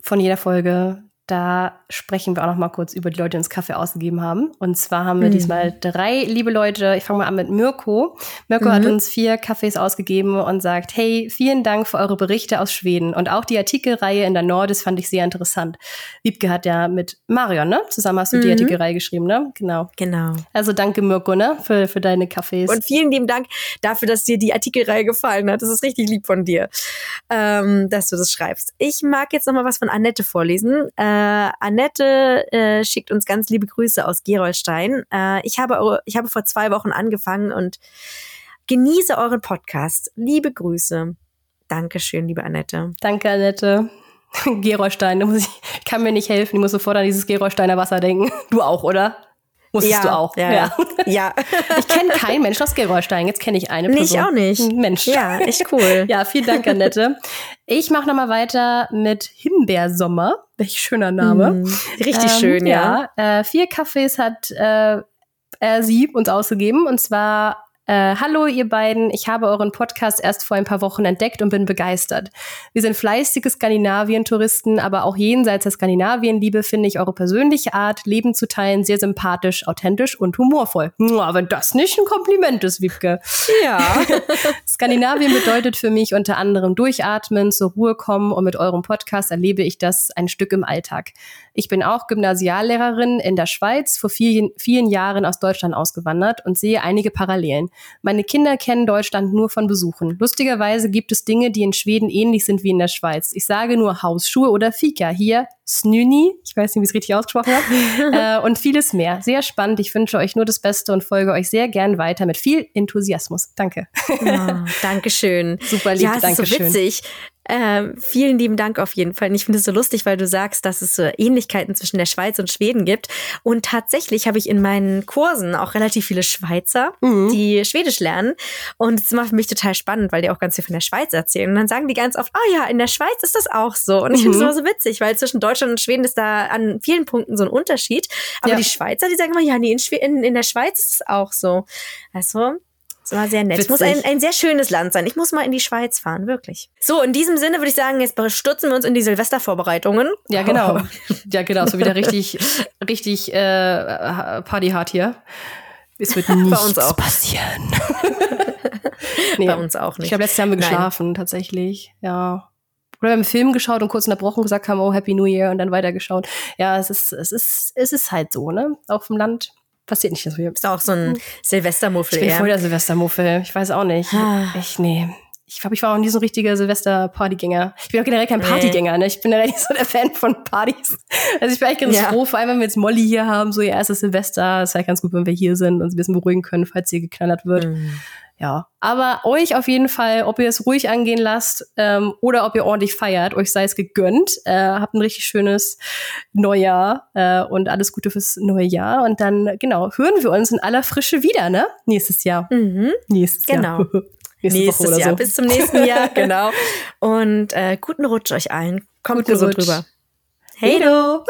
von jeder Folge da sprechen wir auch noch mal kurz über die Leute, die uns Kaffee ausgegeben haben. Und zwar haben wir mhm. diesmal drei liebe Leute. Ich fange mal an mit Mirko. Mirko mhm. hat uns vier Kaffees ausgegeben und sagt, hey, vielen Dank für eure Berichte aus Schweden. Und auch die Artikelreihe in der Nordis fand ich sehr interessant. Wiebke hat ja mit Marion, ne? Zusammen hast du mhm. die Artikelreihe geschrieben, ne? Genau. Genau. Also danke, Mirko, ne? Für, für deine Kaffees. Und vielen lieben Dank dafür, dass dir die Artikelreihe gefallen hat. Das ist richtig lieb von dir, ähm, dass du das schreibst. Ich mag jetzt noch mal was von Annette vorlesen. Äh, äh, Annette äh, schickt uns ganz liebe Grüße aus Gerolstein. Äh, ich, habe, ich habe vor zwei Wochen angefangen und genieße euren Podcast. Liebe Grüße. Dankeschön, liebe Annette. Danke, Annette. Gerolstein, ich, ich kann mir nicht helfen. Ich muss sofort an dieses Gerolsteiner Wasser denken. Du auch, oder? Musstest ja, du auch. Ja, ja. ja. Ich kenne keinen Menschen aus Gerolstein. Jetzt kenne ich eine Person. Nee, ich auch nicht. Mensch. Ja, echt cool. ja, vielen Dank, Annette. Ich mache nochmal weiter mit Himbeersommer. Welch schöner Name. Mm, richtig ähm, schön, ja. ja. Äh, vier Kaffees hat äh, er sie uns ausgegeben. Und zwar äh, hallo ihr beiden, ich habe euren Podcast erst vor ein paar Wochen entdeckt und bin begeistert. Wir sind fleißige Skandinavien-Touristen, aber auch jenseits der Skandinavien-Liebe finde ich eure persönliche Art, Leben zu teilen, sehr sympathisch, authentisch und humorvoll. Aber wenn das nicht ein Kompliment ist, Wiebke. Ja. Skandinavien bedeutet für mich unter anderem durchatmen, zur Ruhe kommen und mit eurem Podcast erlebe ich das ein Stück im Alltag. Ich bin auch Gymnasiallehrerin in der Schweiz, vor vielen, vielen Jahren aus Deutschland ausgewandert und sehe einige Parallelen. Meine Kinder kennen Deutschland nur von Besuchen. Lustigerweise gibt es Dinge, die in Schweden ähnlich sind wie in der Schweiz. Ich sage nur Hausschuhe oder Fika. Hier Snüni, ich weiß nicht, wie ich es richtig ausgesprochen habe, äh, und vieles mehr. Sehr spannend. Ich wünsche euch nur das Beste und folge euch sehr gern weiter mit viel Enthusiasmus. Danke. Oh, Dankeschön. Super lieb, ja, es Dankeschön. Ist so witzig. Ähm, vielen lieben Dank auf jeden Fall. Und ich finde es so lustig, weil du sagst, dass es so Ähnlichkeiten zwischen der Schweiz und Schweden gibt. Und tatsächlich habe ich in meinen Kursen auch relativ viele Schweizer, mhm. die Schwedisch lernen. Und es ist immer für mich total spannend, weil die auch ganz viel von der Schweiz erzählen. Und dann sagen die ganz oft, oh ja, in der Schweiz ist das auch so. Und ich mhm. finde es immer so witzig, weil zwischen Deutschland und Schweden ist da an vielen Punkten so ein Unterschied. Aber ja. die Schweizer, die sagen immer, ja, nee, in, in, in der Schweiz ist es auch so. Also, das war sehr nett. Es muss ein, ein sehr schönes Land sein. Ich muss mal in die Schweiz fahren, wirklich. So, in diesem Sinne würde ich sagen, jetzt stürzen wir uns in die Silvestervorbereitungen. Ja, genau. ja, genau. So wieder richtig, richtig äh, Partyhard hier. Es wird nichts Bei uns auch. passieren. nee, Bei uns auch nicht. Ich glaube, letztes Jahr haben wir geschlafen, Nein. tatsächlich. Ja. Oder wir haben einen Film geschaut und kurz unterbrochen gesagt haben, oh, Happy New Year und dann weitergeschaut. Ja, es ist, es ist, es ist halt so, ne? Auch vom Land passiert nicht so viel. Ist auch so ein hm. Silvestermuffel. Ich bin voll der Silvestermuffel. Ich weiß auch nicht. Ah. Ich, nee. Ich glaube, ich war auch nie so ein richtiger Silvester-Partygänger. Ich bin auch generell kein Partygänger, ne? Ich bin generell nicht so der Fan von Partys. Also ich bin eigentlich ganz ja. froh, vor allem wenn wir jetzt Molly hier haben, so ihr erstes Silvester. Es ist halt ganz gut, wenn wir hier sind und uns ein bisschen beruhigen können, falls hier geknallert wird. Mhm. Ja, aber euch auf jeden Fall, ob ihr es ruhig angehen lasst ähm, oder ob ihr ordentlich feiert, euch sei es gegönnt. Äh, habt ein richtig schönes Neujahr äh, und alles Gute fürs neue Jahr. Und dann, genau, hören wir uns in aller Frische wieder, ne? Nächstes Jahr. Mhm. Nächstes genau. Jahr. Nächste Nächstes Jahr. So. Bis zum nächsten Jahr, genau. Und äh, guten Rutsch euch allen. Kommt guten gesund Rutsch. rüber. Hey, du!